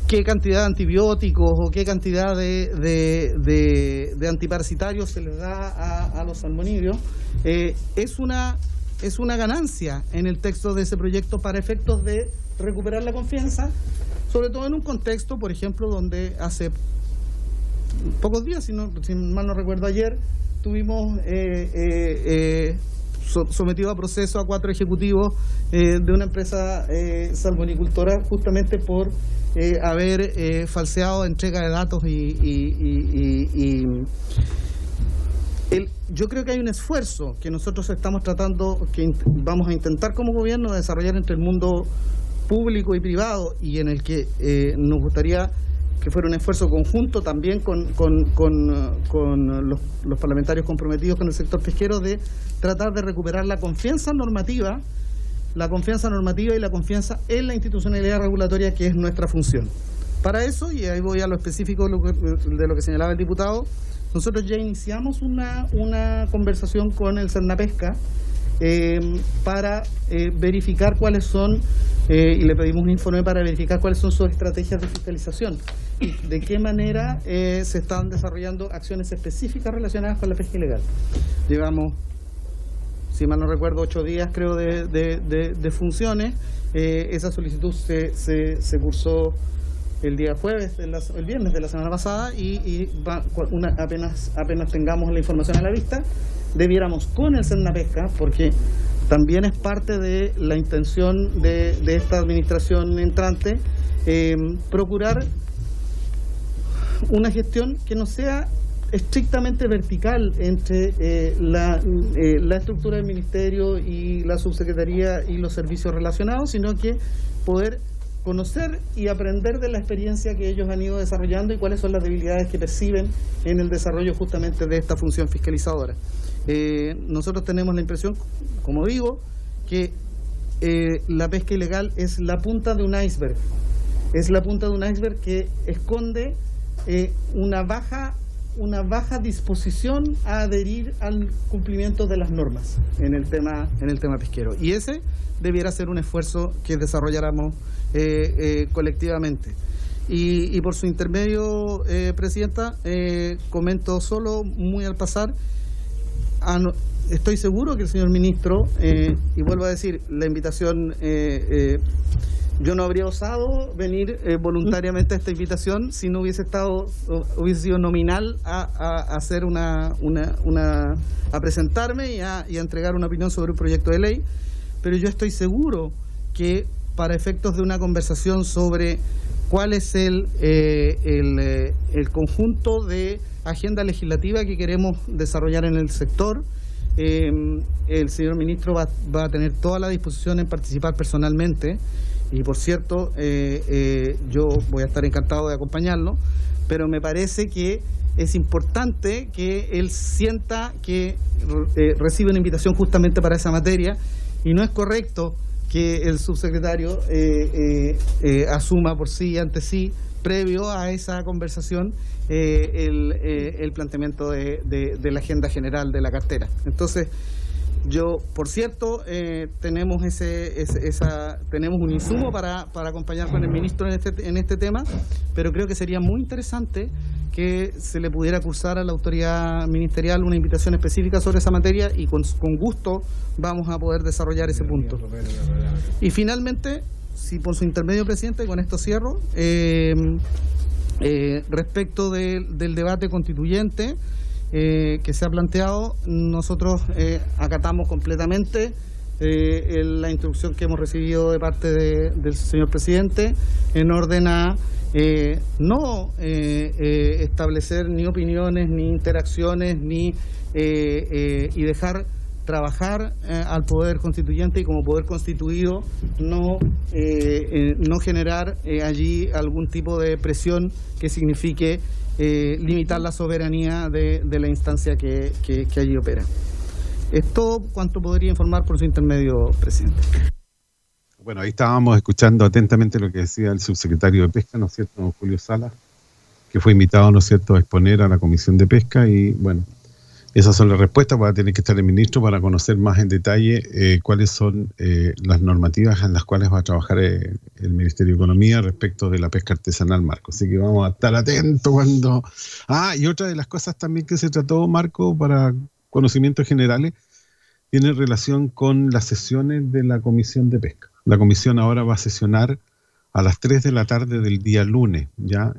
qué cantidad de antibióticos o qué cantidad de, de- de- antiparasitarios se les da a, los salmonídeos, eh, es, una, es una ganancia en el texto de ese proyecto para efectos de recuperar la confianza, sobre todo en un contexto, por ejemplo, donde hace pocos días, si, no, mal no recuerdo ayer, tuvimos eh, eh, so- sometido a proceso a cuatro ejecutivos eh, de una empresa eh, salmonicultora justamente por eh, haber eh, falseado entrega de datos y, y- y- el- yo creo que hay un esfuerzo que nosotros estamos tratando, que vamos a intentar como gobierno desarrollar entre el mundo público y privado y en el que eh, nos gustaría que fuera un esfuerzo conjunto también con, con- con, eh, con los, los parlamentarios comprometidos con el sector pesquero de tratar de recuperar la confianza normativa, la confianza normativa y la confianza en la institucionalidad regulatoria que es nuestra función. Para eso, y ahí voy a lo específico de lo que, señalaba el diputado, nosotros ya iniciamos una, una conversación con el Cernapesca eh, para eh, verificar cuáles son, eh, y le pedimos un informe para verificar cuáles son sus estrategias de fiscalización de qué manera eh, se están desarrollando acciones específicas relacionadas con la pesca ilegal. Llevamos si mal no recuerdo, ocho días creo de, funciones. Esa solicitud se, se, se cursó el día jueves, la- el viernes de la semana pasada y, y va- una- apenas, apenas tengamos la información a la vista, debiéramos con el Pesca, porque también es parte de la intención de, esta administración entrante, eh, procurar una gestión que no sea estrictamente vertical entre eh, eh, la estructura del ministerio y la subsecretaría y los servicios relacionados, sino que poder conocer y aprender de la experiencia que ellos han ido desarrollando y cuáles son las debilidades que perciben en el desarrollo justamente de esta función fiscalizadora. Eh, nosotros tenemos la impresión, como digo, que eh, la pesca ilegal es la punta de un iceberg. Es la punta de un iceberg que esconde eh, una baja una baja disposición a adherir al cumplimiento de las normas en el tema en el tema pesquero y ese debiera ser un esfuerzo que desarrolláramos colectivamente y, por su intermedio presidenta comento solo muy al pasar estoy seguro que el señor ministro, eh, y vuelvo a decir, la invitación, eh, eh, yo no habría osado venir voluntariamente a esta invitación si no hubiese estado, hubiese sido nominal a, hacer una, una, una- a presentarme y a entregar una opinión sobre un proyecto de ley, pero yo estoy seguro que para efectos de una conversación sobre cuál es el, eh, eh, el conjunto de agenda legislativa que queremos desarrollar en el sector, eh, el señor ministro va, va a tener toda la disposición en participar personalmente. Y por cierto yo voy a estar encantado de acompañarlo. Pero me parece que es importante que él sienta que recibe una invitación justamente para esa materia. Y no es correcto que el subsecretario eh, eh, eh, asuma por sí y ante sí previo a esa conversación eh, el, eh, el planteamiento de, de- de la agenda general de la cartera. Entonces, yo, por cierto, eh, tenemos ese, ese- esa, tenemos un insumo para, para acompañar con el ministro en este, en este tema, pero creo que sería muy interesante que se le pudiera cursar a la autoridad ministerial una invitación específica sobre esa materia y con, con gusto vamos a poder desarrollar ese punto. Y finalmente, si por su intermedio, presidente, con esto cierro, eh, eh, respecto de- del debate constituyente eh, que se ha planteado, nosotros eh, acatamos completamente eh, la instrucción que hemos recibido de parte de- del señor presidente en orden a no establecer ni opiniones, ni interacciones, ni y dejar trabajar al poder constituyente y como poder constituido no no generar allí algún tipo de presión que signifique eh, limitar la soberanía de, de la instancia que, que- allí opera. Es todo cuanto podría informar por su intermedio, presidente. Bueno, ahí estábamos escuchando atentamente lo que decía el subsecretario de Pesca, ¿no es cierto, Julio Salas, que fue invitado, ¿no es cierto?, a exponer a la Comisión de Pesca y, bueno, esas son las respuestas, va a tener que estar el ministro para conocer más en detalle eh, cuáles son eh, las normativas en las cuales va a trabajar eh, el Ministerio de Economía respecto de la pesca artesanal, Marco. Así que vamos a estar atentos cuando... Ah, y otra de las cosas también que se trató, Marco, para conocimientos generales, tiene relación con las sesiones de la Comisión de Pesca. La comisión ahora va a sesionar a las 3 de la tarde del día lunes, ¿ya?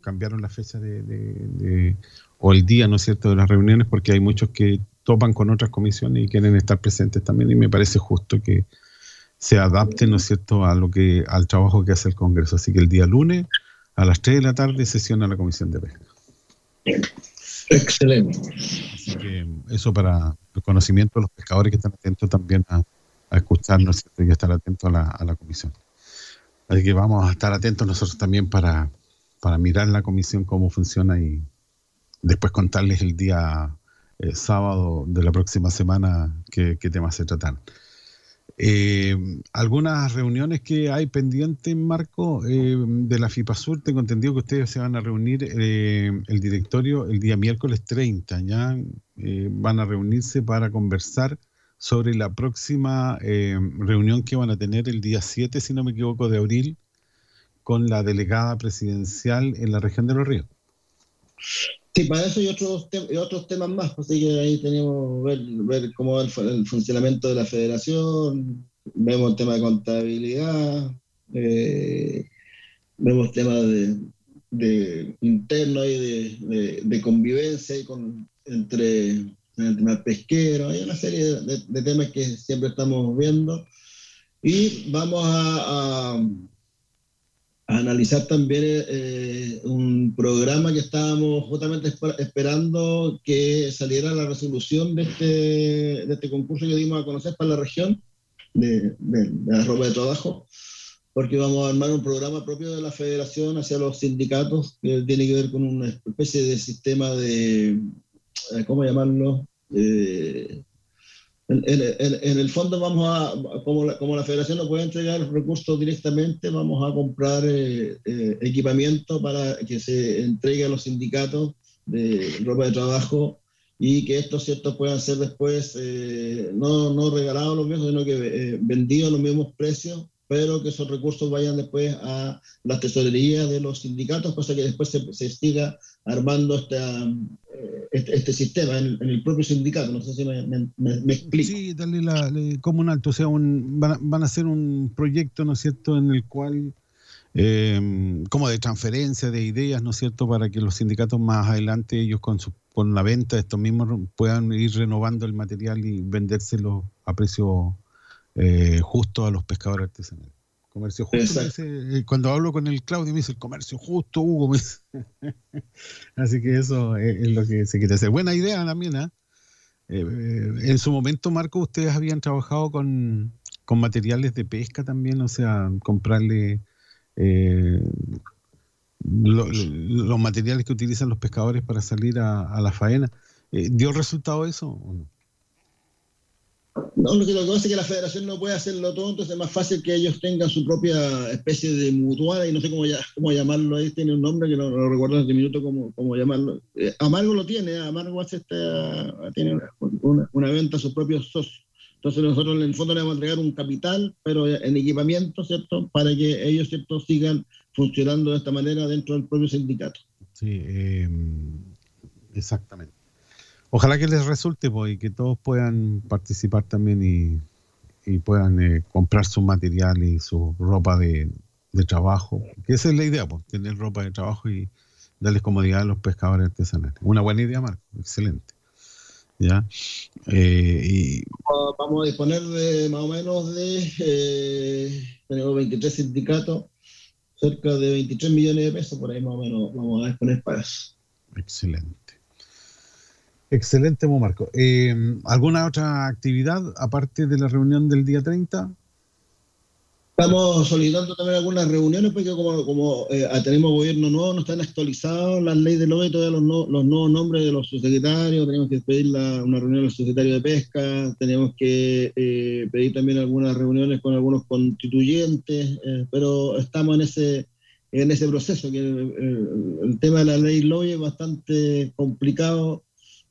Cambiaron la fecha de, de- de- o el día, ¿no es cierto?, de las reuniones porque hay muchos que topan con otras comisiones y quieren estar presentes también y me parece justo que se adapten, ¿no es cierto?, a lo que al trabajo que hace el Congreso. Así que el día lunes a las 3 de la tarde sesiona la Comisión de Pesca. Excelente. Así que eso para el conocimiento de los pescadores que están atentos también a, a escuchar, ¿no es cierto?, y a estar atentos a la, a la comisión. Así que vamos a estar atentos nosotros también para, para mirar la comisión cómo funciona y después contarles el día eh, sábado de la próxima semana qué, temas se tratan. Eh, algunas reuniones que hay pendientes, Marco, eh, de la FIPASUR, tengo entendido que ustedes se van a reunir eh, el directorio el día miércoles 30, ya eh, van a reunirse para conversar sobre la próxima reunión que van a tener el día 7, si no me equivoco, de abril, con la delegada presidencial en la región de los ríos. Sí, para eso y otros, y otros temas más, pues, así que ahí tenemos ver, ver cómo va el, fu- el funcionamiento de la federación, vemos el tema de contabilidad, eh, vemos temas de, interno ahí de, convivencia con, entre en el tema pesquero, hay una serie de, temas que siempre estamos viendo. Y vamos a a analizar también eh, un programa que estábamos justamente esper- esperando que saliera la resolución de este, de este concurso que dimos a conocer para la región de, de- de la ropa de trabajo, porque vamos a armar un programa propio de la federación hacia los sindicatos que tiene que ver con una especie de sistema de, eh, ¿cómo llamarlo? Eh, en, en- en- el fondo vamos a, como la, como la federación no puede entregar recursos directamente, vamos a comprar eh, eh, equipamiento para que se entregue a los sindicatos de ropa de trabajo y que estos ciertos puedan ser después eh, no, no regalados los mismos, sino que eh, vendidos a los mismos precios, pero que esos recursos vayan después a la tesorería de los sindicatos, cosa que después se, se siga armando esta, eh, este, este sistema en, en el propio sindicato. No sé si me, me- me- explico. Sí, darle como un alto, o sea, un, van, a, van a hacer un proyecto, ¿no es cierto?, en el cual, eh, como de transferencia de ideas, ¿no es cierto?, para que los sindicatos más adelante, ellos con, su, con la venta de estos mismos, puedan ir renovando el material y vendérselo a precio eh, justo a los pescadores artesanales. Comercio justo. dice, eh, cuando hablo con el Claudio me dice el comercio justo, Hugo. me dice. Así que eso es, es lo que se quiere hacer. Buena idea también, ¿ah? Eh, eh, en su momento, Marco, ustedes habían trabajado con, con materiales de pesca también, o sea, comprarle eh, lo- lo- los materiales que utilizan los pescadores para salir a, a la faena. ¿Dio resultado eso? o no? No, lo que, lo que pasa es que la federación no puede hacerlo todo, entonces es más fácil que ellos tengan su propia especie de mutual, y no sé cómo, cómo llamarlo ahí, tiene un nombre que no, no recuerdo en este minuto cómo, cómo llamarlo. Eh, Amargo lo tiene, ¿eh? Amargo hace esta- tiene una, una- venta a sus propios socios. Entonces nosotros en el fondo le vamos a entregar un capital, pero en equipamiento, ¿cierto? Para que ellos, ¿cierto?, sigan funcionando de esta manera dentro del propio sindicato. Sí, eh, exactamente. Ojalá que les resulte pues, y que todos puedan participar también y, y puedan eh, comprar su material y su ropa de, de trabajo. Que esa es la idea, pues, tener ropa de trabajo y darles comodidad a los pescadores artesanales. Una buena idea, Marco. Excelente. ¿Ya? Eh, y Vamos- Vamos a disponer de más o menos de, eh, tenemos 23 sindicatos, cerca de 23 millones de pesos, por ahí más o menos vamos a disponer para eso. Excelente. Excelente, Marco. Eh, ¿Alguna otra actividad aparte de la reunión del día 30? Estamos solicitando también algunas reuniones porque como, como eh, tenemos gobierno nuevo, no están actualizadas las leyes del OE, todavía los, no- los nuevos nombres de los subsecretarios, tenemos que pedir una reunión al subsecretario de Pesca, tenemos que eh, pedir también algunas reuniones con algunos constituyentes, pero estamos en ese en ese proceso, que el tema de la ley LOE es bastante complicado,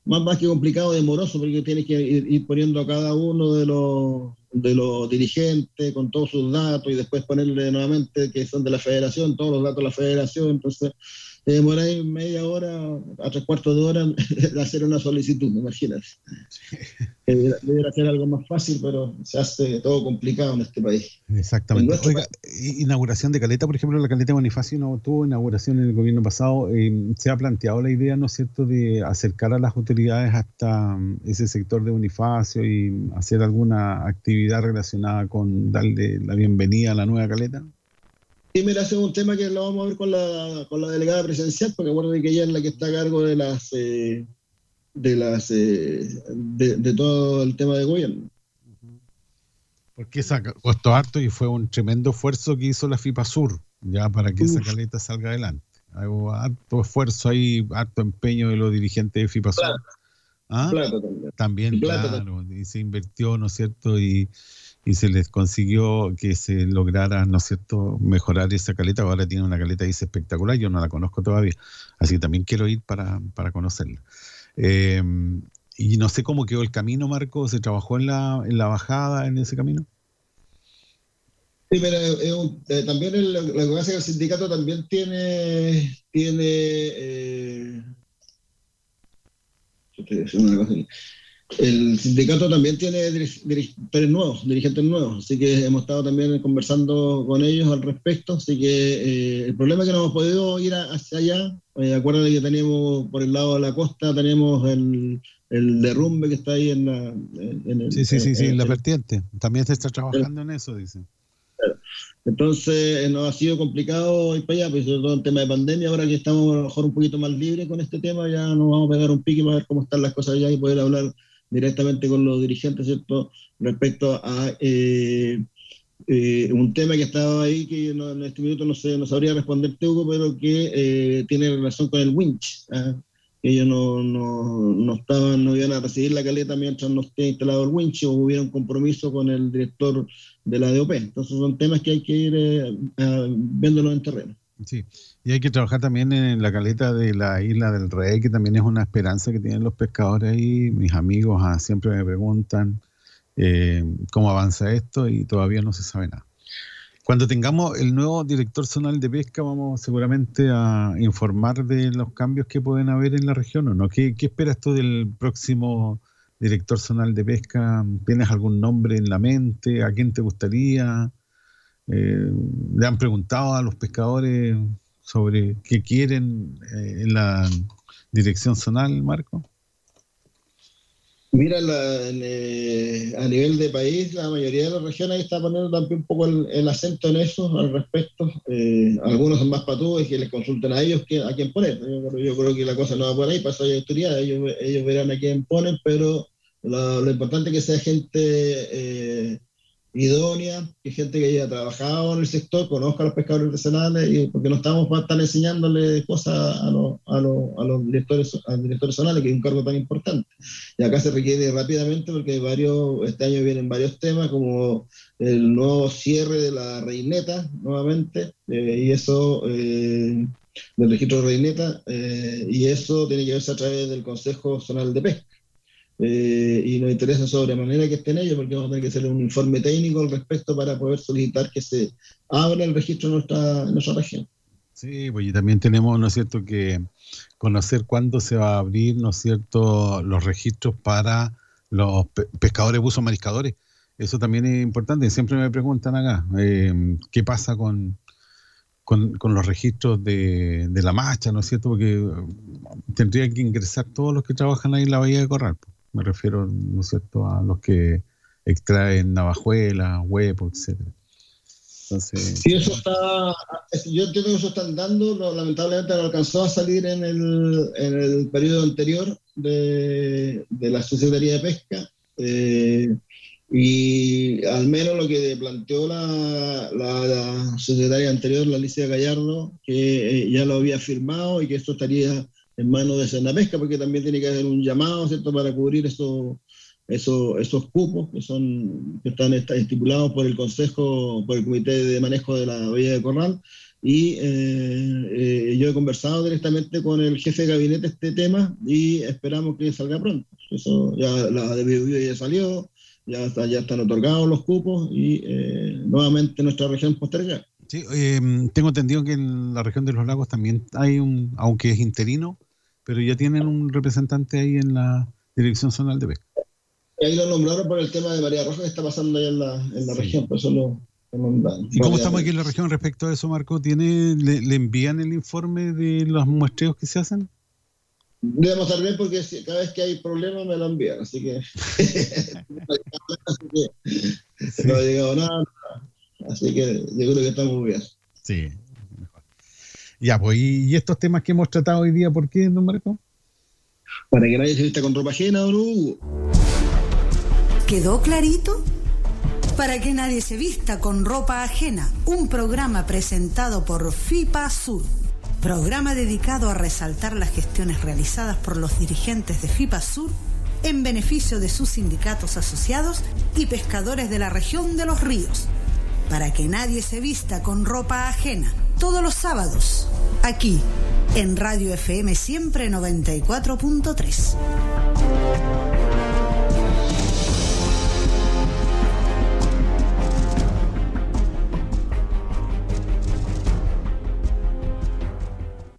más, más que complicado, demoroso, porque tienes que ir, ir poniendo a cada uno de los, de los dirigentes con todos sus datos y después ponerle nuevamente que son de la federación, todos los datos de la federación. Entonces, te demoráis media hora a tres cuartos de hora de hacer una solicitud, imagínate. Eh, Debería, ser algo más fácil, pero se hace todo complicado en este país. Exactamente. Oiga, inauguración de Caleta, por ejemplo, la Caleta Bonifacio no tuvo inauguración en el gobierno pasado. eh, se ha planteado la idea, ¿no es cierto?, de acercar a las autoridades hasta mm, ese sector de Bonifacio y hacer alguna actividad relacionada con darle la bienvenida a la nueva Caleta. Sí, mira, ese es un tema que lo vamos a ver con la, con la delegada presidencial, porque acuérdate que ella es la que está a cargo de las eh, de las eh, de, de todo el tema de gobierno. Porque esa costó harto y fue un tremendo esfuerzo que hizo la FIPA Sur, ya para que esa caleta salga adelante. Hubo harto esfuerzo ahí, harto empeño de los dirigentes de FIPA Sur. ¿Ah? Plata también. También, plata claro, y se invirtió, ¿no es cierto? Y, y se les consiguió que se lograra, ¿no es cierto?, mejorar esa caleta. Ahora tiene una caleta ahí espectacular, yo no la conozco todavía, así que también quiero ir para, para conocerla. Eh, y no sé cómo quedó el camino, Marco, ¿se trabajó en la, en la bajada, en ese camino? Sí, pero eh, también el, lo que pasa es que el sindicato también tiene, tiene eh, El sindicato también tiene directores nuevos, dirigentes nuevos, así que hemos estado también conversando con ellos al respecto, así que eh, el problema es que no hemos podido ir a- hacia allá, eh, acuérdate que tenemos por el lado de la costa, tenemos el, el derrumbe que está ahí en la... en- el- Sí, sí, sí, sí, en- la en- vertiente. También se está trabajando en eso, dicen. Entonces eh, nos ha sido complicado ir para allá, pues sobre todo el tema de pandemia, ahora que estamos a lo mejor un poquito más libres con este tema, ya nos vamos a pegar un pique para ver cómo están las cosas allá y poder hablar directamente con los dirigentes, ¿cierto? Respecto a eh, eh, un tema que estaba ahí, que no- en este minuto no, sé, no sabría responderte, Hugo, pero que eh, tiene relación con el winch. ¿ah? Ellos no, no, no estaban, no iban a recibir la caleta mientras no esté instalado el winch o hubiera un compromiso con el director de la DOP. Entonces son temas que hay que ir ah, viéndolos en terreno. Sí, y hay que trabajar también en la caleta de la isla del Rey, que también es una esperanza que tienen los pescadores ahí. Mis amigos ah, siempre me preguntan eh, cómo avanza esto y todavía no se sabe nada. Cuando tengamos el nuevo director zonal de pesca, vamos seguramente a informar de los cambios que pueden haber en la región o no. ¿Qué, esperas tú del próximo director zonal de pesca? ¿Tienes algún nombre en la mente? ¿A quién te gustaría? Eh, ¿Le han preguntado a los pescadores sobre qué quieren eh, en la dirección zonal, Marco? Mira, la- eh, a nivel de país, la mayoría de las regiones está poniendo también un poco el, acento en eso al respecto. Eh, algunos son más patudos y que les consulten a ellos que, a quién poner. Yo, creo- que la cosa no va por ahí, eso hay autoridad, ellos, ellos verán a quién ponen, pero lo, lo importante es que sea gente eh, idónea, que gente que haya trabajado en el sector, conozca a los pescadores artesanales, y, porque no estamos para estar enseñándole cosas a los, a los, a los directores, a los directores zonales, que es un cargo tan importante. Y acá se requiere rápidamente porque varios, este año vienen varios temas como el nuevo cierre de la reineta nuevamente, eh, y eso, eh, del registro de reineta, eh, y eso tiene que verse a través del Consejo Zonal de Pesca. Eh, y nos interesa sobremanera que estén ellos porque vamos a tener que hacer un informe técnico al respecto para poder solicitar que se abra el registro en nuestra, en nuestra región. Sí, pues y también tenemos, ¿no es cierto?, que conocer cuándo se va a abrir, ¿no es cierto?, los registros para los pe- pescadores, buzos, mariscadores. Eso también es importante. Siempre me preguntan acá, eh, ¿qué pasa con, con, con los registros de, de la marcha, ¿no es cierto? Porque tendrían que ingresar todos los que trabajan ahí en la Bahía de Corral. pues. Me refiero, ¿no es cierto?, a los que extraen navajuelas, huevos, etcétera. Entonces, Sí, eso está, yo entiendo que eso están dando, no, lamentablemente no alcanzó a salir en el, en el periodo anterior de, de la Secretaría de Pesca. eh, y al menos lo que planteó la, la, la secretaria anterior, la Alicia Gallardo, que eh, ya lo había firmado y que esto estaría en manos de Senapesca, porque también tiene que haber un llamado, ¿cierto?, para cubrir esos, esos, esos cupos que son que están estipulados por el Consejo, por el Comité de Manejo de la Bahía de Corral. Y eh, eh, yo he conversado directamente con el jefe de gabinete este tema y esperamos que salga pronto. Eso ya la de ya salió, ya, está- ya están otorgados los cupos y eh, nuevamente nuestra región postergada. Sí, eh, tengo entendido que en la región de los lagos también hay un, aunque es interino, pero ya tienen un representante ahí en la Dirección Zonal de Pesca. Y ahí lo nombraron por el tema de María Roja que está pasando allá en la, en la región, por eso lo. ¿Y cómo estamos aquí en la región respecto a eso, Marco? ¿Tiene, le, le envían el informe de los muestreos que se hacen? Debemos estar bien porque cada vez que hay problemas me lo envían, así que, así que no ha llegado nada, así que yo creo que estamos bien. Sí. Ya, pues, y, y estos temas que hemos tratado hoy día, ¿por qué, don Marco? Para que nadie se vista con ropa ajena, don Hugo. ¿Quedó clarito? Para que nadie se vista con ropa ajena, un programa presentado por FIPA Sur. Programa dedicado a resaltar las gestiones realizadas por los dirigentes de FIPA Sur en beneficio de sus sindicatos asociados y pescadores de la región de los ríos. Para que nadie se vista con ropa ajena, todos los sábados, aquí, en Radio FM Siempre 94.3.